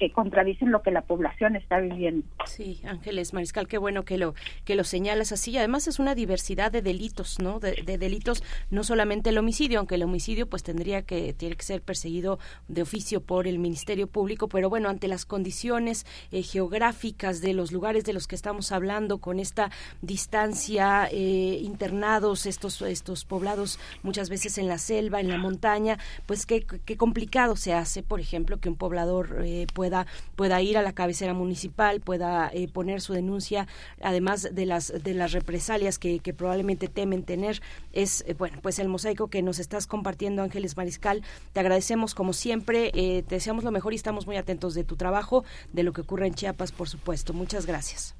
Speaker 21: que contradicen lo que la población está viviendo.
Speaker 1: Sí, Ángeles Mariscal, qué bueno que lo que lo señalas así. Además es una diversidad de delitos, ¿no? De, delitos, no solamente el homicidio, aunque el homicidio pues tendría que tiene que ser perseguido de oficio por el Ministerio Público, pero bueno, ante las condiciones eh, geográficas de los lugares de los que estamos hablando, con esta distancia, eh, internados, estos estos poblados muchas veces en la selva, en la montaña, pues qué, qué complicado se hace, por ejemplo, que un poblador eh, pueda pueda, ir a la cabecera municipal, pueda eh, poner su denuncia, además de las, de las represalias que, probablemente temen tener. Es, eh, bueno, pues el mosaico que nos estás compartiendo, Ángeles Mariscal. Te agradecemos como siempre, eh, te deseamos lo mejor y estamos muy atentos de tu trabajo, de lo que ocurre en Chiapas, por supuesto. Muchas gracias.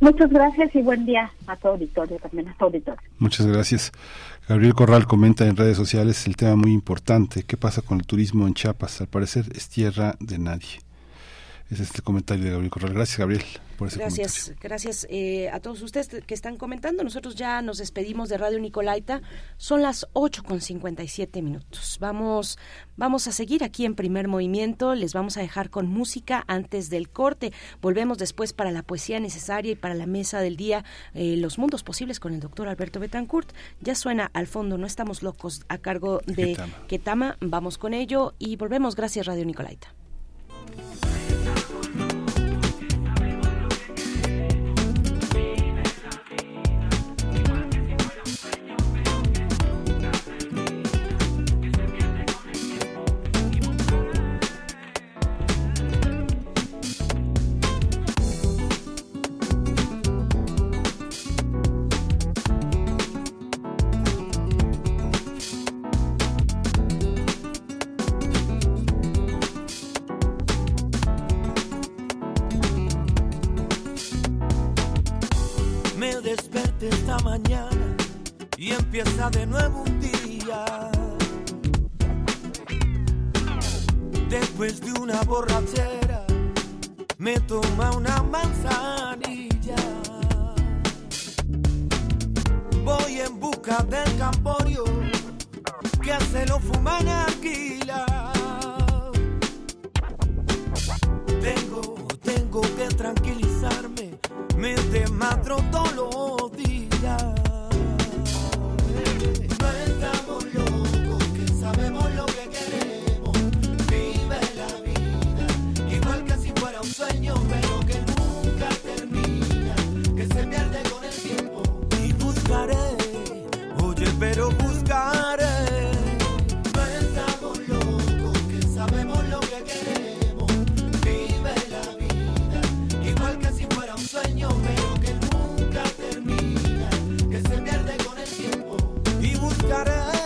Speaker 21: Muchas gracias y buen día a tu auditorio también, a tu auditorio.
Speaker 2: Muchas gracias. Gabriel Corral comenta en redes sociales el tema muy importante, ¿qué pasa con el turismo en Chiapas? Al parecer es tierra de nadie. Ese es el comentario de Gabriel Corral. Gracias, Gabriel, por ese
Speaker 1: gracias, Gracias eh, a todos ustedes que están comentando. Nosotros ya nos despedimos de Radio Nicolaita. Son las 8 con 57 minutos. Vamos, vamos a seguir aquí en primer movimiento. Les vamos a dejar con música antes del corte. Volvemos después para la poesía necesaria y para la mesa del día, eh, Los Mundos Posibles con el doctor Alberto Betancourt. Ya suena al fondo, no estamos locos a cargo de Ketama. Vamos con ello y volvemos. Gracias, Radio Nicolaita.
Speaker 22: Mañana y empieza de nuevo un día. Después de una borrachera, me toma una manzanilla. Voy en busca del camporio que se lo fuman alquila. Tengo, tengo que tranquilizarme, me desmadro todos los días. Sueño, pero
Speaker 13: gotta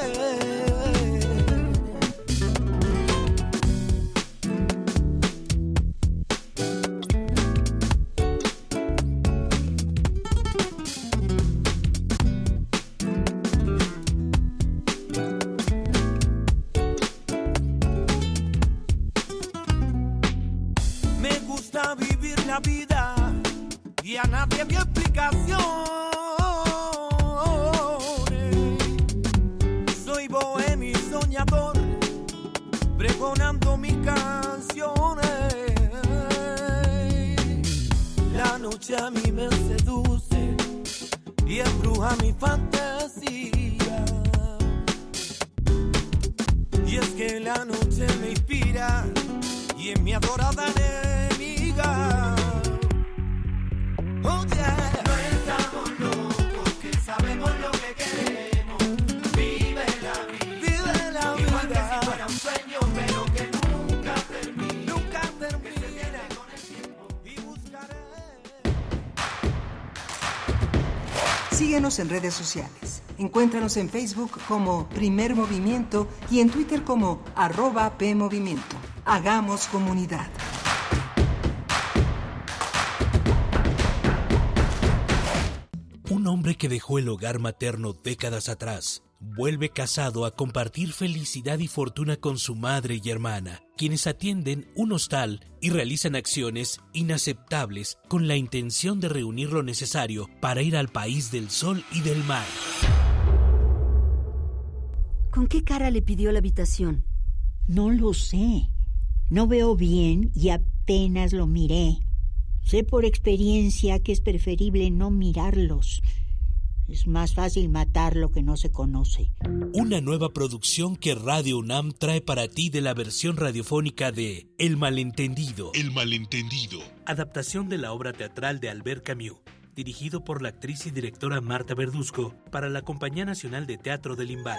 Speaker 13: En redes sociales. Encuéntranos en Facebook como Primer Movimiento y en Twitter como arroba PMovimiento. Hagamos comunidad.
Speaker 23: Un hombre que dejó el hogar materno décadas atrás vuelve casado a compartir felicidad y fortuna con su madre y hermana, quienes atienden un hostal y realizan acciones inaceptables con la intención de reunir lo necesario para ir al país del sol y del mar.
Speaker 24: ¿Con qué cara le pidió la habitación?
Speaker 25: No lo sé. No veo bien y apenas lo miré. Sé por experiencia que es preferible no mirarlos. Es más fácil matar lo que no se conoce.
Speaker 23: Una nueva producción que Radio UNAM trae para ti de la versión radiofónica de El malentendido. El malentendido. Adaptación de la obra teatral de Albert Camus, dirigido por la actriz y directora Marta Verduzco para la Compañía Nacional de Teatro del Imbal.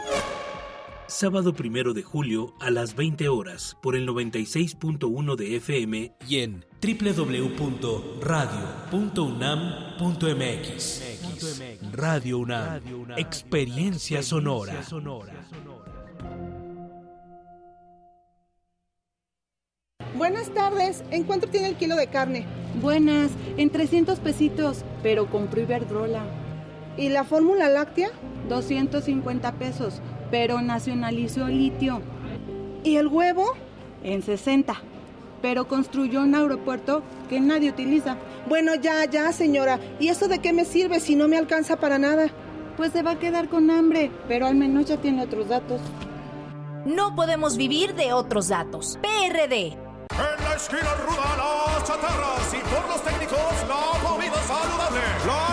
Speaker 23: Sábado primero de julio a las 20 horas por el 96.1 de FM y en www.radio.unam.mx. Radio UNAM, experiencia sonora.
Speaker 26: Buenas tardes, ¿en cuánto tiene el kilo de carne?
Speaker 27: Buenas, en 300 pesitos, pero compró Iberdrola.
Speaker 26: ¿Y la fórmula láctea?
Speaker 27: 250 pesos, pero nacionalizó litio.
Speaker 26: ¿Y el huevo?
Speaker 27: En 60, pero construyó un aeropuerto que nadie utiliza.
Speaker 26: Bueno, ya, ya, señora. ¿Y eso de qué me sirve si no me alcanza para nada?
Speaker 27: Pues se va a quedar con hambre, pero al menos ya tiene otros datos.
Speaker 28: No podemos vivir de otros datos. PRD.
Speaker 29: En la esquina ruda las chatarras y por los técnicos la comida saludable. La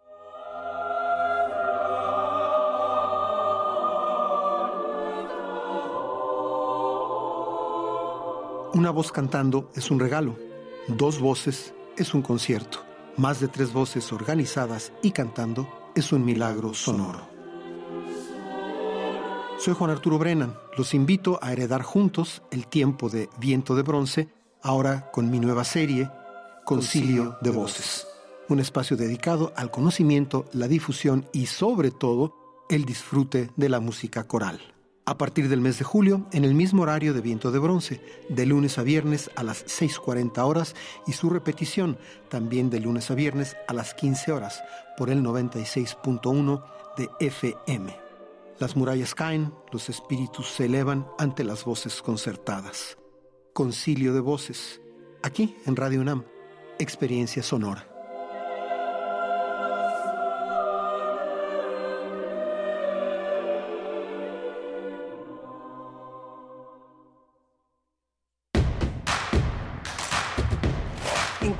Speaker 30: Una voz cantando es un regalo, dos voces es un concierto, más de tres voces organizadas y cantando es un milagro sonoro. Soy Juan Arturo Brennan, los invito a heredar juntos el tiempo de Viento de Bronce, ahora con mi nueva serie, Concilio de Voces, un espacio dedicado al conocimiento, la difusión y sobre todo el disfrute de la música coral a partir del mes de julio en el mismo horario de Viento de Bronce, de lunes a viernes a las 6.40 horas y su repetición también de lunes a viernes a las 15 horas por el 96.1 de FM. Las murallas caen, los espíritus se elevan ante las voces concertadas. Concilio de voces, aquí en Radio UNAM, experiencia sonora.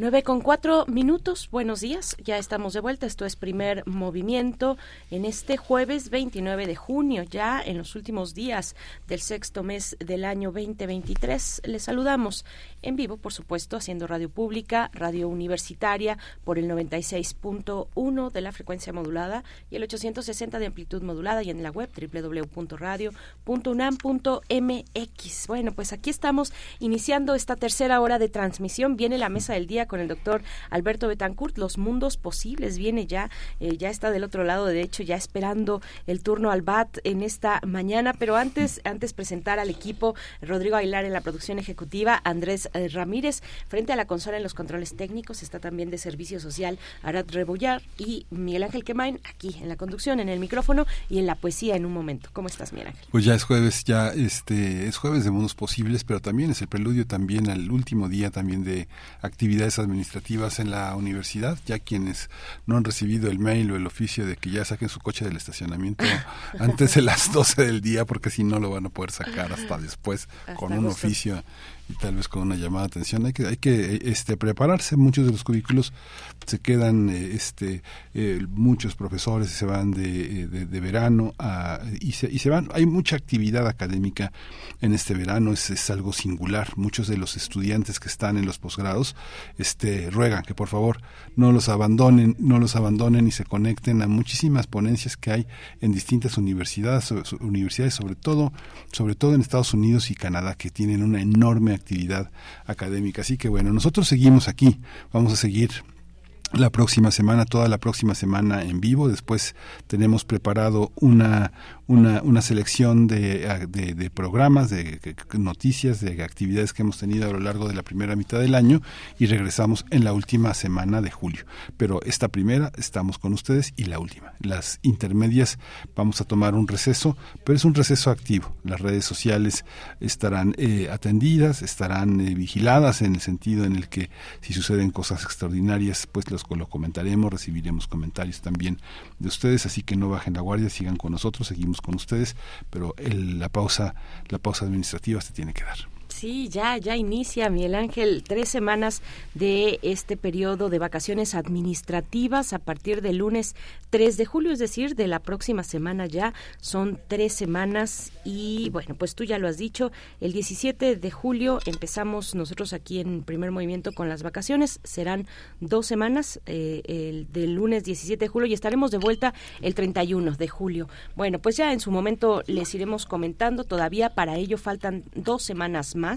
Speaker 1: 9 con 4 minutos, buenos días, ya estamos de vuelta, esto es primer movimiento en este jueves 29 de junio, ya en los últimos días del sexto mes del año 2023. Les saludamos en vivo, por supuesto, haciendo radio pública, radio universitaria por el 96.1 de la frecuencia modulada y el 860 de amplitud modulada y en la web www.radio.unam.mx. Bueno, pues aquí estamos iniciando esta tercera hora de transmisión, viene la mesa del día con el doctor Alberto Betancourt. Los mundos posibles viene ya, eh, ya está del otro lado, de hecho, ya esperando el turno al BAT en esta mañana. Pero antes, antes presentar al equipo, Rodrigo Aguilar en la producción ejecutiva, Andrés eh, Ramírez frente a la consola en los controles técnicos, está también de servicio social Arad Rebollar y Miguel Ángel Quemain aquí en la conducción, en el micrófono y en la poesía en un momento. ¿Cómo estás, Miguel Ángel?
Speaker 2: Pues ya es jueves, ya este es jueves de mundos posibles, pero también es el preludio también al último día también de actividades administrativas en la universidad, ya quienes no han recibido el mail o el oficio de que ya saquen su coche del estacionamiento antes de las 12 del día, porque si no lo van a poder sacar hasta después con un oficio y tal vez con una llamada de atención. Hay que, hay que este, prepararse. Muchos de los cubículos se quedan, eh, este, eh, muchos profesores se van de, eh, de, verano a, y, se, y se van. Hay mucha actividad académica en este verano, es, es algo singular. Muchos de los estudiantes que están en los posgrados este, ruegan que por favor no los abandonen, no los abandonen y se conecten a muchísimas ponencias que hay en distintas universidades, universidades sobre todo, sobre todo en Estados Unidos y Canadá, que tienen una enorme actividad académica. Así que bueno, nosotros seguimos aquí, vamos a seguir la próxima semana, toda la próxima semana en vivo. Después tenemos preparado una, una, una selección de, de, de, programas, de, noticias, de actividades que hemos tenido a lo largo de la primera mitad del año y regresamos en la última semana de julio. Pero esta primera estamos con ustedes y la última. Las intermedias vamos a tomar un receso, pero es un receso activo. Las redes sociales estarán eh, atendidas, estarán eh, vigiladas en el sentido en el que si suceden cosas extraordinarias, pues los, lo comentaremos, recibiremos comentarios también de ustedes, así que no bajen la guardia, sigan con nosotros, seguimos con ustedes, pero el, la pausa, la pausa administrativa se tiene que dar.
Speaker 1: Sí, ya, ya inicia, Miguel Ángel, tres semanas de este periodo de vacaciones administrativas a partir del lunes 3 de julio, es decir, de la próxima semana ya. Son tres semanas y bueno, pues tú ya lo has dicho, el 17 de julio empezamos nosotros aquí en primer movimiento con las vacaciones. Serán dos semanas, eh, el del lunes 17 de julio y estaremos de vuelta el 31 de julio. Bueno, pues ya en su momento les iremos comentando, todavía para ello faltan dos semanas más.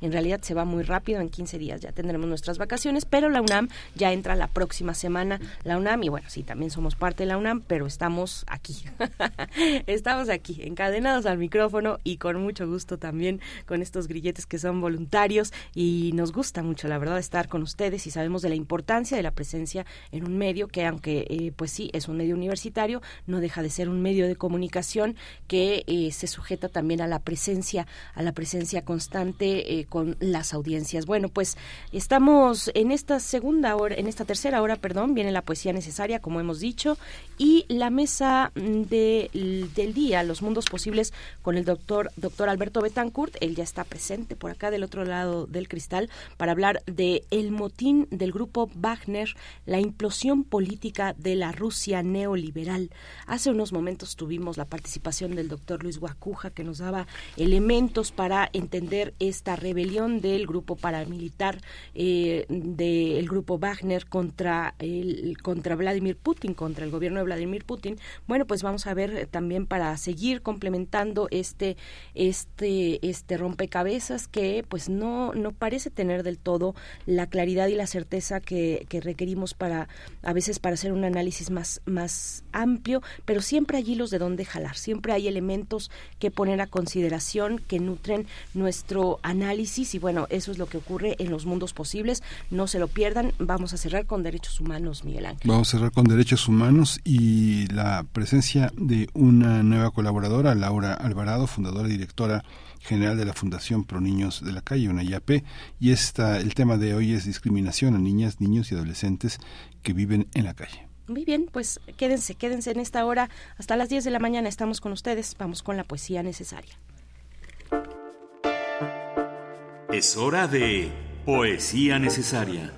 Speaker 1: En realidad se va muy rápido, en 15 días ya tendremos nuestras vacaciones, pero la UNAM ya entra la próxima semana. La UNAM, y bueno, sí, también somos parte de la UNAM, pero estamos aquí. estamos aquí, encadenados al micrófono y con mucho gusto también con estos grilletes que son voluntarios y nos gusta mucho, la verdad, estar con ustedes y sabemos de la importancia de la presencia en un medio que, aunque eh, pues sí, es un medio universitario, no deja de ser un medio de comunicación que eh, se sujeta también a la presencia, a la presencia constante eh, con las audiencias. Bueno, pues estamos en esta segunda hora, en esta tercera hora, perdón, viene la poesía necesaria, como hemos dicho, y la mesa mm, de, del día, los mundos posibles, con el doctor, doctor Alberto Betancourt. Él ya está presente por acá del otro lado del cristal para hablar de el motín del grupo Wagner, la implosión política de la Rusia neoliberal. Hace unos momentos tuvimos la participación del doctor Luis Guacuja que nos daba elementos para entender esta rebelión del grupo paramilitar eh, del grupo Wagner contra el contra Vladimir Putin, contra el gobierno de Vladimir Putin. Bueno, pues vamos a ver también para seguir complementando este este este rompecabezas que pues no no parece tener del todo la claridad y la certeza que, que requerimos para a veces para hacer un análisis más más amplio, pero siempre hay hilos de dónde jalar, siempre hay elementos que poner a consideración que nutren nuestro análisis y bueno, eso es lo que ocurre en los mundos posibles. No se lo pierdan. Vamos a cerrar con derechos humanos, Miguel Ángel.
Speaker 2: Vamos a cerrar con derechos humanos y la presencia de una nueva colaboradora, Laura Alvarado, fundadora y directora general de la Fundación Pro Niños de la Calle, una IAP, y esta, el tema de hoy es discriminación a niñas, niños y adolescentes que viven en la calle.
Speaker 1: Muy bien, pues quédense, quédense en esta hora. Hasta las 10 de la mañana estamos con ustedes. Vamos con la poesía necesaria.
Speaker 23: Es hora de Poesía Necesaria.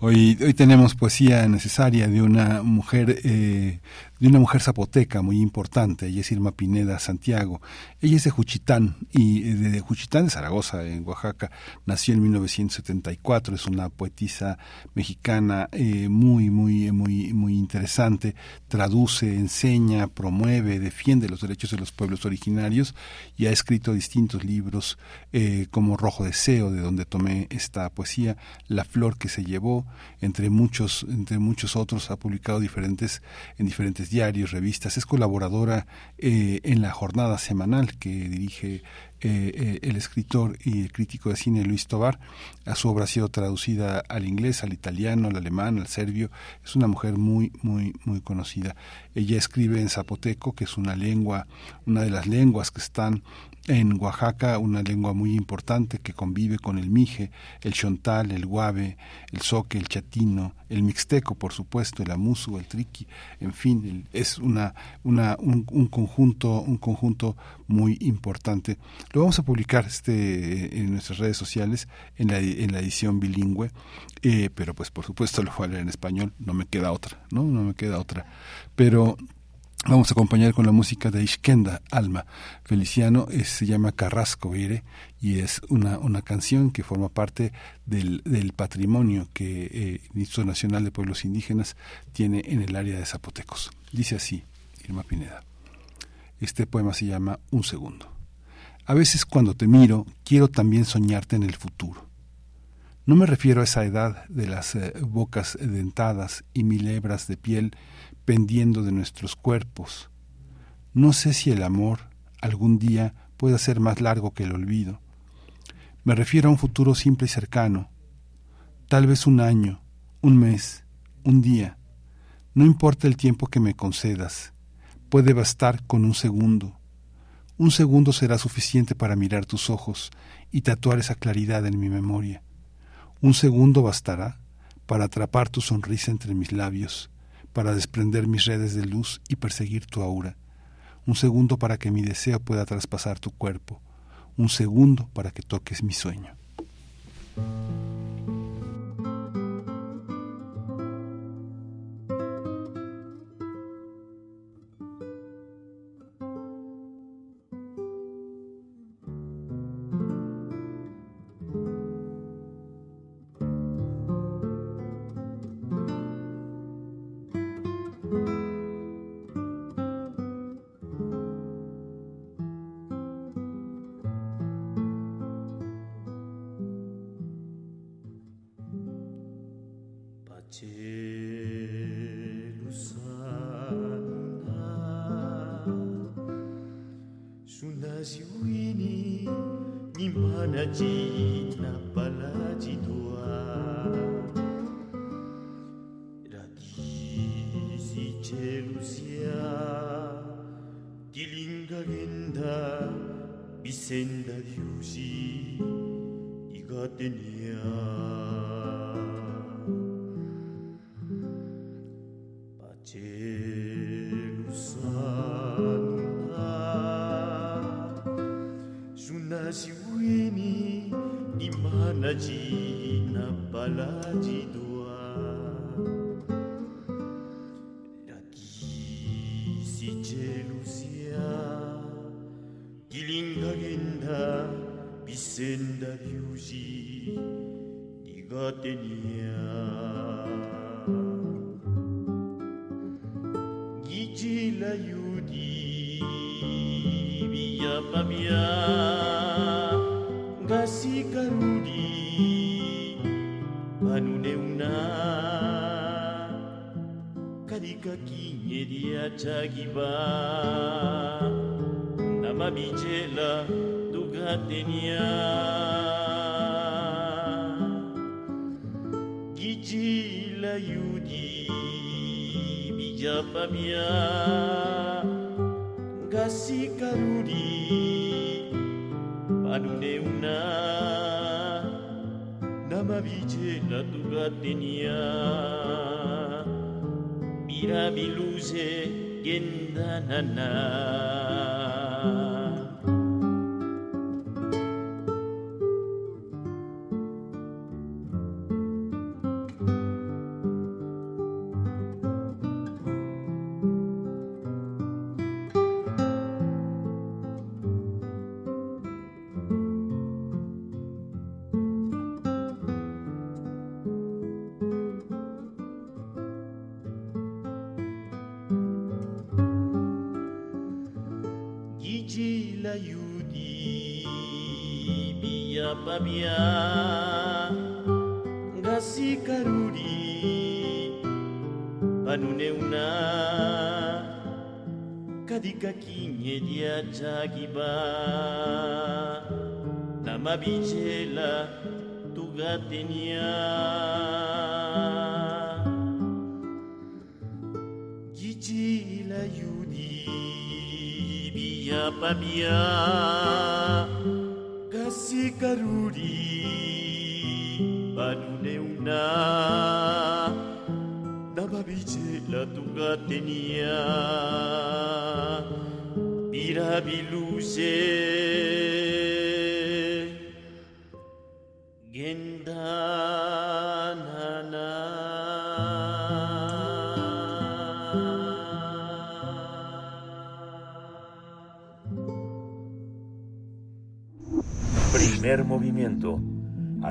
Speaker 2: Hoy, hoy tenemos poesía necesaria de una mujer eh, de una mujer zapoteca muy importante, ella es Irma Pineda Santiago. Ella es de Juchitán, y eh, de Juchitán de Zaragoza, en Oaxaca. Nació en 1974, es una poetisa mexicana eh, muy, muy, muy, muy interesante. Traduce, enseña, promueve, defiende los derechos de los pueblos originarios y ha escrito distintos libros eh, como Rojo Deseo, de donde tomé esta poesía, La Flor que se llevó, entre muchos, entre muchos otros, ha publicado diferentes, en diferentes diarios, revistas, es colaboradora eh, en la jornada semanal que dirige eh, eh, el escritor y el crítico de cine Luis Tobar. A su obra ha sido traducida al inglés, al italiano, al alemán, al serbio. Es una mujer muy, muy, muy conocida. Ella escribe en zapoteco, que es una lengua, una de las lenguas que están en Oaxaca una lengua muy importante que convive con el mije, el chontal, el guave, el soque, el chatino, el mixteco, por supuesto, el amuso, el triqui, en fin, es una, una, un, conjunto, un conjunto muy importante. Lo vamos a publicar este, en nuestras redes sociales, en la, en la edición bilingüe, eh, pero pues por supuesto lo voy a leer en español, no me queda otra, ¿no? No me queda otra. Pero Vamos a acompañar con la música de Ishkenda Alma Feliciano, se llama Carrasco Vire y es una, una canción que forma parte del, del patrimonio que eh, el Instituto Nacional de Pueblos Indígenas tiene en el área de Zapotecos. Dice así, Irma Pineda. Este poema se llama Un segundo. A veces cuando te miro, quiero también soñarte en el futuro. No me refiero a esa edad de las eh, bocas dentadas y mil hebras de piel pendiendo de nuestros cuerpos. No sé si el amor algún día pueda ser más largo que el olvido. Me refiero a un futuro simple y cercano, tal vez un año, un mes, un día. No importa el tiempo que me concedas, puede bastar con un segundo. Un segundo será suficiente para mirar tus ojos y tatuar esa claridad en mi memoria. Un segundo bastará para atrapar tu sonrisa entre mis labios para desprender mis redes de luz y perseguir tu aura, un segundo para que mi deseo pueda traspasar tu cuerpo, un segundo para que toques mi sueño.
Speaker 6: béni.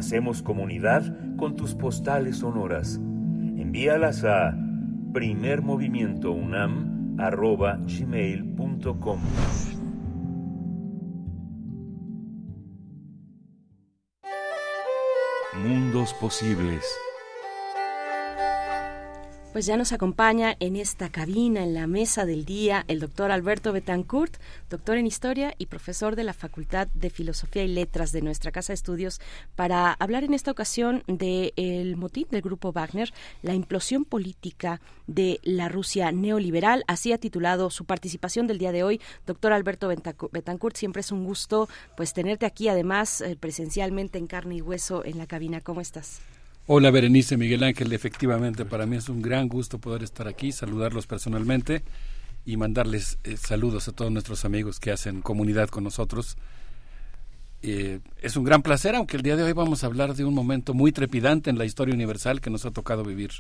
Speaker 6: Hacemos comunidad con tus postales sonoras. Envíalas a primermovimientounam.gmail.com
Speaker 14: Mundos posibles.
Speaker 1: Pues ya nos acompaña en esta cabina, en la mesa del día, el doctor Alberto Betancourt, doctor en Historia y profesor de la Facultad de Filosofía y Letras de nuestra Casa de Estudios, para hablar en esta ocasión del motín del Grupo Wagner, la implosión política de la Rusia neoliberal. Así ha titulado su participación del día de hoy. Doctor Alberto Betancourt, siempre es un gusto pues tenerte aquí, además, eh, presencialmente en carne y hueso en la cabina. ¿Cómo estás?
Speaker 31: Hola Berenice Miguel Ángel, efectivamente para mí es un gran gusto poder estar aquí, saludarlos personalmente y mandarles eh, saludos a todos nuestros amigos que hacen comunidad con nosotros. Eh, es un gran placer, aunque el día de hoy vamos a hablar de un momento muy trepidante en la historia universal que nos ha tocado vivir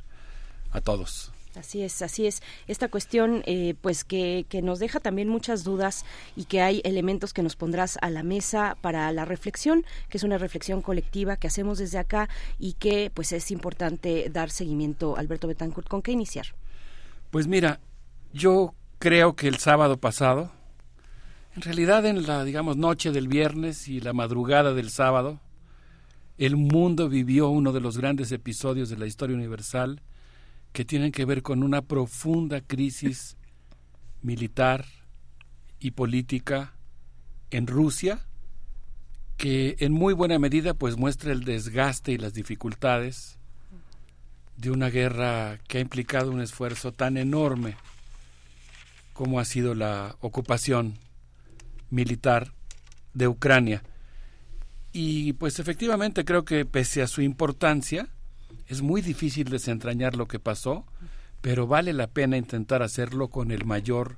Speaker 31: a todos.
Speaker 1: Así es, así es. Esta cuestión, eh, pues que, que, nos deja también muchas dudas y que hay elementos que nos pondrás a la mesa para la reflexión, que es una reflexión colectiva que hacemos desde acá y que, pues, es importante dar seguimiento. Alberto Betancourt, ¿con qué iniciar?
Speaker 31: Pues mira, yo creo que el sábado pasado, en realidad en la, digamos, noche del viernes y la madrugada del sábado, el mundo vivió uno de los grandes episodios de la historia universal que tienen que ver con una profunda crisis militar y política en Rusia que en muy buena medida pues muestra el desgaste y las dificultades de una guerra que ha implicado un esfuerzo tan enorme como ha sido la ocupación militar de Ucrania. Y pues efectivamente creo que pese a su importancia, es muy difícil desentrañar lo que pasó, pero vale la pena intentar hacerlo con el mayor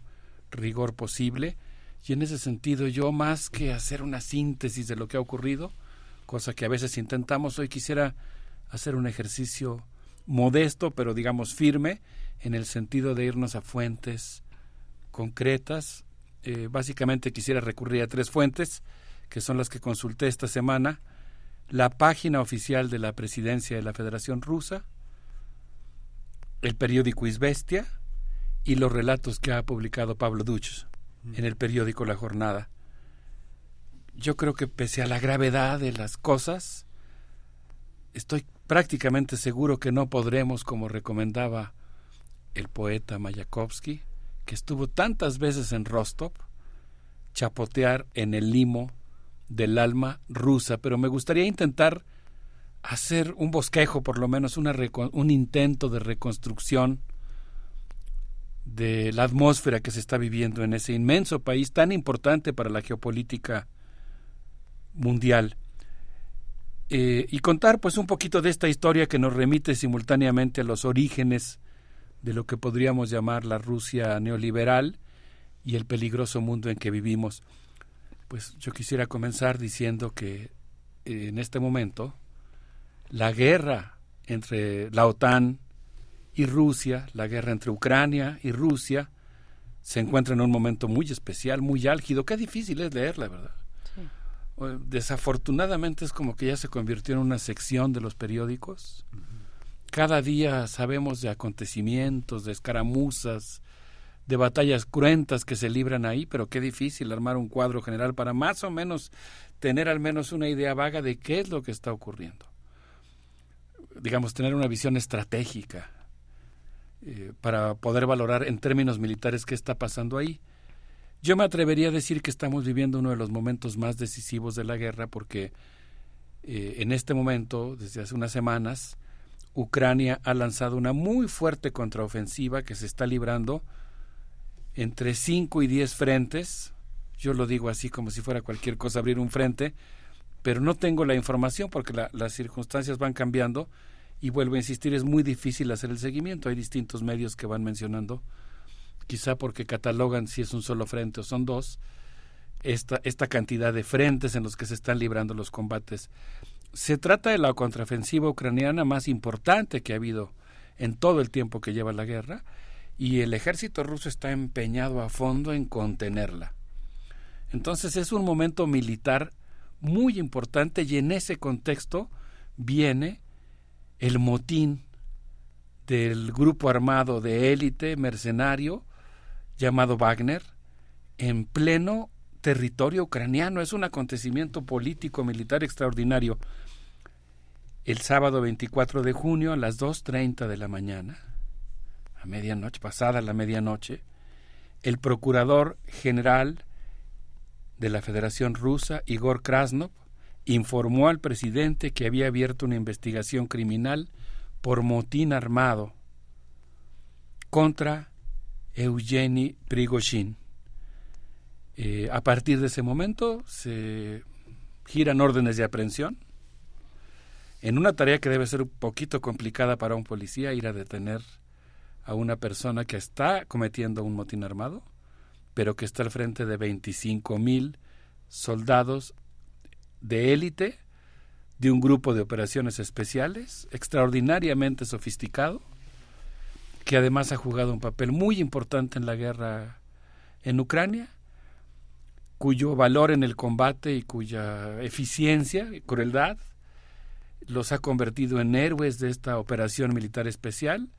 Speaker 31: rigor posible. Y en ese sentido yo, más que hacer una síntesis de lo que ha ocurrido, cosa que a veces intentamos, hoy quisiera hacer un ejercicio modesto, pero digamos firme, en el sentido de irnos a fuentes concretas. Eh, básicamente quisiera recurrir a tres fuentes, que son las que consulté esta semana la página oficial de la presidencia de la Federación Rusa, el periódico Isbestia y los relatos que ha publicado Pablo Duch en el periódico La Jornada. Yo creo que pese a la gravedad de las cosas, estoy prácticamente seguro que no podremos, como recomendaba el poeta Mayakovsky, que estuvo tantas veces en Rostov, chapotear en el limo del alma rusa, pero me gustaría intentar hacer un bosquejo, por lo menos un intento de reconstrucción de la atmósfera que se está viviendo en ese inmenso país tan importante para la geopolítica mundial. Eh, y contar pues un poquito de esta historia que nos remite simultáneamente a los orígenes de lo que podríamos llamar la Rusia neoliberal y el peligroso mundo en que vivimos. Pues yo quisiera comenzar diciendo que eh, en este momento la guerra entre la OTAN y Rusia, la guerra entre Ucrania y Rusia, se encuentra en un momento muy especial, muy álgido. Qué difícil es leerla, ¿verdad? Sí. Desafortunadamente es como que ya se convirtió en una sección de los periódicos. Uh -huh. Cada día sabemos de acontecimientos, de escaramuzas, de batallas cruentas que se libran ahí, pero qué difícil armar un cuadro general para más o menos tener al menos una idea vaga de qué es lo que está ocurriendo. Digamos, tener una visión estratégica eh, para poder valorar en términos militares qué está pasando ahí. Yo me atrevería a decir que estamos viviendo uno de los momentos más decisivos de la guerra porque eh, en este momento, desde hace unas semanas, Ucrania ha lanzado una muy fuerte contraofensiva que se está librando entre 5 y 10 frentes. Yo lo digo así como si fuera cualquier cosa abrir un frente, pero no tengo la información porque las circunstancias van cambiando y vuelvo a insistir, es muy difícil hacer el seguimiento. Hay distintos medios que van mencionando, quizá porque catalogan si es un solo frente o son dos, esta, esta cantidad de frentes en los que se están librando los combates. Se trata de la contraofensiva ucraniana más importante que ha habido en todo el tiempo que lleva la guerra y el ejército ruso está empeñado a fondo en contenerla. Entonces es un momento militar muy importante y en ese contexto viene el motín del grupo armado de élite mercenario llamado Wagner en pleno territorio ucraniano. Es un acontecimiento político militar extraordinario. El sábado 24 de junio a las 2.30 de la mañana, a medianoche, pasada la medianoche, el procurador general de la Federación Rusa, Igor Krasnov, informó al presidente que había abierto una investigación criminal por motín armado contra Eugeni Prigozhin. Eh, a partir de ese momento se giran órdenes de aprehensión en una tarea que debe ser un poquito complicada para un policía ir a detener a una persona que está cometiendo un motín armado, pero que está al frente de 25 mil soldados de élite de un grupo de operaciones especiales extraordinariamente sofisticado, que además ha jugado un papel muy importante en la guerra en Ucrania cuyo valor en el combate y cuya eficiencia y crueldad los ha convertido en héroes de esta operación militar especial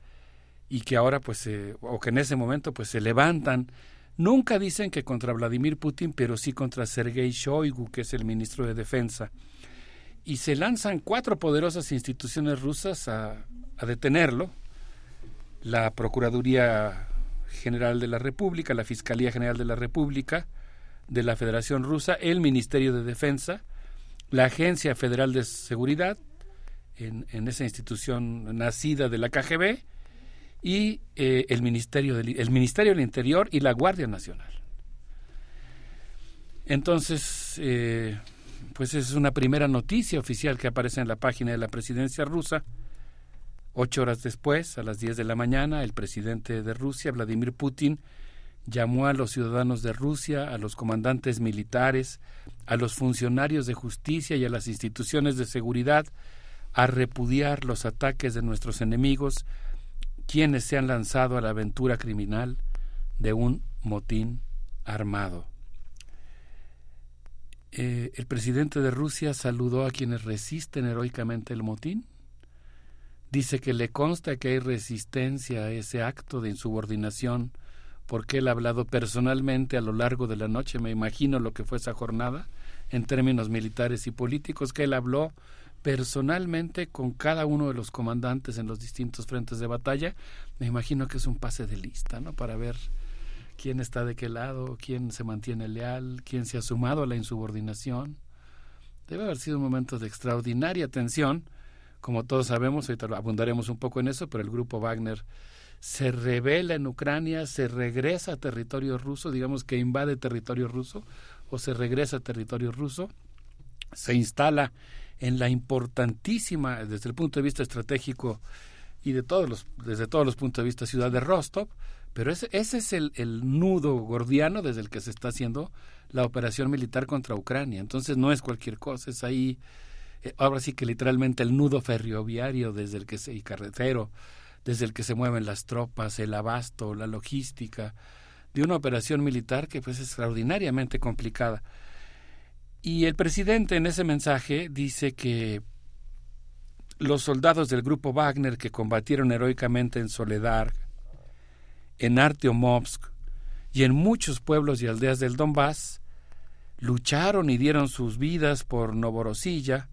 Speaker 31: y que ahora pues o que en ese momento pues se levantan. Nunca dicen que contra Vladimir Putin pero sí contra Sergei Shoigu que es el ministro de defensa. Y se lanzan cuatro poderosas instituciones rusas a detenerlo. La Procuraduría General de la República la Fiscalía General de la República de la Federación Rusa, el Ministerio de Defensa, la Agencia Federal de Seguridad, en, esa institución nacida de la KGB, y eh, el, Ministerio del, el Ministerio del Interior y la Guardia Nacional. Entonces, eh, pues es una primera noticia oficial que aparece en la página de la presidencia rusa. Ocho horas después, a las diez de la mañana, el presidente de Rusia, Vladimir Putin, llamó a los ciudadanos de Rusia, a los comandantes militares, a los funcionarios de justicia y a las instituciones de seguridad a repudiar los ataques de nuestros enemigos, quienes se han lanzado a la aventura criminal de un motín armado. Eh, el presidente de Rusia saludó a quienes resisten heroicamente el motín. Dice que le consta que hay resistencia a ese acto de insubordinación porque él ha hablado personalmente a lo largo de la noche, me imagino lo que fue esa jornada, en términos militares y políticos, que él habló personalmente con cada uno de los comandantes en los distintos frentes de batalla, me imagino que es un pase de lista, ¿no? Para ver quién está de qué lado, quién se mantiene leal, quién se ha sumado a la insubordinación. Debe haber sido un momento de extraordinaria tensión, como todos sabemos, ahorita abundaremos un poco en eso, pero el grupo Wagner se revela en Ucrania, se regresa a territorio ruso, digamos que invade territorio ruso, o se regresa a territorio ruso, se instala en la importantísima, desde el punto de vista estratégico y de todos los, desde todos los puntos de vista, ciudad de Rostov, pero ese, ese es el, el nudo gordiano desde el que se está haciendo la operación militar contra Ucrania. Entonces no es cualquier cosa, es ahí, eh, ahora sí que literalmente el nudo ferroviario desde el que se, y carretero desde el que se mueven las tropas, el abasto, la logística, de una operación militar que pues es extraordinariamente complicada. Y el presidente en ese mensaje dice que los soldados del grupo Wagner que combatieron heroicamente en Soledad, en Artyomovsk y en muchos pueblos y aldeas del Donbass lucharon y dieron sus vidas por Novorosilla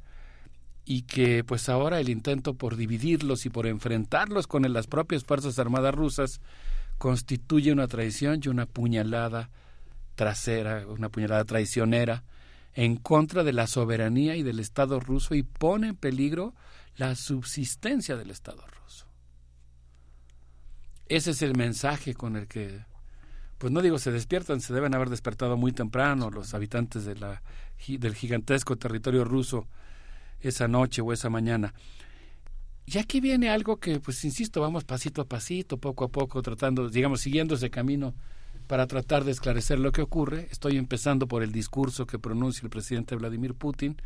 Speaker 31: y que pues ahora el intento por dividirlos y por enfrentarlos con las propias Fuerzas Armadas rusas constituye una traición y una puñalada trasera, una puñalada traicionera en contra de la soberanía y del Estado ruso y pone en peligro la subsistencia del Estado ruso. Ese es el mensaje con el que, pues no digo se despiertan, se deben haber despertado muy temprano los habitantes de la, del gigantesco territorio ruso esa noche o esa mañana. Y aquí viene algo que, pues insisto, vamos pasito a pasito, poco a poco, tratando, digamos, siguiendo ese camino para tratar de esclarecer lo que ocurre. Estoy empezando por el discurso que pronuncia el presidente Vladimir Putin.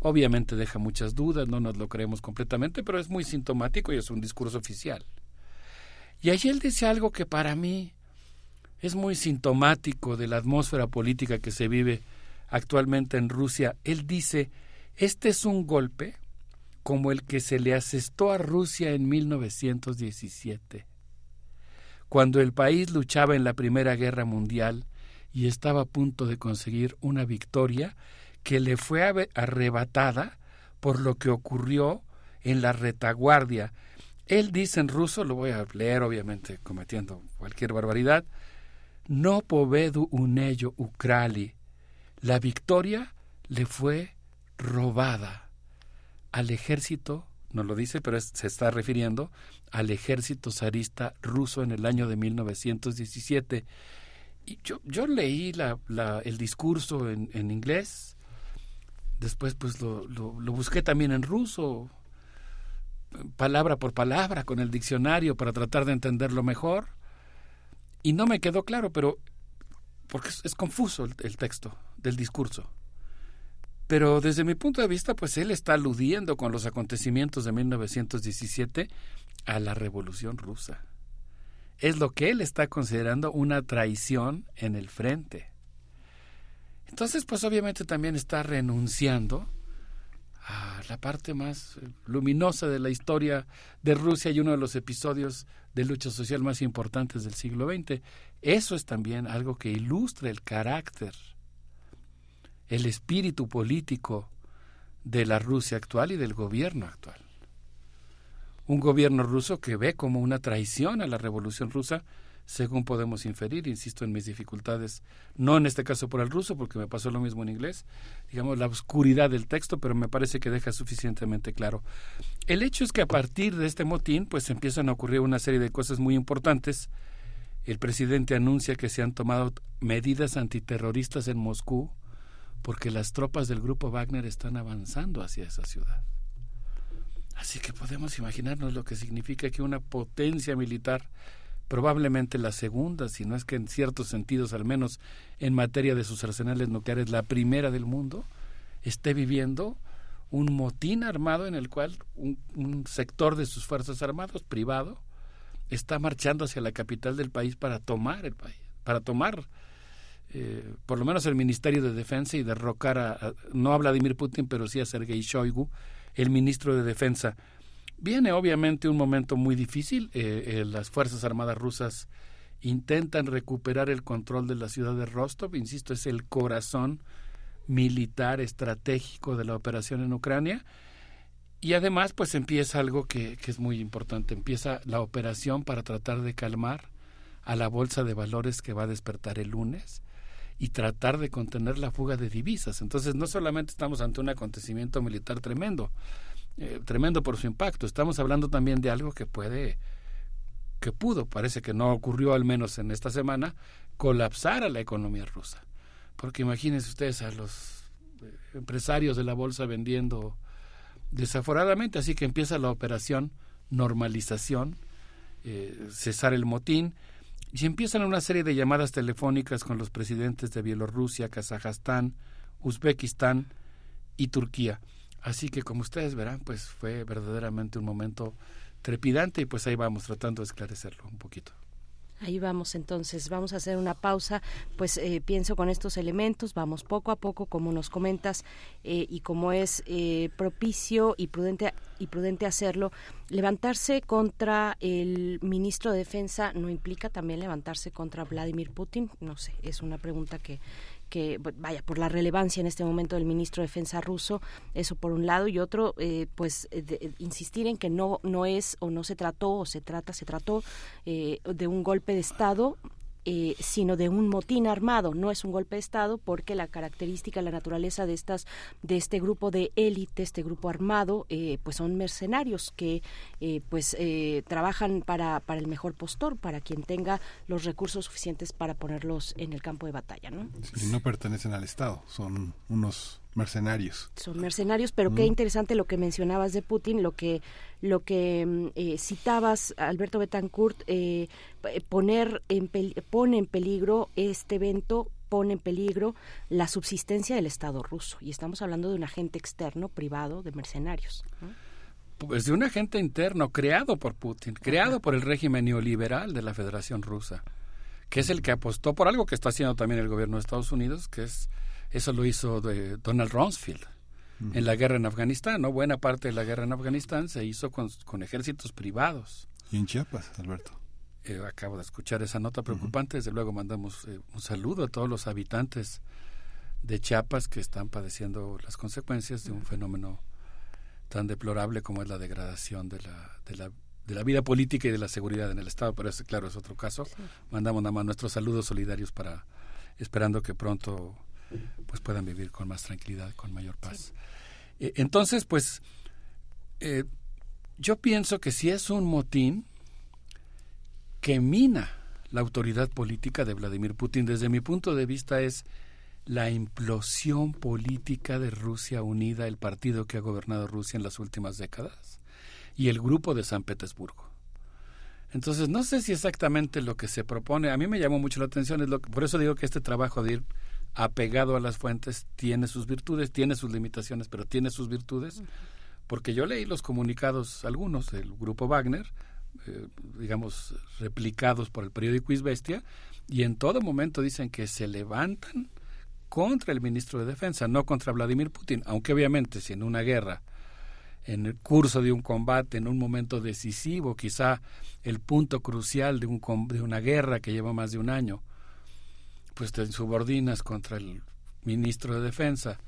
Speaker 31: Obviamente deja muchas dudas, no nos lo creemos completamente, pero es muy sintomático y es un discurso oficial. Y allí él dice algo que para mí es muy sintomático de la atmósfera política que se vive actualmente en Rusia. Él dice, este es un golpe como el que se le asestó a Rusia en 1917, cuando el país luchaba en la Primera Guerra Mundial y estaba a punto de conseguir una victoria que le fue arrebatada por lo que ocurrió en la retaguardia. Él dice en ruso, lo voy a leer obviamente cometiendo cualquier barbaridad, no povedu unello ukrali. La victoria le fue robada al ejército, no lo dice, pero se está refiriendo al ejército zarista ruso en el año de 1917. Y yo, leí el discurso en, inglés, después pues lo, busqué también en ruso, palabra por palabra, con el diccionario para tratar de entenderlo mejor. Y no me quedó claro, pero porque es, confuso el texto del discurso. Pero desde mi punto de vista, pues él está aludiendo con los acontecimientos de 1917 a la Revolución Rusa. Es lo que él está considerando una traición en el frente. Entonces, pues obviamente también está renunciando a la parte más luminosa de la historia de Rusia y uno de los episodios de lucha social más importantes del siglo XX. Eso es también algo que ilustra el carácter el espíritu político de la Rusia actual y del gobierno actual. Un gobierno ruso que ve como una traición a la revolución rusa, según podemos inferir, insisto en mis dificultades, no en este caso por el ruso, porque me pasó lo mismo en inglés, digamos la oscuridad del texto, pero me parece que deja suficientemente claro. El hecho es que a partir de este motín, pues empiezan a ocurrir una serie de cosas muy importantes. El presidente anuncia que se han tomado medidas antiterroristas en Moscú, porque las tropas del grupo Wagner están avanzando hacia esa ciudad. Así que podemos imaginarnos lo que significa que una potencia militar, probablemente la segunda, si no es que en ciertos sentidos, al menos en materia de sus arsenales nucleares, la primera del mundo, esté viviendo un motín armado en el cual un, un sector de sus fuerzas armadas privado está marchando hacia la capital del país para tomar el país, para tomar eh, por lo menos el Ministerio de Defensa y derrocar a, no a Vladimir Putin, pero sí a Sergei Shoigu, el ministro de Defensa. Viene obviamente un momento muy difícil. Eh, eh, las Fuerzas Armadas rusas intentan recuperar el control de la ciudad de Rostov. Insisto, es el corazón militar estratégico de la operación en Ucrania. Y además, pues empieza algo que, que es muy importante. Empieza la operación para tratar de calmar a la bolsa de valores que va a despertar el lunes y tratar de contener la fuga de divisas. Entonces, no solamente estamos ante un acontecimiento militar tremendo, eh, tremendo por su impacto, estamos hablando también de algo que puede, que pudo, parece que no ocurrió al menos en esta semana, colapsar a la economía rusa. Porque imagínense ustedes a los eh, empresarios de la bolsa vendiendo desaforadamente, así que empieza la operación normalización, eh, cesar el motín, y empiezan una serie de llamadas telefónicas con los presidentes de Bielorrusia, Kazajstán, Uzbekistán y Turquía. Así que como ustedes verán, pues fue verdaderamente un momento trepidante y pues ahí vamos tratando de esclarecerlo un poquito.
Speaker 1: Ahí vamos entonces, vamos a hacer una pausa, pues eh, pienso con estos elementos, vamos poco a poco, como nos comentas, eh, y como es eh, propicio y prudente, y prudente hacerlo, levantarse contra el ministro de Defensa no implica también levantarse contra Vladimir Putin, no sé, es una pregunta que, que vaya por la relevancia en este momento del ministro de Defensa ruso eso por un lado y otro eh, pues de, insistir en que no no es o no se trató o se trata se trató eh, de un golpe de estado eh, sino de un motín armado. No es un golpe de Estado porque la característica, la naturaleza de estas, de este grupo de élite, este grupo armado, eh, pues son mercenarios que eh, pues trabajan para, para el mejor postor, para quien tenga los recursos suficientes para ponerlos en el campo de batalla, ¿no?
Speaker 2: no pertenecen al Estado, son unos mercenarios.
Speaker 1: Son mercenarios, pero qué interesante lo que mencionabas de Putin, lo que lo que mm, eh, citabas, Alberto Betancourt, eh, poner en pone en peligro este evento pone en peligro la subsistencia del Estado ruso. Y estamos hablando de un agente externo, privado, de mercenarios.
Speaker 31: Pues de un agente interno creado por Putin, creado por el régimen neoliberal de la Federación Rusa, que es el que apostó por algo que está haciendo también el gobierno de Estados Unidos, que es eso lo hizo de Donald Rumsfeld en la guerra en Afganistán, ¿no? Buena parte de la guerra en Afganistán se hizo con, ejércitos privados.
Speaker 2: Y en Chiapas, Alberto.
Speaker 31: Eh, acabo de escuchar esa nota preocupante. Desde luego mandamos eh, un saludo a todos los habitantes de Chiapas que están padeciendo las consecuencias de un fenómeno tan deplorable como es la degradación de la, de la, de la vida política y de la seguridad en el Estado. Pero ese, claro, es otro caso. Mandamos nada más nuestros saludos solidarios para esperando que pronto pues puedan vivir con más tranquilidad, con mayor paz. Eh, entonces, pues, eh, yo pienso que si es un motín que mina la autoridad política de Vladimir Putin, desde mi punto de vista es la implosión política de Rusia Unida, el partido que ha gobernado Rusia en las últimas décadas, y el grupo de San Petersburgo. Entonces, no sé si exactamente lo que se propone, a mí me llamó mucho la atención, es lo por eso digo que este trabajo de ir apegado a las fuentes, tiene sus virtudes, tiene sus limitaciones, pero tiene sus virtudes, porque yo leí los comunicados, algunos del grupo Wagner, eh, digamos, replicados por el periódico Isbestia, y en todo momento dicen que se levantan contra el ministro de Defensa, no contra Vladimir Putin, aunque obviamente si en una guerra, en el curso de un combate, en un momento decisivo, quizá el punto crucial de, un, de una guerra que lleva más de un año, pues te subordinas contra el ministro de Defensa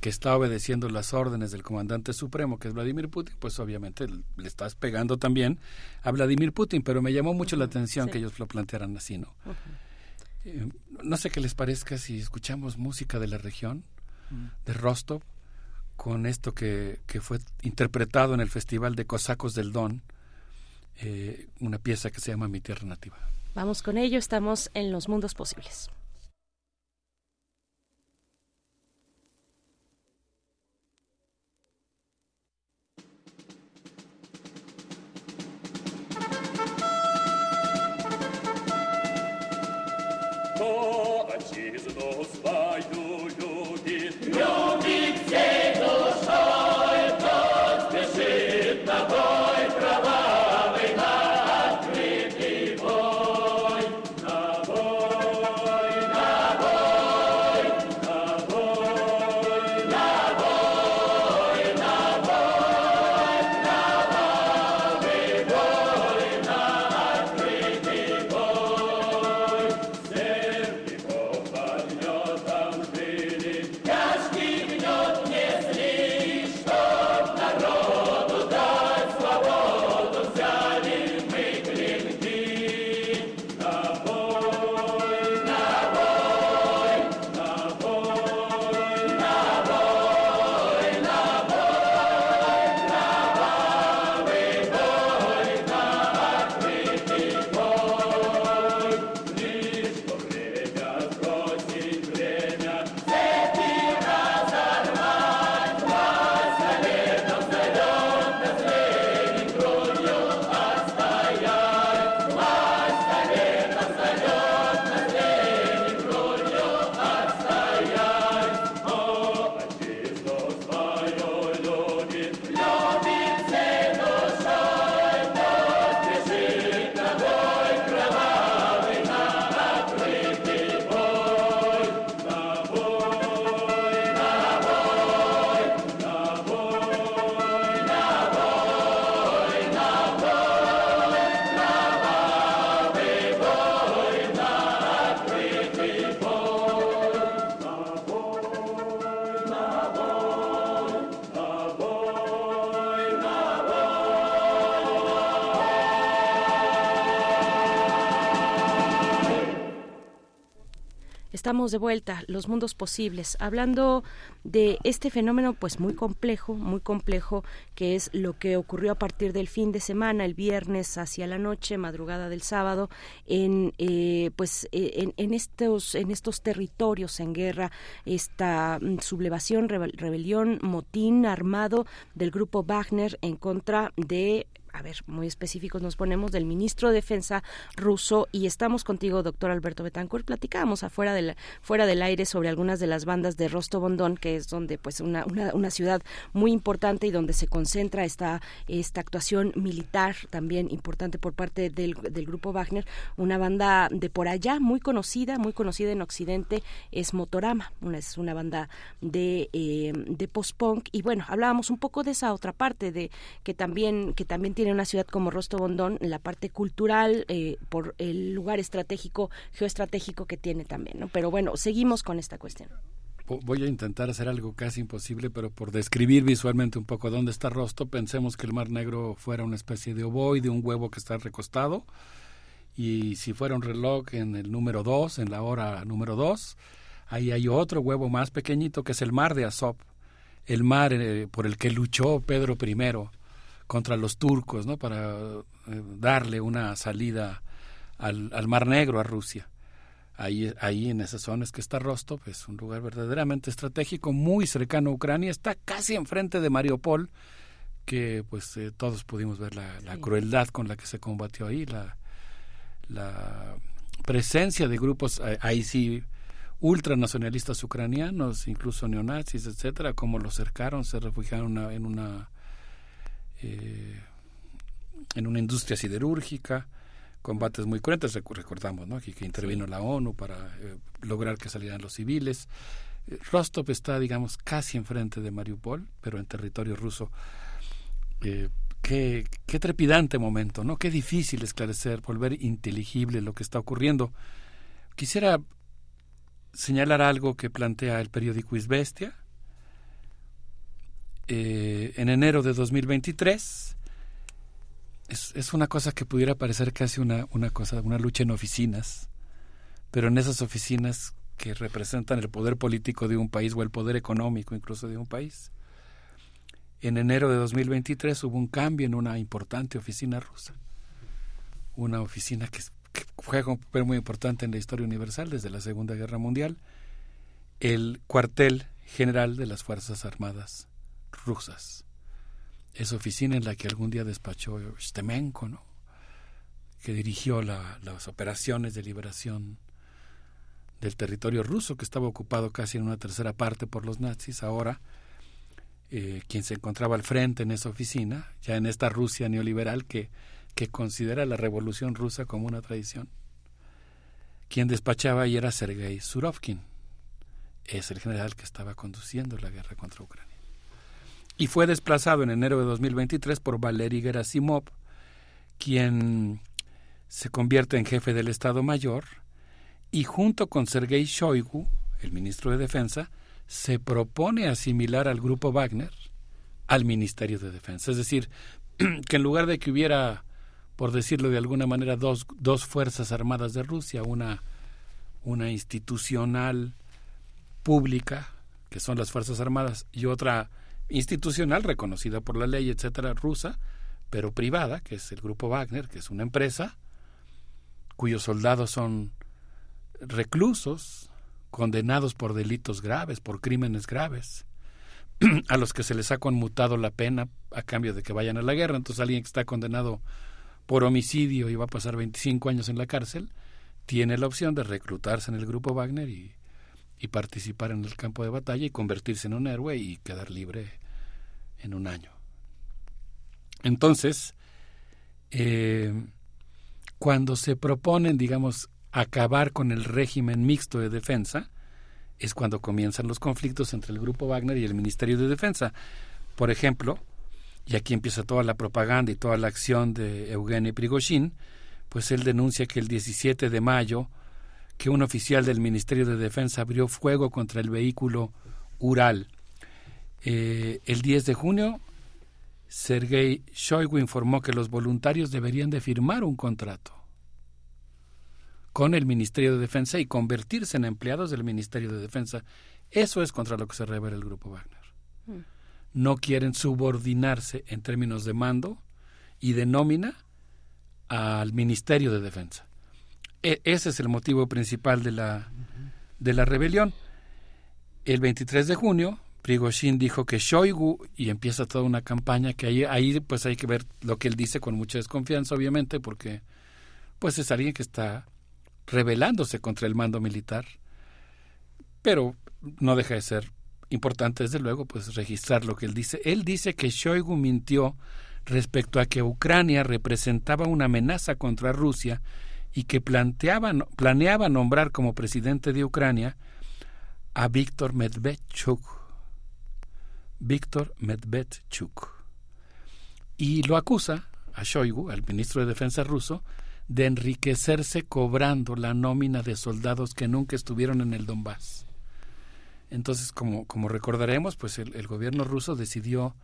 Speaker 31: que está obedeciendo las órdenes del comandante supremo, que es Vladimir Putin, pues obviamente le estás pegando también a Vladimir Putin, pero me llamó mucho la atención que ellos lo plantearan así, ¿no? Eh, no sé qué les parezca si escuchamos música de la región, mm. de Rostov, con esto que, que, fue interpretado en el Festival de Cosacos del Don, eh, una pieza que se llama Mi Tierra Nativa.
Speaker 1: Vamos con ello, estamos en los mundos posibles. Auswahl. De vuelta, los mundos posibles, hablando de este fenómeno pues muy complejo, muy complejo, que es lo que ocurrió a partir del fin de semana, el viernes hacia la noche, madrugada del sábado, en eh, pues eh, en, estos en estos territorios en guerra, esta mm, sublevación, rebelión, motín armado del grupo Wagner en contra de a ver, muy específicos nos ponemos del ministro de Defensa ruso y estamos contigo, doctor Alberto Betancourt. Platicábamos afuera del, fuera del aire sobre algunas de las bandas de Rostov-on-Don, que es donde pues una, una, una, ciudad muy importante y donde se concentra esta, esta actuación militar también importante por parte del, del grupo Wagner. Una banda de por allá muy conocida, muy conocida en Occidente, es Motorama, una, es una banda de, eh, de post-punk. Y bueno, hablábamos un poco de esa otra parte de que también, que también tiene tiene una ciudad como Rostov-on-Don, la parte cultural, eh, por el lugar estratégico, geoestratégico que tiene también, ¿no? Pero bueno, seguimos con esta cuestión.
Speaker 31: Voy a intentar hacer algo casi imposible, pero por describir visualmente un poco dónde está Rostov, pensemos que el Mar Negro fuera una especie de ovoide, un huevo que está recostado, y si fuera un reloj en el número 2, en la hora número 2, ahí hay otro huevo más pequeñito que es el mar de Azov, el mar eh, por el que luchó Pedro I contra los turcos, ¿no? Para eh, darle una salida al, al, Mar Negro a Rusia. Ahí, ahí en esas zonas que está Rostov, es un lugar verdaderamente estratégico, muy cercano a Ucrania, está casi enfrente de Mariupol, que pues eh, todos pudimos ver la, la crueldad con la que se combatió ahí, la, la presencia de grupos eh, ahí sí ultranacionalistas ucranianos, incluso neonazis, etcétera, como los cercaron, se refugiaron en una eh, en una industria siderúrgica, combates muy cruentos, recordamos ¿no? que, que intervino la ONU para eh, lograr que salieran los civiles. Eh, Rostov está, digamos, casi enfrente de Mariupol, pero en territorio ruso. qué, qué trepidante momento, ¿no? Qué difícil esclarecer, volver inteligible lo que está ocurriendo. Quisiera señalar algo que plantea el periódico Isbestia, eh, en enero de 2023. Es, es, una cosa que pudiera parecer casi una, una cosa, una lucha en oficinas, pero en esas oficinas que representan el poder político de un país o el poder económico incluso de un país. En enero de 2023 hubo un cambio en una importante oficina rusa, una oficina que, que juega un papel muy importante en la historia universal desde la Segunda Guerra Mundial, el cuartel general de las Fuerzas Armadas rusas. Esa oficina en la que algún día despachó Stemenko, que dirigió las operaciones de liberación del territorio ruso, que estaba ocupado casi en una tercera parte por los nazis. Ahora, eh, quien se encontraba al frente en esa oficina, ya en esta Rusia neoliberal que, que considera la revolución rusa como una tradición, quien despachaba y era Sergei Surovkin. Es el general que estaba conduciendo la guerra contra Ucrania y fue desplazado en enero de 2023 por Valery Gerasimov, quien se convierte en jefe del Estado Mayor y junto con Sergei Shoigu, el ministro de Defensa, se propone asimilar al grupo Wagner al Ministerio de Defensa. Es decir, que en lugar de que hubiera, por decirlo de alguna manera, dos, dos fuerzas armadas de Rusia, una, una institucional pública, que son las Fuerzas Armadas, y otra institucional reconocida por la ley, etcétera, rusa, pero privada, que es el grupo Wagner, que es una empresa cuyos soldados son reclusos, condenados por delitos graves, por crímenes graves, a los que se les ha conmutado la pena a cambio de que vayan a la guerra. Entonces alguien que está condenado por homicidio y va a pasar 25 años en la cárcel, tiene la opción de reclutarse en el grupo Wagner y, y participar en el campo de batalla y convertirse en un héroe y quedar libre en un año. Entonces, eh, cuando se proponen, digamos, acabar con el régimen mixto de defensa, es cuando comienzan los conflictos entre el Grupo Wagner y el Ministerio de Defensa. Por ejemplo, y aquí empieza toda la propaganda y toda la acción de Eugeni Prigozhin, pues él denuncia que el 17 de mayo que un oficial del Ministerio de Defensa abrió fuego contra el vehículo Ural eh, el 10 de junio, Sergei Shoigu informó que los voluntarios deberían de firmar un contrato con el Ministerio de Defensa y convertirse en empleados del Ministerio de Defensa. Eso es contra lo que se revela el grupo Wagner.
Speaker 1: Mm.
Speaker 31: No quieren subordinarse en términos de mando y de nómina al Ministerio de Defensa. E- ese es el motivo principal de la, de la rebelión. El 23 de junio, Prigozhin dijo que Shoigu, y empieza toda una campaña que ahí, ahí pues hay que ver lo que él dice con mucha desconfianza, obviamente, porque pues es alguien que está rebelándose contra el mando militar, pero no deja de ser importante, desde luego, pues registrar lo que él dice. Él dice que Shoigu mintió respecto a que Ucrania representaba una amenaza contra Rusia y que planteaba, planeaba nombrar como presidente de Ucrania a Víctor Medvedchuk. Víctor Medvedchuk. Y lo acusa a Shoigu, al ministro de Defensa ruso, de enriquecerse cobrando la nómina de soldados que nunca estuvieron en el Donbass. Entonces, como, como recordaremos, pues el, el gobierno ruso decidió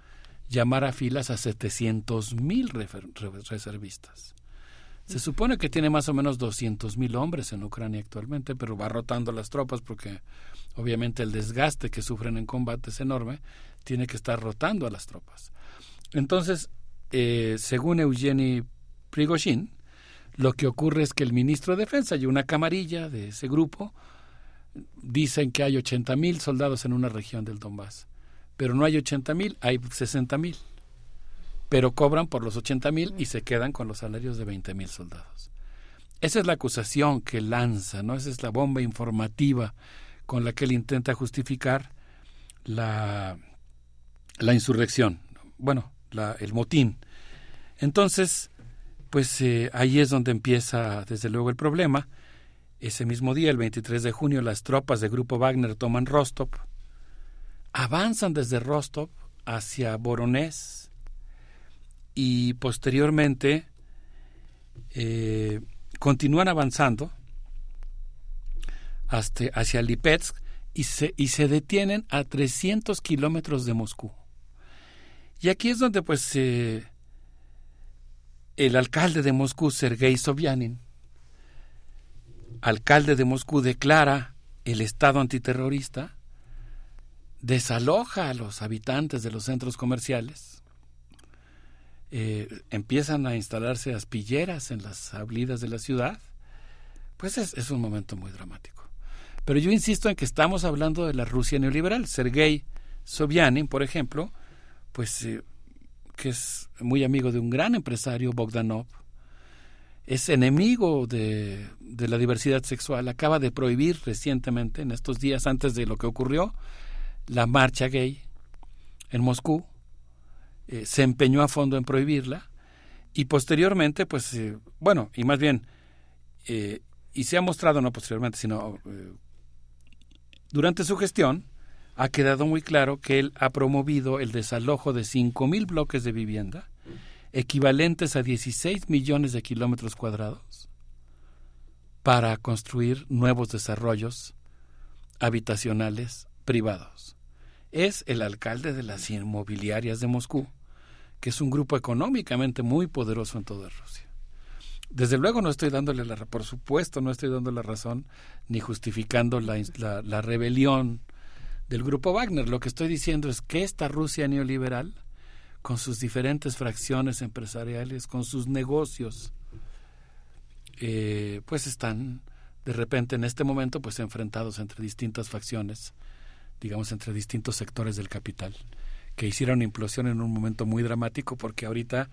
Speaker 31: llamar a filas a 700 mil reservistas. Se supone que tiene más o menos 200 mil hombres en Ucrania actualmente, pero va rotando las tropas porque obviamente el desgaste que sufren en combate es enorme, tiene que estar rotando a las tropas. Entonces, eh, según Eugeni Prigozhin, lo que ocurre es que el ministro de Defensa y una camarilla de ese grupo dicen que hay 80 mil soldados en una región del Donbass, pero no hay 80 mil, hay 60 mil, pero cobran por los 80 mil y se quedan con los salarios de 20 mil soldados. Esa es la acusación que lanza, ¿no? Esa es la bomba informativa con la que él intenta justificar la, la insurrección, bueno, la, el motín. Entonces, pues eh, ahí es donde empieza desde luego el problema. Ese mismo día, el 23 de junio, las tropas del grupo Wagner toman Rostov, avanzan desde Rostov hacia Voronezh y posteriormente eh, continúan avanzando hasta, hacia Lipetsk y se, y se detienen a 300 kilómetros de Moscú. Y aquí es donde pues eh, el alcalde de Moscú, Sergei Sobyanin, alcalde de Moscú, declara el estado antiterrorista, desaloja a los habitantes de los centros comerciales, eh, empiezan a instalarse aspilleras en las avenidas de la ciudad, pues es, un momento muy dramático. Pero yo insisto en que estamos hablando de la Rusia neoliberal. Sergei Sobyanin, por ejemplo, pues eh, que es muy amigo de un gran empresario, Bogdanov, es enemigo de, de, la diversidad sexual, acaba de prohibir recientemente, en estos días antes de lo que ocurrió, la marcha gay en Moscú, eh, se empeñó a fondo en prohibirla y posteriormente, pues, eh, bueno, y más bien, eh, y se ha mostrado, no posteriormente, sino durante su gestión, ha quedado muy claro que él ha promovido el desalojo de 5.000 bloques de vivienda, equivalentes a 16 millones de kilómetros cuadrados, para construir nuevos desarrollos habitacionales privados. Es el alcalde de las inmobiliarias de Moscú, que es un grupo económicamente muy poderoso en toda Rusia. Desde luego no estoy dándole la por supuesto no estoy dando la razón ni justificando la, la, rebelión del grupo Wagner. Lo que estoy diciendo es que esta Rusia neoliberal, con sus diferentes fracciones empresariales, con sus negocios, eh, pues están de repente en este momento pues enfrentados entre distintas facciones, digamos entre distintos sectores del capital, que hicieron implosión en un momento muy dramático porque ahorita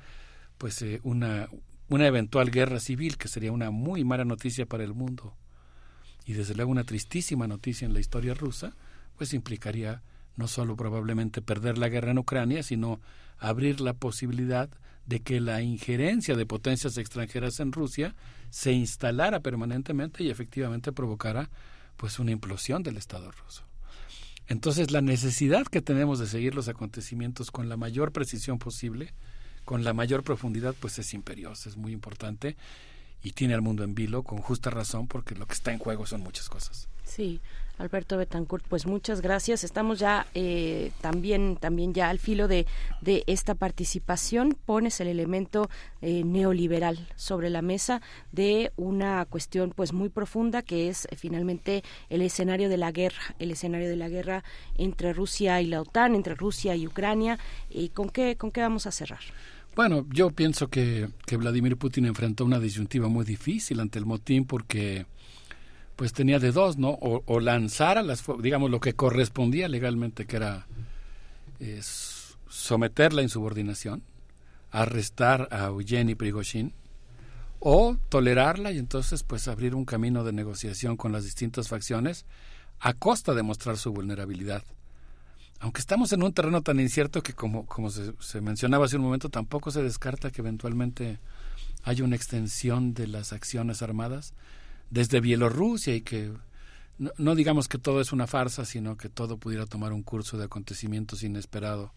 Speaker 31: pues eh, una, una eventual guerra civil que sería una muy mala noticia para el mundo y desde luego una tristísima noticia en la historia rusa, pues implicaría no solo probablemente perder la guerra en Ucrania, sino abrir la posibilidad de que la injerencia de potencias extranjeras en Rusia se instalara permanentemente y efectivamente provocara pues una implosión del Estado ruso. Entonces la necesidad que tenemos de seguir los acontecimientos con la mayor precisión posible, con la mayor profundidad, pues es imperiosa, es muy importante y tiene al mundo en vilo con justa razón porque lo que está en juego son muchas cosas.
Speaker 1: Sí, Alberto Betancourt, pues muchas gracias. Estamos ya eh, también, también ya al filo de, de, esta participación. Pones el elemento eh, neoliberal sobre la mesa de una cuestión pues muy profunda que es eh, finalmente el escenario de la guerra, el escenario de la guerra entre Rusia y la OTAN, entre Rusia y Ucrania. ¿Y con qué, con qué vamos a cerrar?
Speaker 31: Bueno, yo pienso que, que Vladimir Putin enfrentó una disyuntiva muy difícil ante el motín porque pues tenía de dos, ¿no? O, lanzar a las, digamos, lo que correspondía legalmente, que era someter la insubordinación, arrestar a Eugeni Prigozhin, o tolerarla y entonces pues abrir un camino de negociación con las distintas facciones a costa de mostrar su vulnerabilidad. Aunque estamos en un terreno tan incierto que como, como se mencionaba hace un momento, tampoco se descarta que eventualmente haya una extensión de las acciones armadas desde Bielorrusia y que no, digamos que todo es una farsa, sino que todo pudiera tomar un curso de acontecimientos inesperado,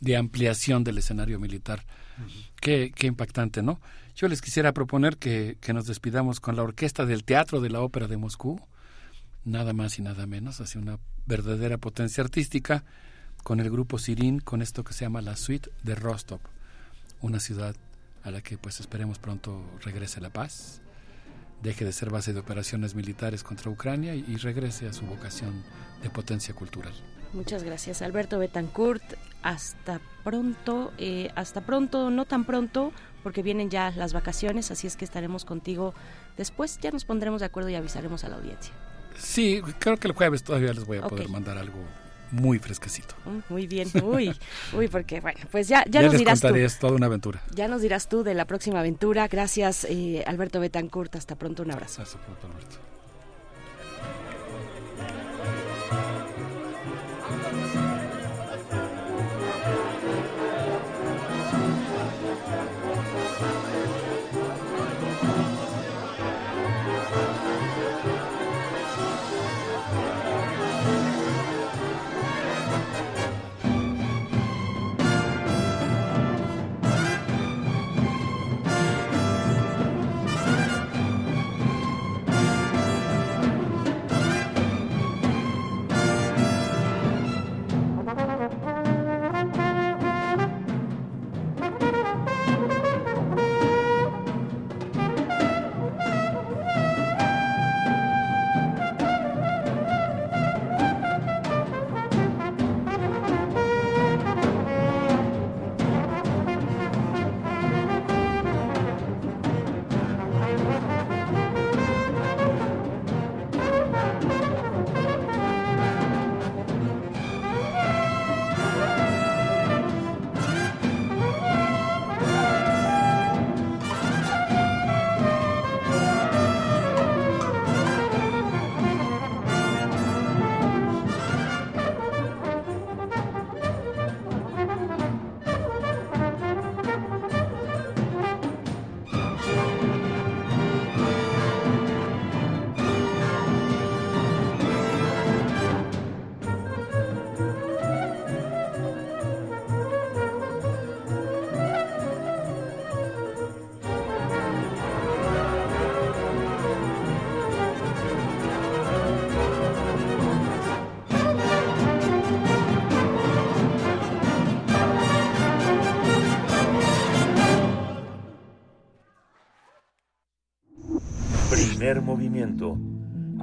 Speaker 31: de ampliación del escenario militar. qué, qué, impactante, ¿no? Yo les quisiera proponer que, que, nos despidamos con la orquesta del Teatro de la Ópera de Moscú, nada más y nada menos, hacia una verdadera potencia artística, con el grupo Sirin, con esto que se llama la Suite de Rostov, una ciudad a la que pues esperemos pronto regrese la paz deje de ser base de operaciones militares contra Ucrania y, regrese a su vocación de potencia cultural.
Speaker 1: Muchas gracias, Alberto Betancourt. Hasta pronto, eh, hasta pronto, no tan pronto, porque vienen ya las vacaciones, así es que estaremos contigo después. Ya nos pondremos de acuerdo y avisaremos a la audiencia.
Speaker 31: Sí, creo que el jueves todavía les voy a poder mandar algo muy fresquecito.
Speaker 1: Mm, muy bien, uy, uy, porque bueno, pues ya, ya, nos dirás
Speaker 31: contaré, es toda una aventura.
Speaker 1: Ya nos dirás tú de la próxima aventura. Gracias, eh, Alberto Betancourt. Hasta pronto, un abrazo.
Speaker 31: Hasta pronto, Alberto.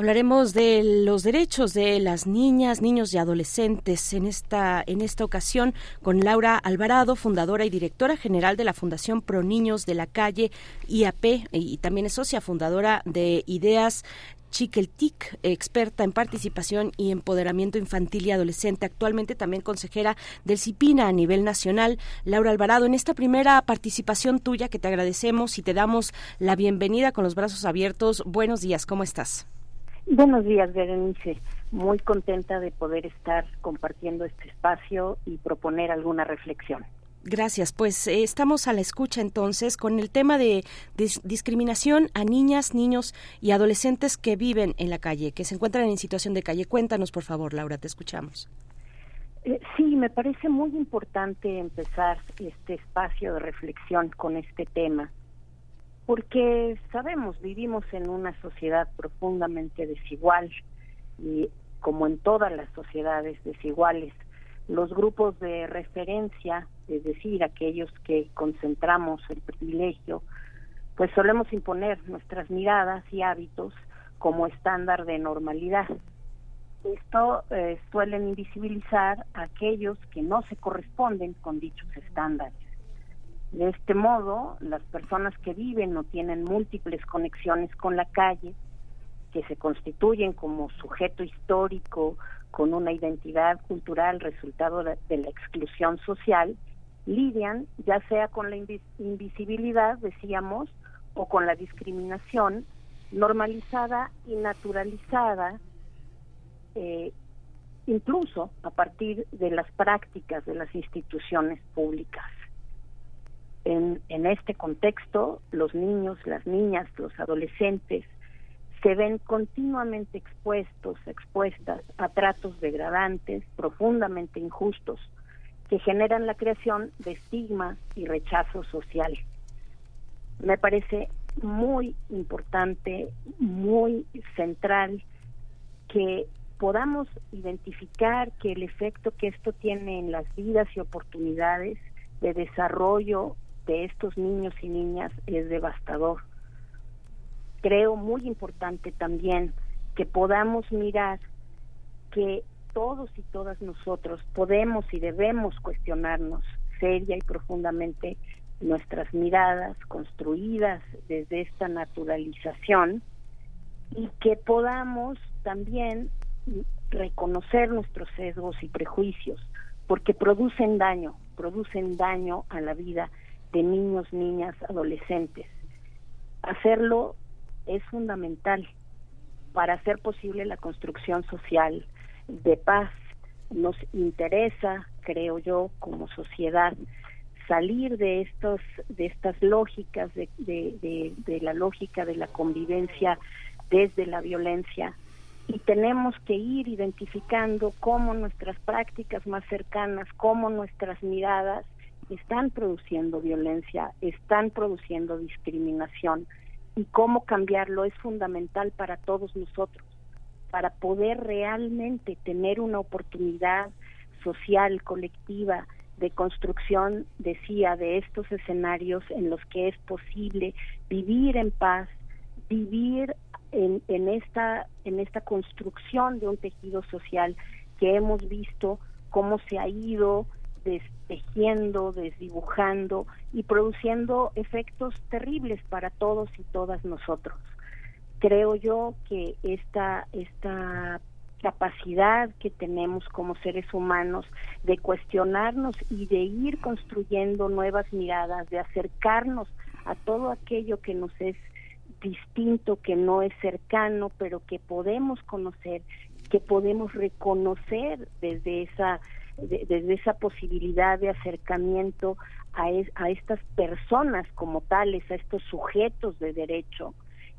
Speaker 1: Hablaremos de los derechos de las niñas, niños y adolescentes en esta, en esta ocasión con Laura Alvarado, fundadora y directora general de la Fundación Pro Niños de la Calle IAP y también es socia fundadora de Ideas Chiqueltic, experta en participación y empoderamiento infantil y adolescente, actualmente también consejera del CIPINA a nivel nacional. Laura Alvarado, en esta primera participación tuya que te agradecemos y te damos la bienvenida con los brazos abiertos. Buenos días, ¿cómo estás?
Speaker 32: Buenos días, Berenice.
Speaker 33: muy contenta de poder estar compartiendo este espacio y proponer alguna reflexión.
Speaker 1: Gracias. Pues eh, estamos a la escucha entonces con el tema de discriminación a niñas, niños y adolescentes que viven en la calle, que se encuentran en situación de calle. Cuéntanos, por favor, Laura, te escuchamos.
Speaker 33: Eh, sí, me parece muy importante empezar este espacio de reflexión con este tema, porque sabemos, vivimos en una sociedad profundamente desigual y como en todas las sociedades desiguales, los grupos de referencia, es decir, aquellos que concentramos el privilegio, pues solemos imponer nuestras miradas y hábitos como estándar de normalidad. Esto eh, suelen invisibilizar a aquellos que no se corresponden con dichos estándares. De este modo, las personas que viven o tienen múltiples conexiones con la calle, que se constituyen como sujeto histórico con una identidad cultural resultado de, la exclusión social, lidian ya sea con la invisibilidad, decíamos, o con la discriminación normalizada y naturalizada, eh, incluso a partir de las prácticas de las instituciones públicas. En, este contexto, los niños, las niñas, los adolescentes, se ven continuamente expuestos, expuestas a tratos degradantes, profundamente injustos, que generan la creación de estigma y rechazo social. Me parece muy importante, muy central que podamos identificar que el efecto que esto tiene en las vidas y oportunidades de desarrollo de estos niños y niñas es devastador. Creo muy importante también que podamos mirar que todos y todas nosotros podemos y debemos cuestionarnos seria y profundamente nuestras miradas construidas desde esta naturalización y que podamos también reconocer nuestros sesgos y prejuicios, porque producen daño, producen daño a la vida de niños, niñas, adolescentes. Hacerlo es fundamental para hacer posible la construcción social de paz. Nos interesa, creo yo, como sociedad, salir de estos, de estas lógicas, de, de, de, la lógica de la convivencia desde la violencia y tenemos que ir identificando cómo nuestras prácticas más cercanas, cómo nuestras miradas están produciendo violencia, están produciendo discriminación y cómo cambiarlo es fundamental para todos nosotros, para poder realmente tener una oportunidad social, colectiva, de construcción, decía, de estos escenarios en los que es posible vivir en paz, vivir en, en, esta, en esta construcción de un tejido social que hemos visto cómo se ha ido destejiendo, desdibujando y produciendo efectos terribles para todos y todas nosotros. Creo yo que esta, esta capacidad que tenemos como seres humanos de cuestionarnos y de ir construyendo nuevas miradas, de acercarnos a todo aquello que nos es distinto, que no es cercano, pero que podemos conocer, que podemos reconocer desde esa desde esa posibilidad de acercamiento a, a estas personas como tales, a estos sujetos de derecho,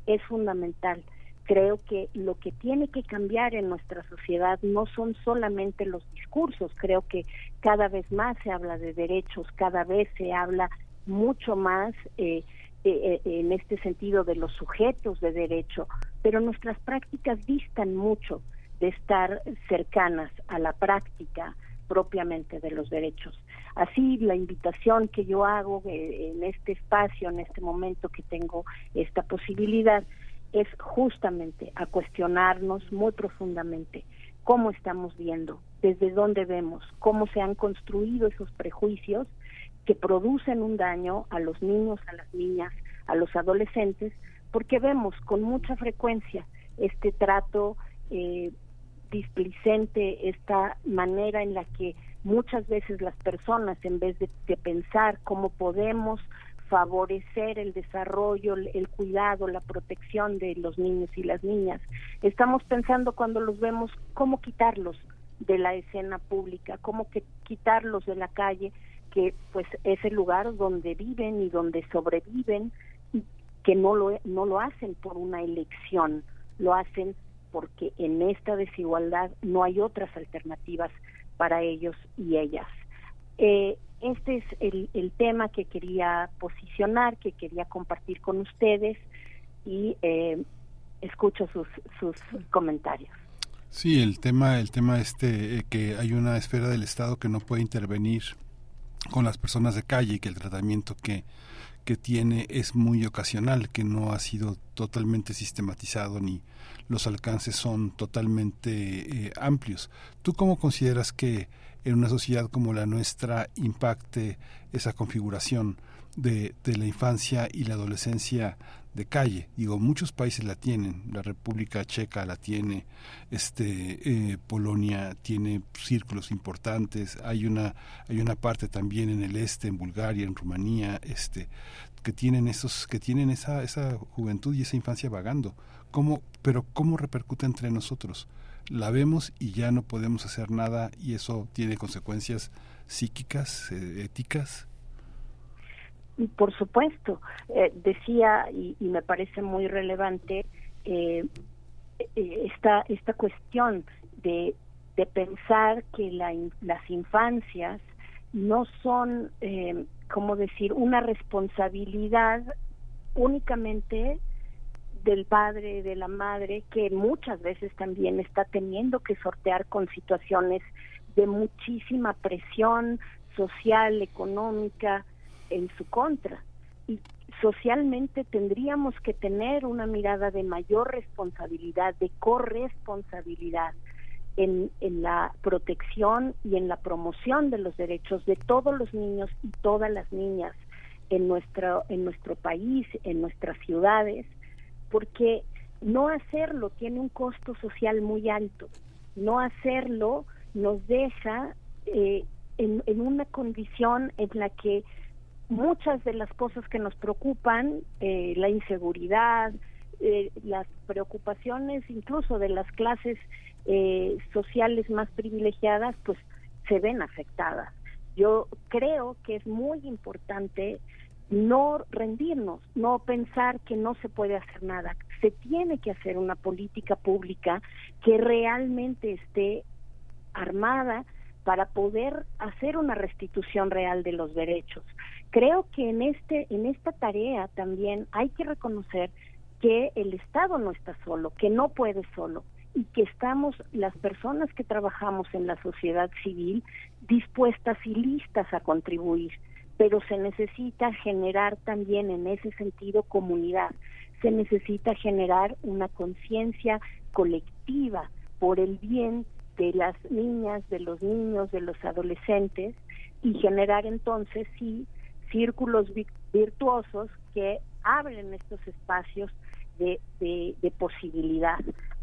Speaker 33: es fundamental. Creo que lo que tiene que cambiar en nuestra sociedad no son solamente los discursos, creo que cada vez más se habla de derechos, cada vez se habla mucho más eh, eh, eh, en este sentido de los sujetos de derecho, pero nuestras prácticas distan mucho de estar cercanas a la práctica propiamente de los derechos. Así, la invitación que yo hago eh, en este espacio, en este momento que tengo esta posibilidad, es justamente a cuestionarnos muy profundamente cómo estamos viendo, desde dónde vemos, cómo se han construido esos prejuicios que producen un daño a los niños, a las niñas, a los adolescentes, porque vemos con mucha frecuencia este trato eh, displicente esta manera en la que muchas veces las personas, en vez de, pensar cómo podemos favorecer el desarrollo, el cuidado, la protección de los niños y las niñas. Estamos pensando cuando los vemos cómo quitarlos de la escena pública, cómo quitarlos de la calle, que pues es el lugar donde viven y donde sobreviven y que no lo no lo hacen por una elección, lo hacen porque en esta desigualdad no hay otras alternativas para ellos y ellas. Eh, este es el, el, tema que quería posicionar, que quería compartir con ustedes y eh, escucho sus, sus comentarios.
Speaker 2: Sí, el tema, el tema este eh, que hay una esfera del Estado que no puede intervenir con las personas de calle y que el tratamiento que que tiene es muy ocasional, que no ha sido totalmente sistematizado ni los alcances son totalmente eh, amplios. ¿Tú cómo consideras que en una sociedad como la nuestra impacte esa configuración de, de la infancia y la adolescencia de calle. Digo, muchos países la tienen, la República Checa la tiene, este eh, Polonia tiene círculos importantes, hay una hay una parte también en el este, en Bulgaria, en Rumanía, este que tienen esos que tienen esa esa juventud y esa infancia vagando. ¿Cómo pero cómo repercute entre nosotros? La vemos y ya no podemos hacer nada y eso tiene consecuencias psíquicas, eh, éticas.
Speaker 33: Por supuesto, eh, decía y, y, me parece muy relevante eh, eh, esta esta cuestión de, de pensar que la, las infancias no son, eh, como decir, una responsabilidad únicamente del padre, de la madre, que muchas veces también está teniendo que sortear con situaciones de muchísima presión social, económica, en su contra. Y socialmente tendríamos que tener una mirada de mayor responsabilidad, de corresponsabilidad en, en la protección y en la promoción de los derechos de todos los niños y todas las niñas en nuestro, en nuestro país, en nuestras ciudades, porque no hacerlo tiene un costo social muy alto. No hacerlo nos deja eh, en, en una condición en la que muchas de las cosas que nos preocupan, eh, la inseguridad, eh, las preocupaciones incluso de las clases eh, sociales más privilegiadas, pues se ven afectadas. Yo creo que es muy importante no rendirnos, no pensar que no se puede hacer nada. Se tiene que hacer una política pública que realmente esté armada para poder hacer una restitución real de los derechos. Creo que en este en esta tarea también hay que reconocer que el Estado no está solo, que no puede solo y que estamos las personas que trabajamos en la sociedad civil dispuestas y listas a contribuir, pero se necesita generar también en ese sentido comunidad, se necesita generar una conciencia colectiva por el bien de las niñas, de los niños, de los adolescentes y generar entonces sí círculos virtuosos que abren estos espacios de, de, de posibilidad.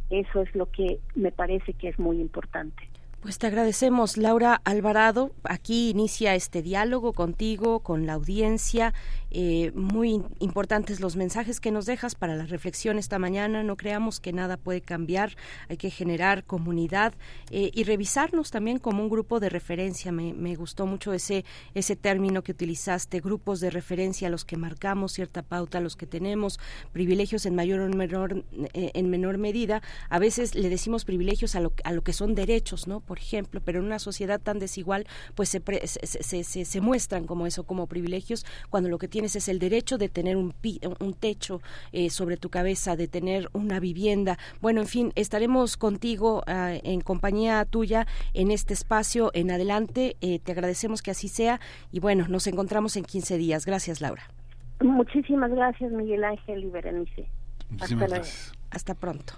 Speaker 33: Eso es lo que me parece que es muy importante.
Speaker 1: Pues te agradecemos, Laura Alvarado. Aquí inicia este diálogo contigo, con la audiencia. Eh, muy importantes los mensajes que nos dejas para la reflexión esta mañana. No creamos que nada puede cambiar. Hay que generar comunidad eh, y revisarnos también como un grupo de referencia. Me, me, gustó mucho ese, ese término que utilizaste, grupos de referencia, los que marcamos cierta pauta, los que tenemos privilegios en mayor o menor, eh, en menor medida. A veces le decimos privilegios a lo, a lo que son derechos, ¿no? por ejemplo, pero en una sociedad tan desigual, pues se, se, se, se, muestran como eso, como privilegios, cuando lo que tienes es el derecho de tener un, un techo eh, sobre tu cabeza, de tener una vivienda. Bueno, en fin, estaremos contigo uh, en compañía tuya en este espacio en adelante. Eh, te agradecemos que así sea y bueno, nos encontramos en 15 días. Gracias, Laura.
Speaker 33: Muchísimas gracias, Miguel Ángel y Berenice.
Speaker 2: Hasta,
Speaker 1: Hasta pronto.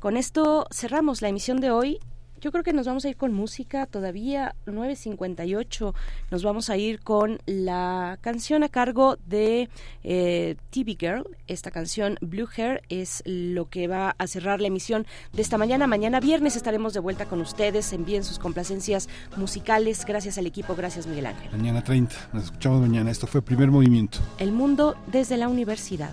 Speaker 1: Con esto cerramos la emisión de hoy yo creo que nos vamos a ir con música todavía 9.58. Nos vamos a ir con la canción a cargo de eh, TV Girl. Esta canción Blue Hair es lo que va a cerrar la emisión de esta mañana. Mañana viernes estaremos de vuelta con ustedes. Envíen sus complacencias musicales. Gracias al equipo. Gracias Miguel Ángel.
Speaker 2: Mañana 30. Nos escuchamos mañana. Esto fue Primer Movimiento.
Speaker 1: El mundo desde la universidad.